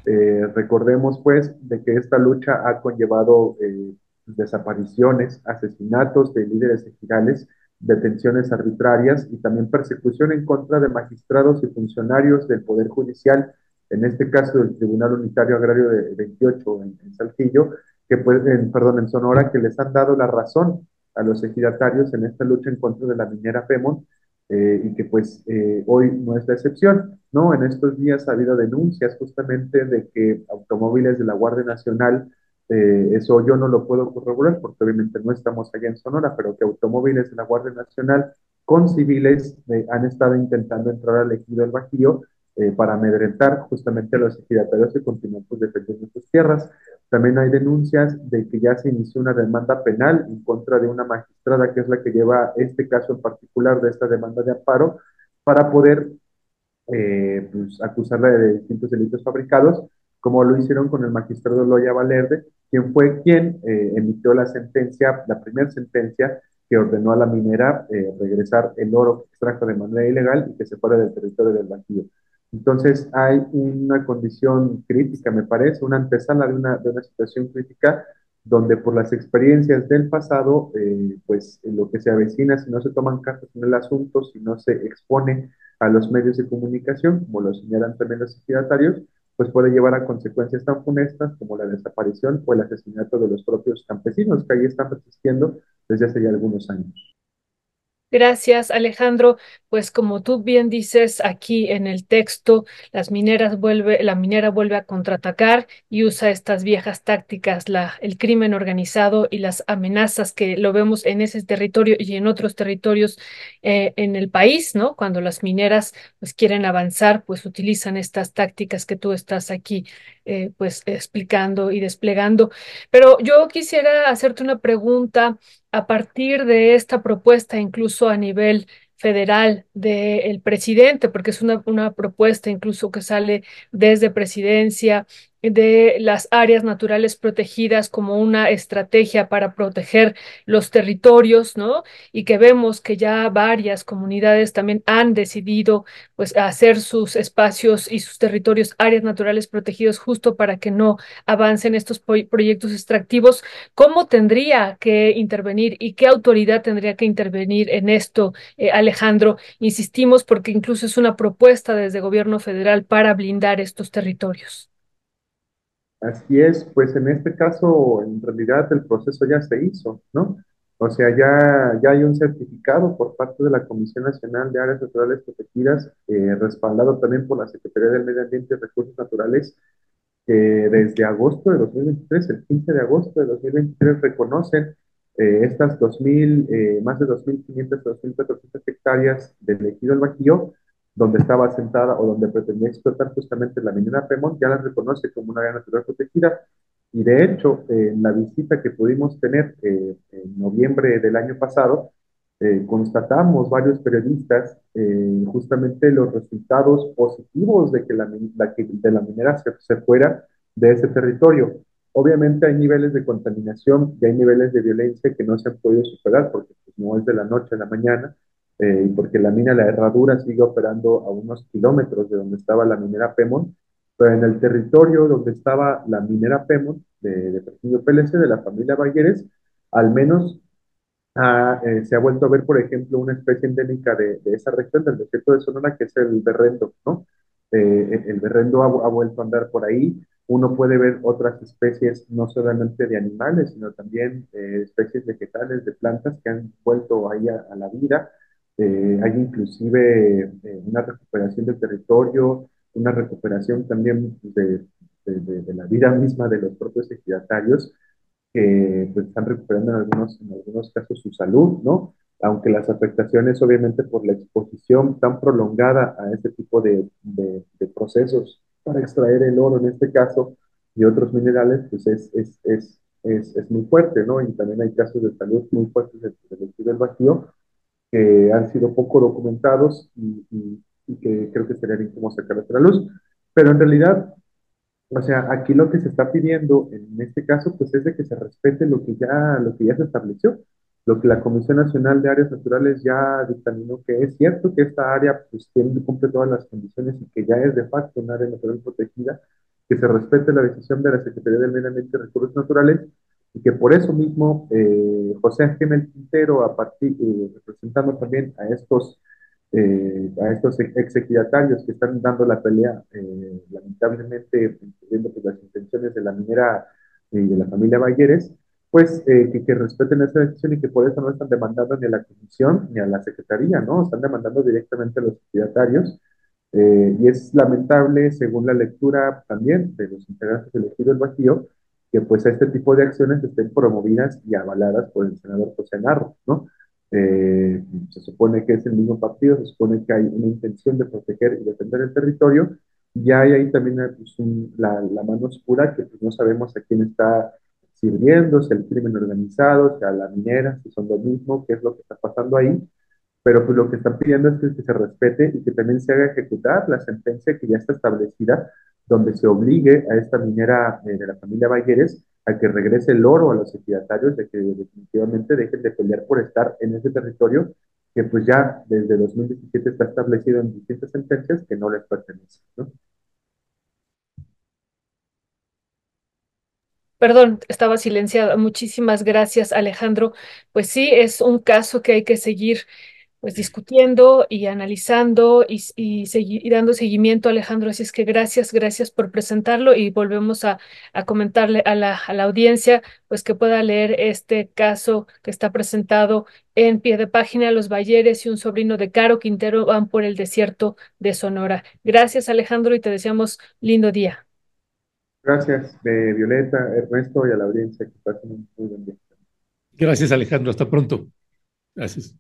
Eh, recordemos pues de que esta lucha ha conllevado eh, desapariciones, asesinatos de líderes ejidales, detenciones arbitrarias y también persecución en contra de magistrados y funcionarios del Poder Judicial, en este caso del Tribunal Unitario Agrario de 28 en, Saltillo, que pues, en, perdón, en Sonora, que les han dado la razón a los ejidatarios en esta lucha en contra de la minera Femon eh, y que pues eh, hoy no es la excepción, ¿no? En estos días ha habido denuncias justamente de que automóviles de la Guardia Nacional, eh, eso yo no lo puedo corroborar porque obviamente no estamos allá en Sonora, pero que automóviles de la Guardia Nacional con civiles han estado intentando entrar al ejido del Bajío eh, para amedrentar justamente a los ejidatarios que continúan pues, defendiendo sus tierras. También hay denuncias de que ya se inició una demanda penal en contra de una magistrada que es la que lleva este caso en particular de esta demanda de amparo para poder eh, pues, acusarla de distintos delitos fabricados, como lo hicieron con el magistrado Loya Valerde, quien fue quien eh, emitió la sentencia, la primera sentencia que ordenó a la minera eh, regresar el oro que extrajo de manera ilegal y que se fuera del territorio del Bajío. Entonces hay una condición crítica, me parece, una antesala de una, de una situación crítica donde por las experiencias del pasado, eh, pues lo que se avecina, si no se toman cartas en el asunto, si no se expone a los medios de comunicación, como lo señalan también los ejidatarios, pues puede llevar a consecuencias tan funestas como la desaparición o el asesinato de los propios campesinos que ahí están resistiendo desde hace ya algunos años. Gracias, Alejandro. Pues como tú bien dices aquí en el texto, las mineras vuelve, la minera vuelve a contraatacar y usa estas viejas tácticas, la, el crimen organizado y las amenazas que lo vemos en ese territorio y en otros territorios eh, en el país, ¿no? Cuando las mineras pues quieren avanzar, pues utilizan estas tácticas que tú estás aquí eh, pues explicando y desplegando. Pero yo quisiera hacerte una pregunta a partir de esta propuesta, incluso a nivel federal del presidente, porque es una, una propuesta incluso que sale desde presidencia de las áreas naturales protegidas como una estrategia para proteger los territorios, ¿no? Y que vemos que ya varias comunidades también han decidido pues hacer sus espacios y sus territorios áreas naturales protegidos justo para que no avancen estos proyectos extractivos. ¿Cómo tendría que intervenir y qué autoridad tendría que intervenir en esto, eh, Alejandro? Insistimos porque incluso es una propuesta desde gobierno federal para blindar estos territorios. Así es, pues en este caso, en realidad el proceso ya se hizo, ¿no? O sea, ya, ya hay un certificado por parte de la Comisión Nacional de Áreas Naturales Protegidas, eh, respaldado también por la Secretaría del Medio Ambiente y Recursos Naturales, que desde agosto de 2023, el 15 de agosto de 2023, reconocen eh, estas 2.000, eh, más de 2.500 2.400 hectáreas del ejido del Bajío donde estaba asentada o donde pretendía explotar justamente la minera Pemont, ya la reconoce como una área natural protegida. Y de hecho, en la visita que pudimos tener eh, en noviembre del año pasado, eh, constatamos varios periodistas eh, justamente los resultados positivos de que la, de la minera se, se, fuera de ese territorio. Obviamente hay niveles de contaminación y hay niveles de violencia que no se han podido superar porque pues, no es de la noche a la mañana, eh, porque la mina La Herradura sigue operando a unos kilómetros de donde estaba la minera Pemont, pero en el territorio donde estaba la minera Pemont, de, de PLC, de la familia Bayeres, al menos eh, se ha vuelto a ver, por ejemplo, una especie endémica de, de, esa región del desierto de Sonora, que es el berrendo, ¿no? Eh, el berrendo ha, ha, vuelto a andar por ahí. Uno puede ver otras especies, no solamente de animales, sino también especies vegetales, de plantas que han vuelto ahí a, a la vida. Eh, hay inclusive eh, una recuperación del territorio, una recuperación también de, la vida misma de los propios ejidatarios, que pues, están recuperando en algunos, en algunos casos su salud, ¿no? Aunque las afectaciones, obviamente, por la exposición tan prolongada a este tipo de, procesos para extraer el oro, en este caso, y otros minerales, pues es, es, es, es, muy fuerte, ¿no? Y también hay casos de salud muy fuertes del, del vacío, que han sido poco documentados y, que creo que sería bien como sacarlos a la luz. Pero en realidad, o sea, aquí lo que se está pidiendo en este caso, pues es de que se respete lo que ya, lo que ya se estableció, lo que la Comisión Nacional de Áreas Naturales ya dictaminó que es cierto que esta área pues tiene, cumple todas las condiciones y que ya es de facto un área natural protegida, que se respete la decisión de la Secretaría del Medio Ambiente y Recursos Naturales y que por eso mismo eh, José Ángel Quintero, a partir, eh, representando también a estos, eh, a estos ex ejidatarios que están dando la pelea, eh, lamentablemente, viendo pues, las intenciones de la minera y de la familia Bayeres, pues que, que, respeten esa decisión y que por eso no están demandando ni a la comisión ni a la secretaría, ¿no? Están demandando directamente a los ejidatarios. y es lamentable, según la lectura también de los integrantes del del Bajío, que pues este tipo de acciones estén promovidas y avaladas por el senador José Narro, ¿no? eh, se supone que es el mismo partido, se supone que hay una intención de proteger y defender el territorio, y hay ahí también pues, la, mano oscura que pues, no sabemos a quién está sirviendo, si el crimen organizado, si a la minera, si son lo mismo, qué es lo que está pasando ahí, pero pues lo que están pidiendo es que, se respete y que también se haga ejecutar la sentencia que ya está establecida, donde se obligue a esta minera eh, de la familia Valleres a que regrese el oro a los ejidatarios, de que definitivamente dejen de pelear por estar en ese territorio que pues ya desde 2017 está establecido en distintas sentencias que no les pertenece. Perdón, estaba silenciada. Muchísimas gracias, Alejandro. Pues sí, es un caso que hay que seguir pues discutiendo y analizando y, y, dando seguimiento, Alejandro. Así es que gracias, gracias por presentarlo y volvemos a, comentarle a la, a la, audiencia, pues que pueda leer este caso que está presentado en pie de página. Los Balleres y un sobrino de Caro Quintero van por el desierto de Sonora. Gracias, Alejandro, y te deseamos lindo día. Gracias, de Violeta, Ernesto y a la audiencia. Que pasen un muy buen día. Gracias, Alejandro. Hasta pronto. Gracias.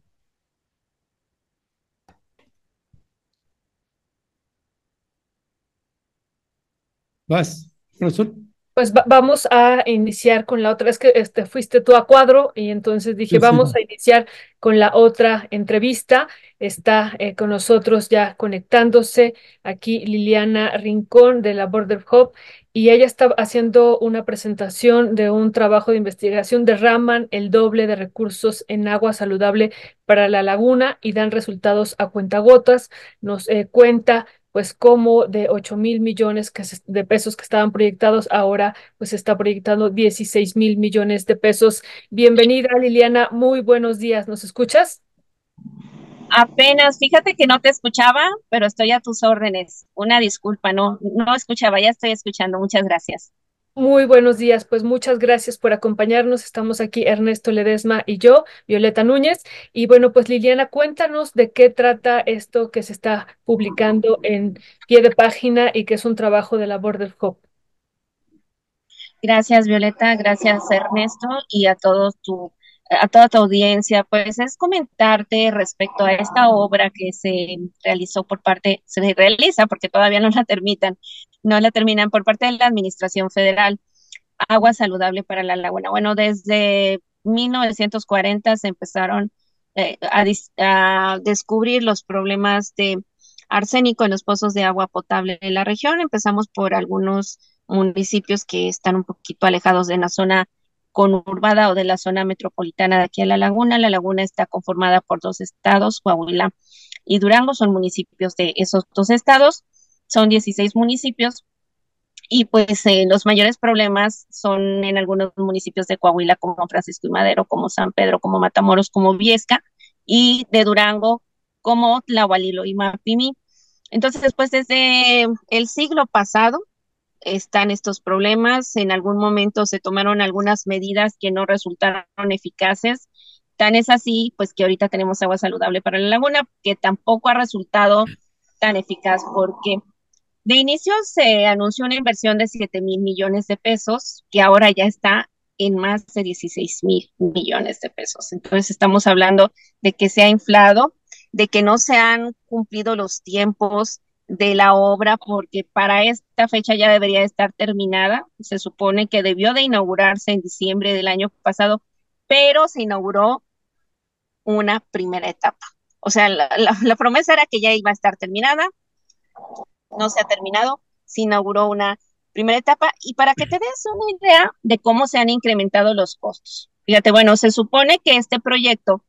Vas, profesor. Pues vamos a iniciar con la otra. Es que este, fuiste tú a cuadro y entonces dije, vamos a iniciar con la otra entrevista. Está eh, con nosotros ya conectándose aquí Liliana Rincón de la Border Hub y ella está haciendo una presentación de un trabajo de investigación. Derraman el doble de recursos en agua saludable para la laguna y dan resultados a cuentagotas. Nos eh, cuenta pues como de 8 mil millones de pesos que estaban proyectados, ahora pues está proyectando 16 mil millones de pesos. Bienvenida Liliana, muy buenos días, ¿nos escuchas? Apenas, fíjate que no te escuchaba, pero estoy a tus órdenes. Una disculpa, no, no escuchaba, ya estoy escuchando, muchas gracias. Muy buenos días, pues muchas gracias por acompañarnos. Estamos aquí Ernesto Ledesma y yo, Violeta Núñez. Y bueno, pues Liliana, cuéntanos de qué trata esto que se está publicando en pie de página y que es un trabajo de la Border Hub. Gracias, Violeta, gracias Ernesto y a todos a toda tu audiencia, pues es comentarte respecto a esta obra que se realizó por parte, se realiza porque todavía no la terminan, no la terminan por parte de la Administración Federal, Agua Saludable para la Laguna. Bueno, desde 1940 se empezaron eh, a, descubrir los problemas de arsénico en los pozos de agua potable de la región. Empezamos por algunos municipios que están un poquito alejados de la zona conurbada o de la zona metropolitana de aquí a la laguna. La laguna está conformada por dos estados, Coahuila y Durango, son municipios de esos dos estados, son 16 municipios. Y pues eh, los mayores problemas son en algunos municipios de Coahuila, como Francisco y Madero, como San Pedro, como Matamoros, como Viesca, y de Durango, como Tlahualilo y Mapimi. Entonces, después, desde el siglo pasado, están estos problemas. En algún momento se tomaron algunas medidas que no resultaron eficaces. Tan es así, pues que ahorita tenemos agua saludable para la laguna, que tampoco ha resultado tan eficaz porque de inicio se anunció una inversión de 7 mil millones de pesos, que ahora ya está en más de 16 mil millones de pesos. Entonces estamos hablando de que se ha inflado, de que no se han cumplido los tiempos, de la obra porque para esta fecha ya debería estar terminada. Se supone que debió de inaugurarse en diciembre del año pasado, pero se inauguró una primera etapa. O sea, la, promesa era que ya iba a estar terminada, no se ha terminado, se inauguró una primera etapa y para que te des una idea de cómo se han incrementado los costos. Fíjate, bueno, se supone que este proyecto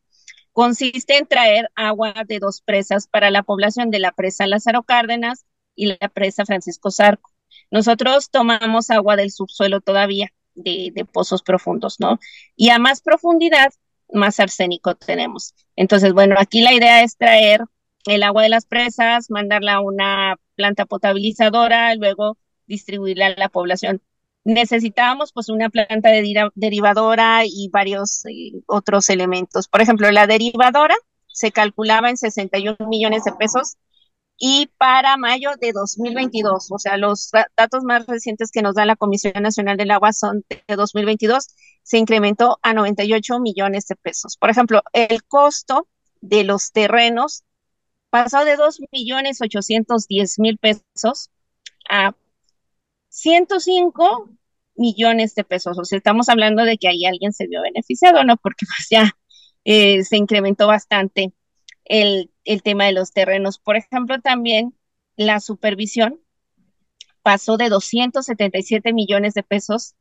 consiste en traer agua de dos presas para la población de la presa Lázaro Cárdenas y la presa Francisco Zarco. Nosotros tomamos agua del subsuelo todavía, de, pozos profundos, ¿no? Y a más profundidad, más arsénico tenemos. Entonces, bueno, aquí la idea es traer el agua de las presas, mandarla a una planta potabilizadora, luego distribuirla a la población necesitábamos pues una planta de derivadora y varios eh, otros elementos. Por ejemplo, la derivadora se calculaba en 61 millones de pesos y para mayo de 2022, o sea, los datos más recientes que nos da la Comisión Nacional del Agua son de 2022, se incrementó a 98 millones de pesos. Por ejemplo, el costo de los terrenos pasó de 2 millones 810 mil pesos a 105 millones de pesos. O sea, estamos hablando de que ahí alguien se vio beneficiado, ¿no? Porque pues ya eh, se incrementó bastante el, el tema de los terrenos. Por ejemplo, también la supervisión pasó de 277 millones de pesos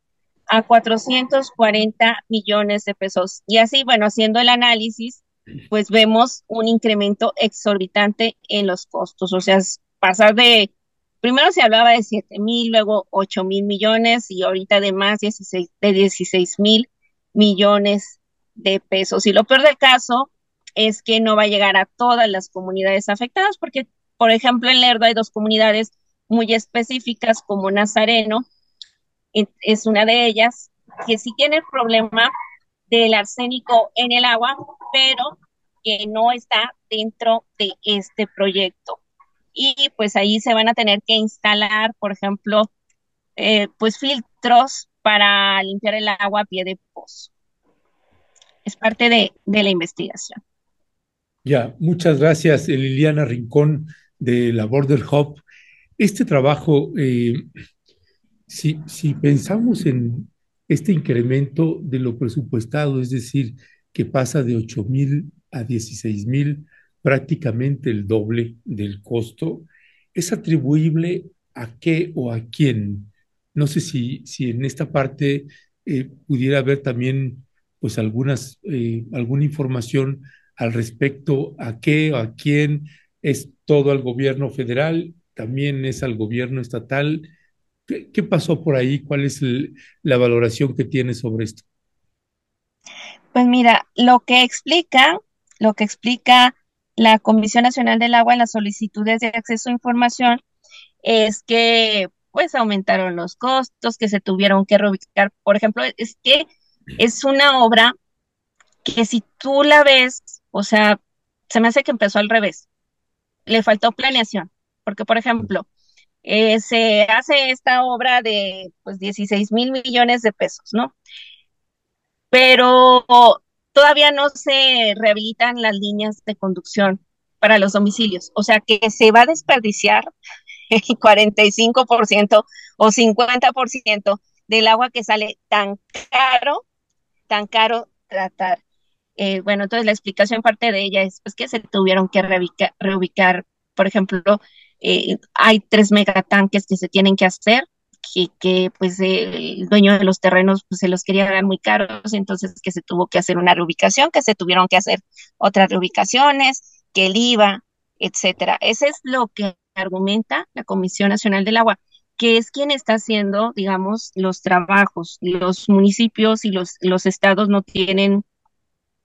a 440 millones de pesos. Y así, bueno, haciendo el análisis, pues vemos un incremento exorbitante en los costos. O sea, pasar de, primero se hablaba de 7 mil, luego 8 mil millones y ahorita de más 16, de 16 mil millones de pesos. Y lo peor del caso es que no va a llegar a todas las comunidades afectadas, porque, por ejemplo, en Lerdo hay dos comunidades muy específicas como Nazareno, es una de ellas, que sí tiene el problema del arsénico en el agua, pero que no está dentro de este proyecto. Y pues ahí se van a tener que instalar, por ejemplo, eh, pues filtros para limpiar el agua a pie de pozo. Es parte de, de la investigación. Ya, muchas gracias, Liliana Rincón de la Border Hub. Este trabajo, eh, si, si pensamos en este incremento de lo presupuestado, es decir, que pasa de 8 mil a 16 mil, prácticamente el doble del costo, ¿es atribuible a qué o a quién? No sé si, si en esta parte eh, pudiera haber también pues algunas, eh, alguna información al respecto a qué o a quién es todo al gobierno federal, también es al gobierno estatal. ¿Qué, pasó por ahí? ¿Cuál es la valoración que tiene sobre esto? Pues mira, lo que explica, lo que explica la Comisión Nacional del Agua en las solicitudes de acceso a información es que pues aumentaron los costos, que se tuvieron que reubicar. Por ejemplo, es que es una obra que si tú la ves o sea, se me hace que empezó al revés. Le faltó planeación, porque por ejemplo, eh, se hace esta obra de pues 16 mil millones de pesos, ¿no? Pero todavía no se rehabilitan las líneas de conducción para los domicilios, o sea que se va a desperdiciar el 45% o 50% del agua que sale tan caro, tan caro tratar. Eh, bueno, entonces la explicación parte de ella es pues, que se tuvieron que reubicar, por ejemplo, eh, hay tres megatanques que se tienen que hacer, que, que pues el dueño de los terrenos pues, se los quería dar muy caros, entonces que se tuvo que hacer una reubicación, que se tuvieron que hacer otras reubicaciones, que el IVA, etcétera. Ese es lo que argumenta la Comisión Nacional del Agua que es quien está haciendo, digamos, los trabajos. Los municipios y los, los estados no tienen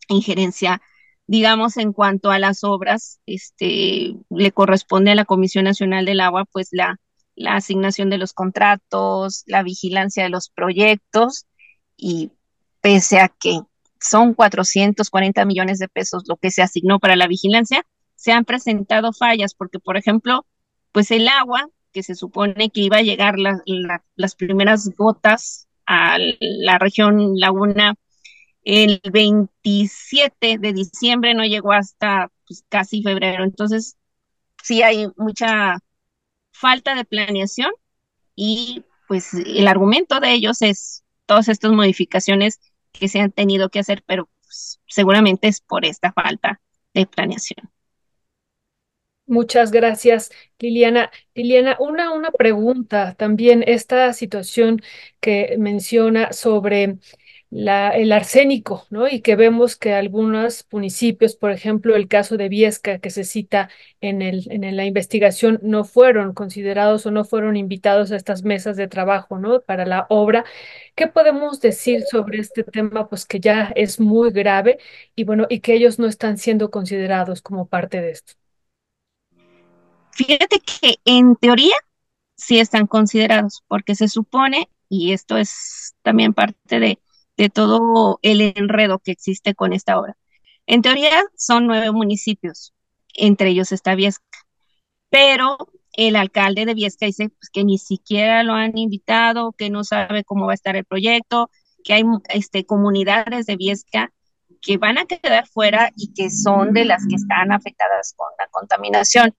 injerencia, digamos, en cuanto a las obras, este, le corresponde a la Comisión Nacional del Agua, pues la, la asignación de los contratos, la vigilancia de los proyectos y pese a que son 440 millones de pesos lo que se asignó para la vigilancia, se han presentado fallas porque, por ejemplo, pues el agua que se supone que iba a llegar las primeras gotas a la región Laguna el 27 de diciembre no llegó hasta pues, casi febrero. Entonces, sí hay mucha falta de planeación y pues el argumento de ellos es todas estas modificaciones que se han tenido que hacer, pero pues, seguramente es por esta falta de planeación. Muchas gracias, Liliana. Liliana, una, una pregunta también, esta situación que menciona sobre el arsénico, ¿no? Y que vemos que algunos municipios, por ejemplo, el caso de Viesca que se cita en, el, en la investigación, no fueron considerados o no fueron invitados a estas mesas de trabajo, ¿no? Para la obra. ¿Qué podemos decir sobre este tema? Pues que ya es muy grave y bueno, y que ellos no están siendo considerados como parte de esto. Fíjate que en teoría sí están considerados, porque se supone, y esto es también parte de, de todo el enredo que existe con esta obra. En teoría son nueve municipios, entre ellos está Viesca, pero el alcalde de Viesca dice pues, que ni siquiera lo han invitado, que no sabe cómo va a estar el proyecto, que hay este, comunidades de Viesca que van a quedar fuera y que son de las que están afectadas con la contaminación.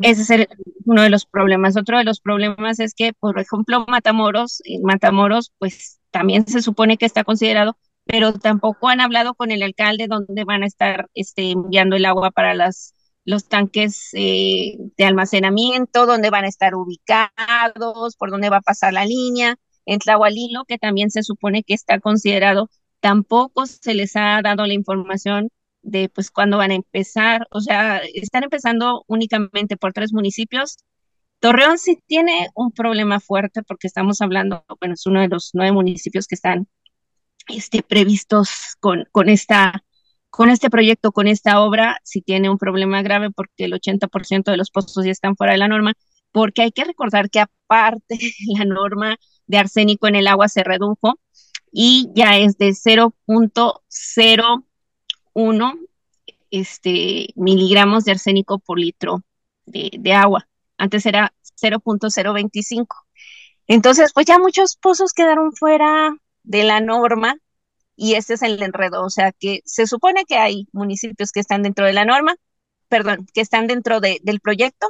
Ese es el, uno de los problemas. Otro de los problemas es que, por ejemplo, Matamoros, en Matamoros, pues también se supone que está considerado, pero tampoco han hablado con el alcalde donde van a estar este, enviando el agua para las, los tanques eh, de almacenamiento, dónde van a estar ubicados, por dónde va a pasar la línea. En Tlahualilo, que también se supone que está considerado, tampoco se les ha dado la información de pues cuándo van a empezar, o sea, están empezando únicamente por tres municipios. Torreón sí tiene un problema fuerte porque estamos hablando, bueno, es uno de los nueve municipios que están este, previstos con, con, esta, con este proyecto, con esta obra, sí tiene un problema grave porque el 80% de los pozos ya están fuera de la norma, porque hay que recordar que aparte la norma de arsénico en el agua se redujo y ya es de 0.0 1 este, miligramos de arsénico por litro de, agua. Antes era 0.025. Entonces, pues ya muchos pozos quedaron fuera de la norma y este es el enredo. O sea que se supone que hay municipios que están dentro de la norma, perdón, que están dentro del proyecto,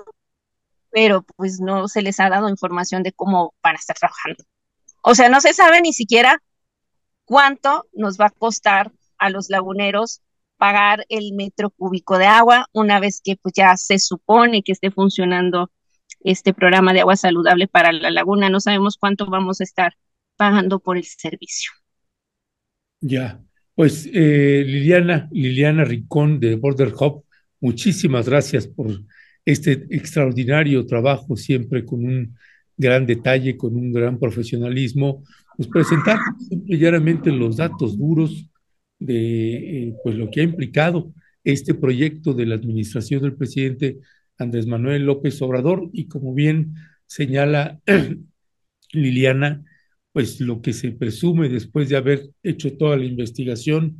pero pues no se les ha dado información de cómo van a estar trabajando. O sea, no se sabe ni siquiera cuánto nos va a costar a los laguneros pagar el metro cúbico de agua una vez que pues, ya se supone que esté funcionando este programa de agua saludable para la laguna. No sabemos cuánto vamos a estar pagando por el servicio. Ya, pues eh, Liliana, Liliana Ricón de Border Hub, muchísimas gracias por este extraordinario trabajo, siempre con un gran detalle, con un gran profesionalismo, pues presentar simplemente los datos duros de eh, pues lo que ha implicado este proyecto de la administración del presidente Andrés Manuel López Obrador y como bien señala Liliana, pues lo que se presume después de haber hecho toda la investigación,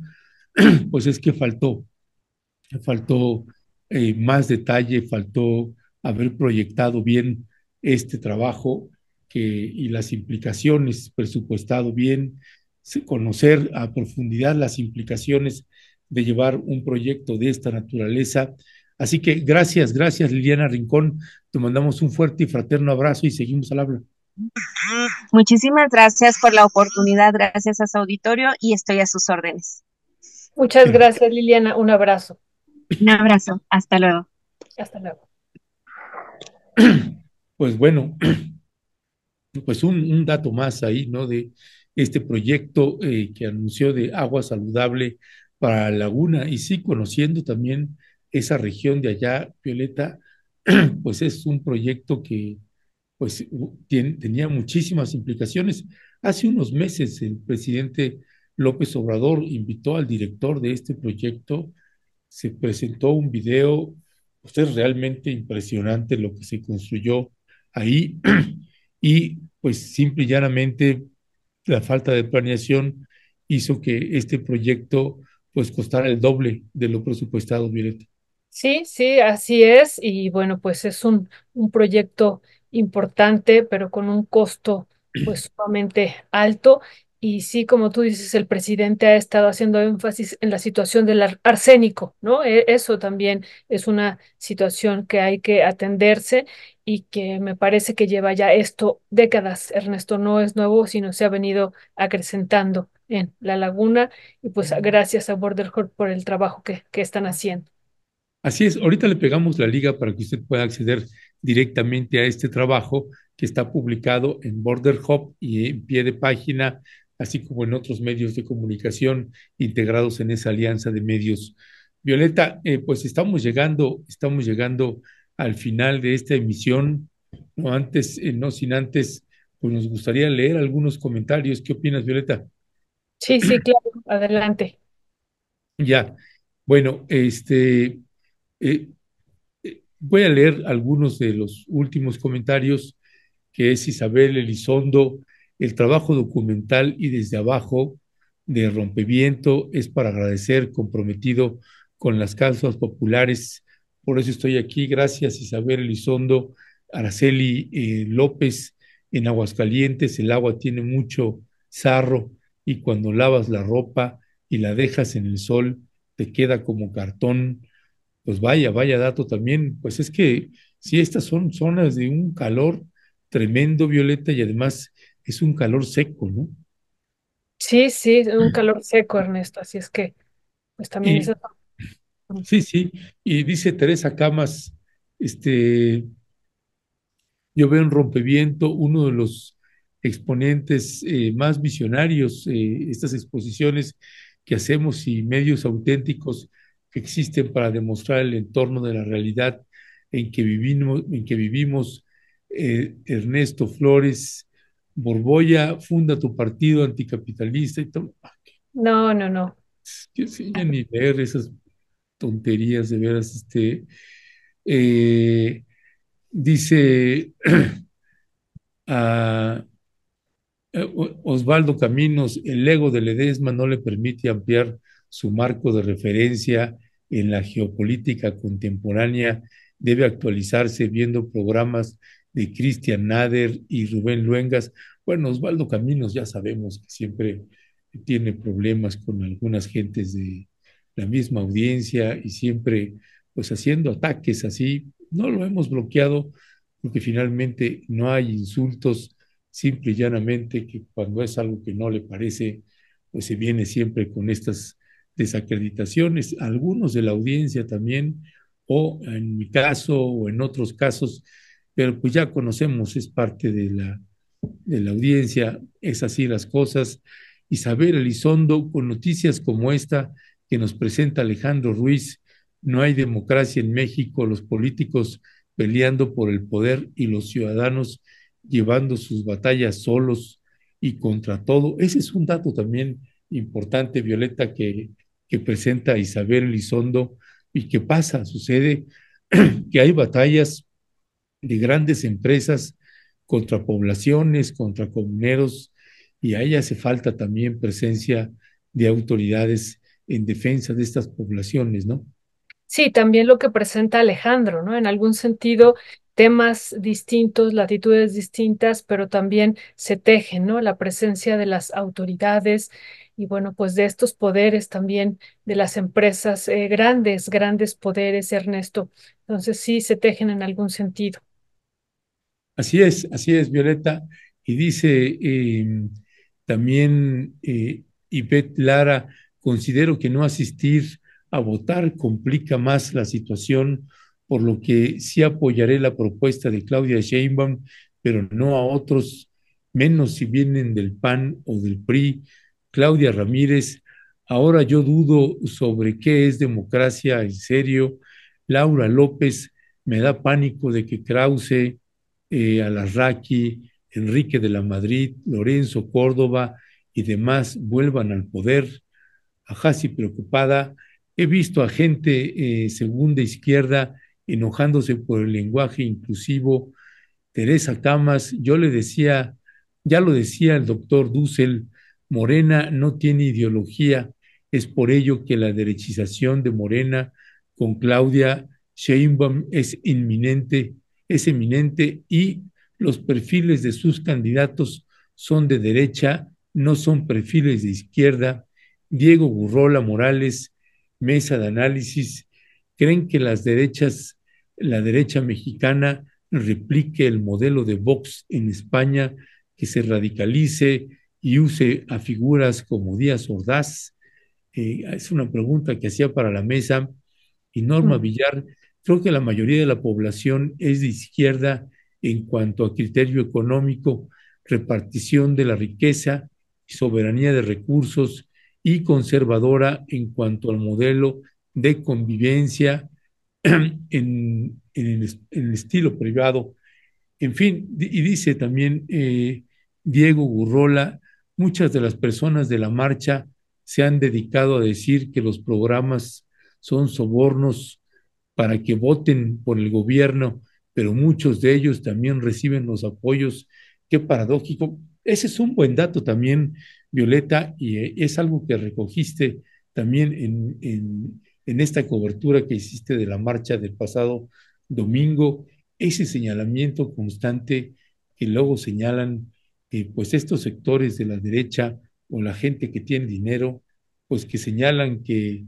pues es que faltó, faltó eh, más detalle, faltó haber proyectado bien este trabajo y las implicaciones, presupuestado bien, conocer a profundidad las implicaciones de llevar un proyecto de esta naturaleza. Así que gracias, gracias Liliana Rincón. Te mandamos un fuerte y fraterno abrazo y seguimos al habla. Muchísimas gracias por la oportunidad, gracias a su auditorio y estoy a sus órdenes. Muchas gracias Liliana, un abrazo. Un abrazo, hasta luego. Hasta luego. Pues bueno, pues un, un dato más ahí, ¿no? De, este proyecto eh, que anunció de agua saludable para Laguna y sí conociendo también esa región de allá, Violeta, pues es un proyecto que pues tenía muchísimas implicaciones. Hace unos meses el presidente López Obrador invitó al director de este proyecto, se presentó un video, pues es realmente impresionante lo que se construyó ahí y pues simple y llanamente la falta de planeación hizo que este proyecto pues costara el doble de lo presupuestado, Violeta. Sí, sí, así es. Y bueno, pues es un, un proyecto importante, pero con un costo pues sumamente alto y sí, como tú dices, el presidente ha estado haciendo énfasis en la situación del arsénico, ¿no? E, eso también es una situación que hay que atenderse y que me parece que lleva ya esto décadas, Ernesto, no es nuevo, sino se ha venido acrecentando en la laguna y pues gracias a Border por el trabajo que, que están haciendo. Así es, ahorita le pegamos la liga para que usted pueda acceder directamente a este trabajo que está publicado en Border Hub y en pie de página así como en otros medios de comunicación integrados en esa alianza de medios. Violeta, eh, pues estamos llegando, estamos llegando al final de esta emisión. No antes, eh, no sin antes, pues nos gustaría leer algunos comentarios. ¿Qué opinas, Violeta? Sí, sí, claro, adelante. Ya, bueno, este, eh, voy a leer algunos de los últimos comentarios, que es Isabel Elizondo el trabajo documental y desde abajo de Rompeviento es para agradecer, comprometido con las causas populares. Por eso estoy aquí. Gracias Isabel Elizondo, Araceli eh, López en Aguascalientes. El agua tiene mucho sarro y cuando lavas la ropa y la dejas en el sol, te queda como cartón. Pues vaya, vaya dato también. Pues es que si estas son zonas de un calor tremendo, Violeta, y además es un calor seco, ¿no? Sí, sí, un calor seco, Ernesto, así es que, pues también Y, eso. sí, sí, y dice Teresa Camas, este, yo veo en Rompeviento uno de los exponentes eh, más visionarios, eh, estas exposiciones que hacemos y medios auténticos que existen para demostrar el entorno de la realidad en que vivimos, en que vivimos. Eh, Ernesto Flores Borboya funda tu partido anticapitalista y todo. No, no, no. Yo sí, ya ni leer esas tonterías de veras. Este, eh, dice a Osvaldo Caminos, el ego de Ledesma no le permite ampliar su marco de referencia en la geopolítica contemporánea, debe actualizarse viendo programas de Cristian Nader y Rubén Luengas. Bueno, Osvaldo Caminos ya sabemos que siempre tiene problemas con algunas gentes de la misma audiencia y siempre pues haciendo ataques así. No lo hemos bloqueado porque finalmente no hay insultos simple y llanamente que cuando es algo que no le parece, pues se viene siempre con estas desacreditaciones, algunos de la audiencia también, o en mi caso o en otros casos, pero pues ya conocemos, es parte de la, de la audiencia, es así las cosas. Isabel Elizondo, con noticias como esta que nos presenta Alejandro Ruiz, no hay democracia en México, los políticos peleando por el poder y los ciudadanos llevando sus batallas solos y contra todo. Ese es un dato también importante, Violeta, que, que presenta Isabel Elizondo y que pasa, sucede que hay batallas de grandes empresas contra poblaciones, contra comuneros, y ahí hace falta también presencia de autoridades en defensa de estas poblaciones, ¿no? Sí, también lo que presenta Alejandro, ¿no? En algún sentido, temas distintos, latitudes distintas, pero también se tejen, ¿no? La presencia de las autoridades y bueno, pues de estos poderes también de las empresas, eh, grandes, grandes poderes, Ernesto. Entonces sí se tejen en algún sentido. Así es, así es, Violeta. Y dice eh, también eh, Lara, considero que no asistir a votar complica más la situación, por lo que sí apoyaré la propuesta de Claudia Sheinbaum, pero no a otros, menos si vienen del PAN o del PRI. Claudia Ramírez, ahora yo dudo sobre qué es democracia en serio. Laura López, me da pánico de que Krause, eh, Alarraqui, Enrique de la Madrid, Lorenzo Córdoba y demás vuelvan al poder. Ajasi preocupada, he visto a gente eh, segunda izquierda enojándose por el lenguaje inclusivo. Teresa Camas, yo le decía, ya lo decía el doctor Dussel, Morena no tiene ideología, es por ello que la derechización de Morena con Claudia Sheinbaum es inminente, es eminente y los perfiles de sus candidatos son de derecha, no son perfiles de izquierda. Diego Burrola Morales, mesa de análisis, creen que las derechas, la derecha mexicana replique el modelo de Vox en España, que se radicalice y use a figuras como Díaz Ordaz. Eh, es una pregunta que hacía para la mesa. Y Norma Villar, creo que la mayoría de la población es de izquierda en cuanto a criterio económico, repartición de la riqueza y soberanía de recursos y conservadora en cuanto al modelo de convivencia en, en, el, en el, estilo privado. En fin, y dice también eh, Diego Gurrola, muchas de las personas de la marcha se han dedicado a decir que los programas son sobornos para que voten por el gobierno, pero muchos de ellos también reciben los apoyos. Qué paradójico. Ese es un buen dato también, Violeta, y es algo que recogiste también en, en, en esta cobertura que hiciste de la marcha del pasado domingo, ese señalamiento constante que luego señalan eh, pues estos sectores de la derecha o la gente que tiene dinero, pues que señalan que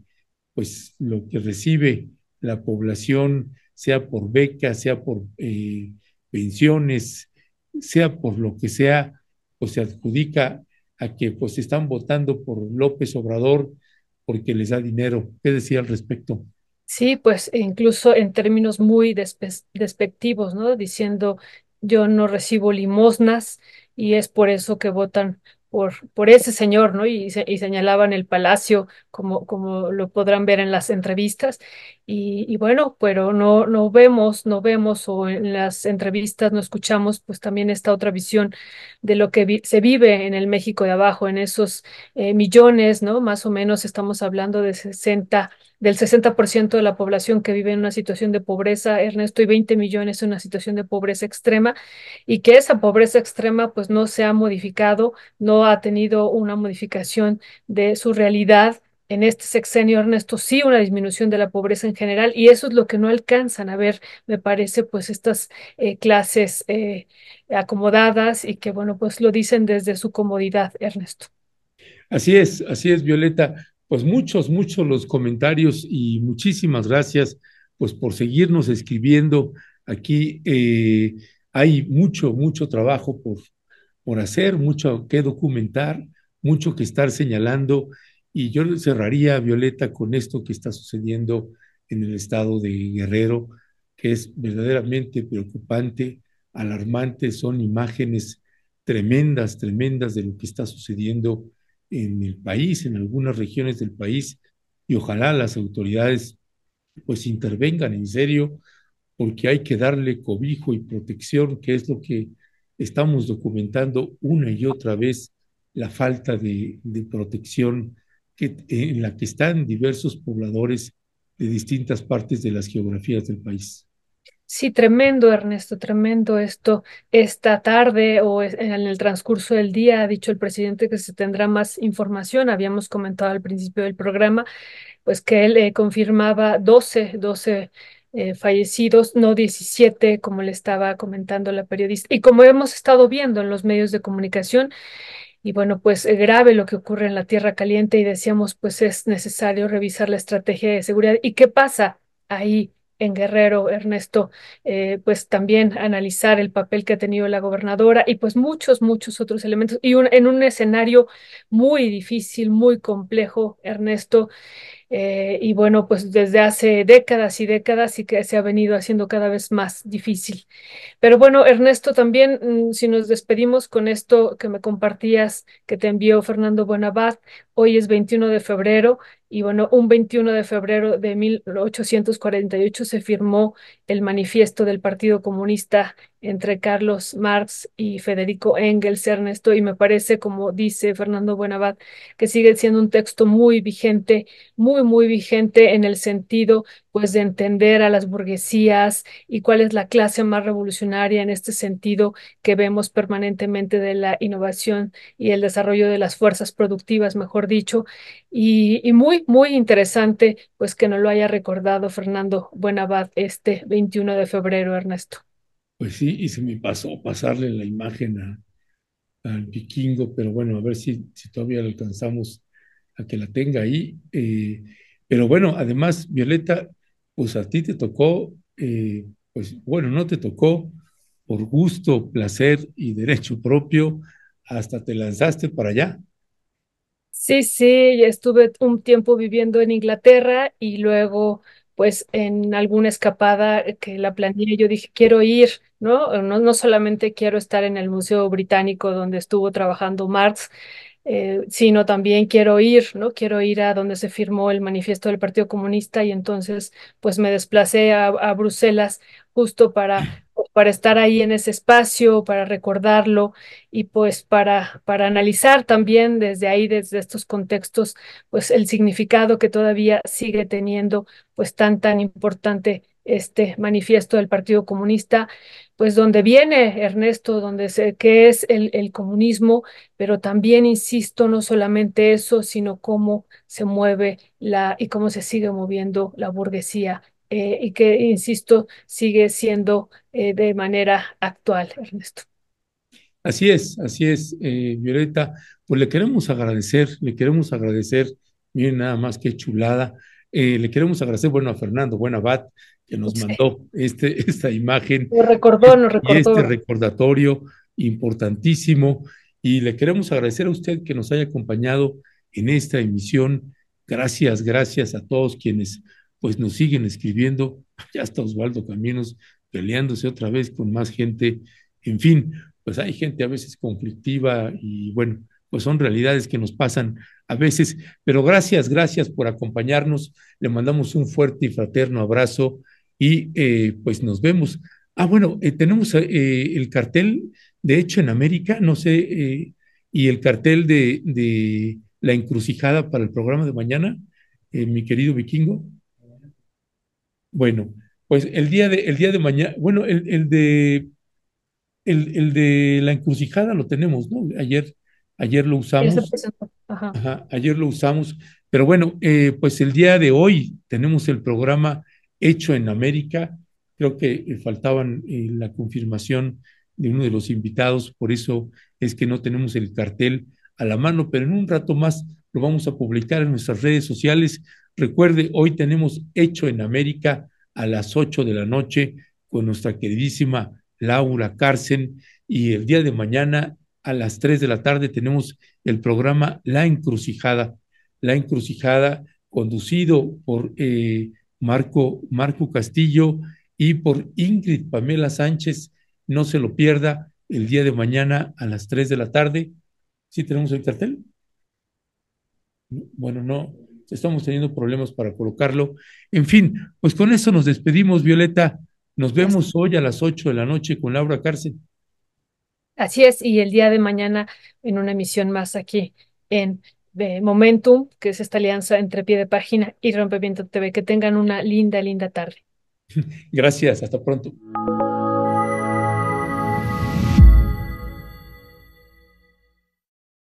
pues lo que recibe la población, sea por becas, sea por eh, pensiones, sea por lo que sea, pues se adjudica a que pues están votando por López Obrador porque les da dinero. ¿Qué decía al respecto? Sí, pues incluso en términos muy despectivos, ¿no? Diciendo yo no recibo limosnas y es por eso que votan por, por ese señor, ¿no? Y, y señalaban el palacio, como, como lo podrán ver en las entrevistas. Y, y, bueno, pero no, no vemos, no vemos o en las entrevistas no escuchamos, pues también esta otra visión de lo que se vive en el México de abajo, en esos eh, millones, ¿no? Más o menos estamos hablando de 60 del 60% de la población que vive en una situación de pobreza, Ernesto, y 20 millones en una situación de pobreza extrema, y que esa pobreza extrema pues no se ha modificado, no ha tenido una modificación de su realidad. En este sexenio, Ernesto, sí una disminución de la pobreza en general, y eso es lo que no alcanzan a ver, me parece, pues estas eh, clases eh, acomodadas y que, bueno, pues lo dicen desde su comodidad, Ernesto. Así es, así es, Violeta pues muchos, muchos los comentarios y muchísimas gracias pues por seguirnos escribiendo. Aquí eh, hay mucho, mucho trabajo por, por hacer, mucho que documentar, mucho que estar señalando y yo cerraría, Violeta, con esto que está sucediendo en el estado de Guerrero, que es verdaderamente preocupante, alarmante, son imágenes tremendas, tremendas de lo que está sucediendo en el país, en algunas regiones del país, y ojalá las autoridades pues intervengan en serio, porque hay que darle cobijo y protección, que es lo que estamos documentando una y otra vez, la falta de, de protección que, en la que están diversos pobladores de distintas partes de las geografías del país. Sí, tremendo, Ernesto, tremendo esto. Esta tarde o en el transcurso del día ha dicho el presidente que se tendrá más información. Habíamos comentado al principio del programa, pues que él eh, confirmaba 12, 12 eh, fallecidos, no 17, como le estaba comentando la periodista. Y como hemos estado viendo en los medios de comunicación, y bueno, pues eh, grave lo que ocurre en la Tierra Caliente y decíamos, pues es necesario revisar la estrategia de seguridad. ¿Y qué pasa ahí? En Guerrero, Ernesto, eh, pues también analizar el papel que ha tenido la gobernadora y pues muchos, muchos otros elementos. Y en un escenario muy difícil, muy complejo, Ernesto. Eh, y bueno, pues desde hace décadas y décadas y que se ha venido haciendo cada vez más difícil. Pero bueno, Ernesto, también mm, si nos despedimos con esto que me compartías, que te envió Fernando Buenabad, hoy es 21 de febrero y bueno, un 21 de febrero de 1848 se firmó el manifiesto del Partido Comunista entre Carlos Marx y Federico Engels, Ernesto, y me parece, como dice Fernando Buenabad, que sigue siendo un texto muy vigente, muy, muy vigente en el sentido, pues, de entender a las burguesías y cuál es la clase más revolucionaria en este sentido que vemos permanentemente de la innovación y el desarrollo de las fuerzas productivas, mejor dicho, y, muy, muy interesante, pues, que nos lo haya recordado Fernando Buenabad este 21 de febrero, Ernesto. Pues sí, y se me pasó pasarle la imagen al vikingo, pero bueno, a ver si, si todavía alcanzamos a que la tenga ahí. Eh, pero bueno, además, Violeta, pues a ti te tocó, eh, pues bueno, no te tocó por gusto, placer y derecho propio, hasta te lanzaste para allá. Sí, sí, estuve un tiempo viviendo en Inglaterra y luego pues en alguna escapada que la planeé, yo dije, quiero ir, ¿no? ¿no? No solamente quiero estar en el Museo Británico donde estuvo trabajando Marx, eh, sino también quiero ir, ¿no? Quiero ir a donde se firmó el manifiesto del Partido Comunista y entonces pues me desplacé a, a Bruselas justo para para estar ahí en ese espacio, para recordarlo y pues para, para analizar también desde ahí, desde estos contextos, pues el significado que todavía sigue teniendo pues tan, tan importante este manifiesto del Partido Comunista, pues donde viene Ernesto, donde se, que es el, el comunismo, pero también, insisto, no solamente eso, sino cómo se mueve la y cómo se sigue moviendo la burguesía eh, y que, insisto, sigue siendo eh, de manera actual, Ernesto. Así es, así es, eh, Violeta. Pues le queremos agradecer, le queremos agradecer, miren nada más que chulada. Eh, le queremos agradecer, bueno, a Fernando Buenabat, que nos Sí. mandó este, esta imagen Nos recordó, nos y este recordó. recordatorio importantísimo. Y le queremos agradecer a usted que nos haya acompañado en esta emisión. Gracias, gracias a todos quienes pues nos siguen escribiendo. Ya está Osvaldo Caminos peleándose otra vez con más gente. En fin, pues hay gente a veces conflictiva y bueno, pues son realidades que nos pasan a veces. Pero gracias, gracias por acompañarnos. Le mandamos un fuerte y fraterno abrazo y eh, pues nos vemos. Ah, bueno, eh, tenemos eh, el cartel de hecho en América, no sé, y el cartel de, de, la encrucijada para el programa de mañana, mi querido vikingo. Bueno, pues el día de, el día de mañana, bueno, el, el de el, el, de la encrucijada lo tenemos, ¿no? Ayer, ayer lo usamos. Ajá. Ajá, ayer lo usamos, pero bueno, eh, pues el día de hoy tenemos el programa Hecho en América. Creo que eh, faltaban eh, la confirmación de uno de los invitados, por eso es que no tenemos el cartel a la mano, pero en un rato más lo vamos a publicar en nuestras redes sociales. Recuerde, hoy tenemos Hecho en América a las 8 de la noche con nuestra queridísima Laura Carcen y el día de mañana a las 3 de la tarde tenemos el programa La Encrucijada. La Encrucijada conducido por eh, Marco, Marco Castillo y por Ingrid Pamela Sánchez. No se lo pierda el día de mañana a las 3 de la tarde. ¿Sí tenemos el cartel? Bueno, no, estamos teniendo problemas para colocarlo. En fin, pues con eso nos despedimos, Violeta. Nos vemos hoy a las 8 de la noche con Laura Cárcel. Así es, y el día de mañana en una emisión más aquí en de Momentum, que es esta alianza entre Pie de Página y Rompimiento TV. Que tengan una linda, linda tarde. Gracias, hasta pronto.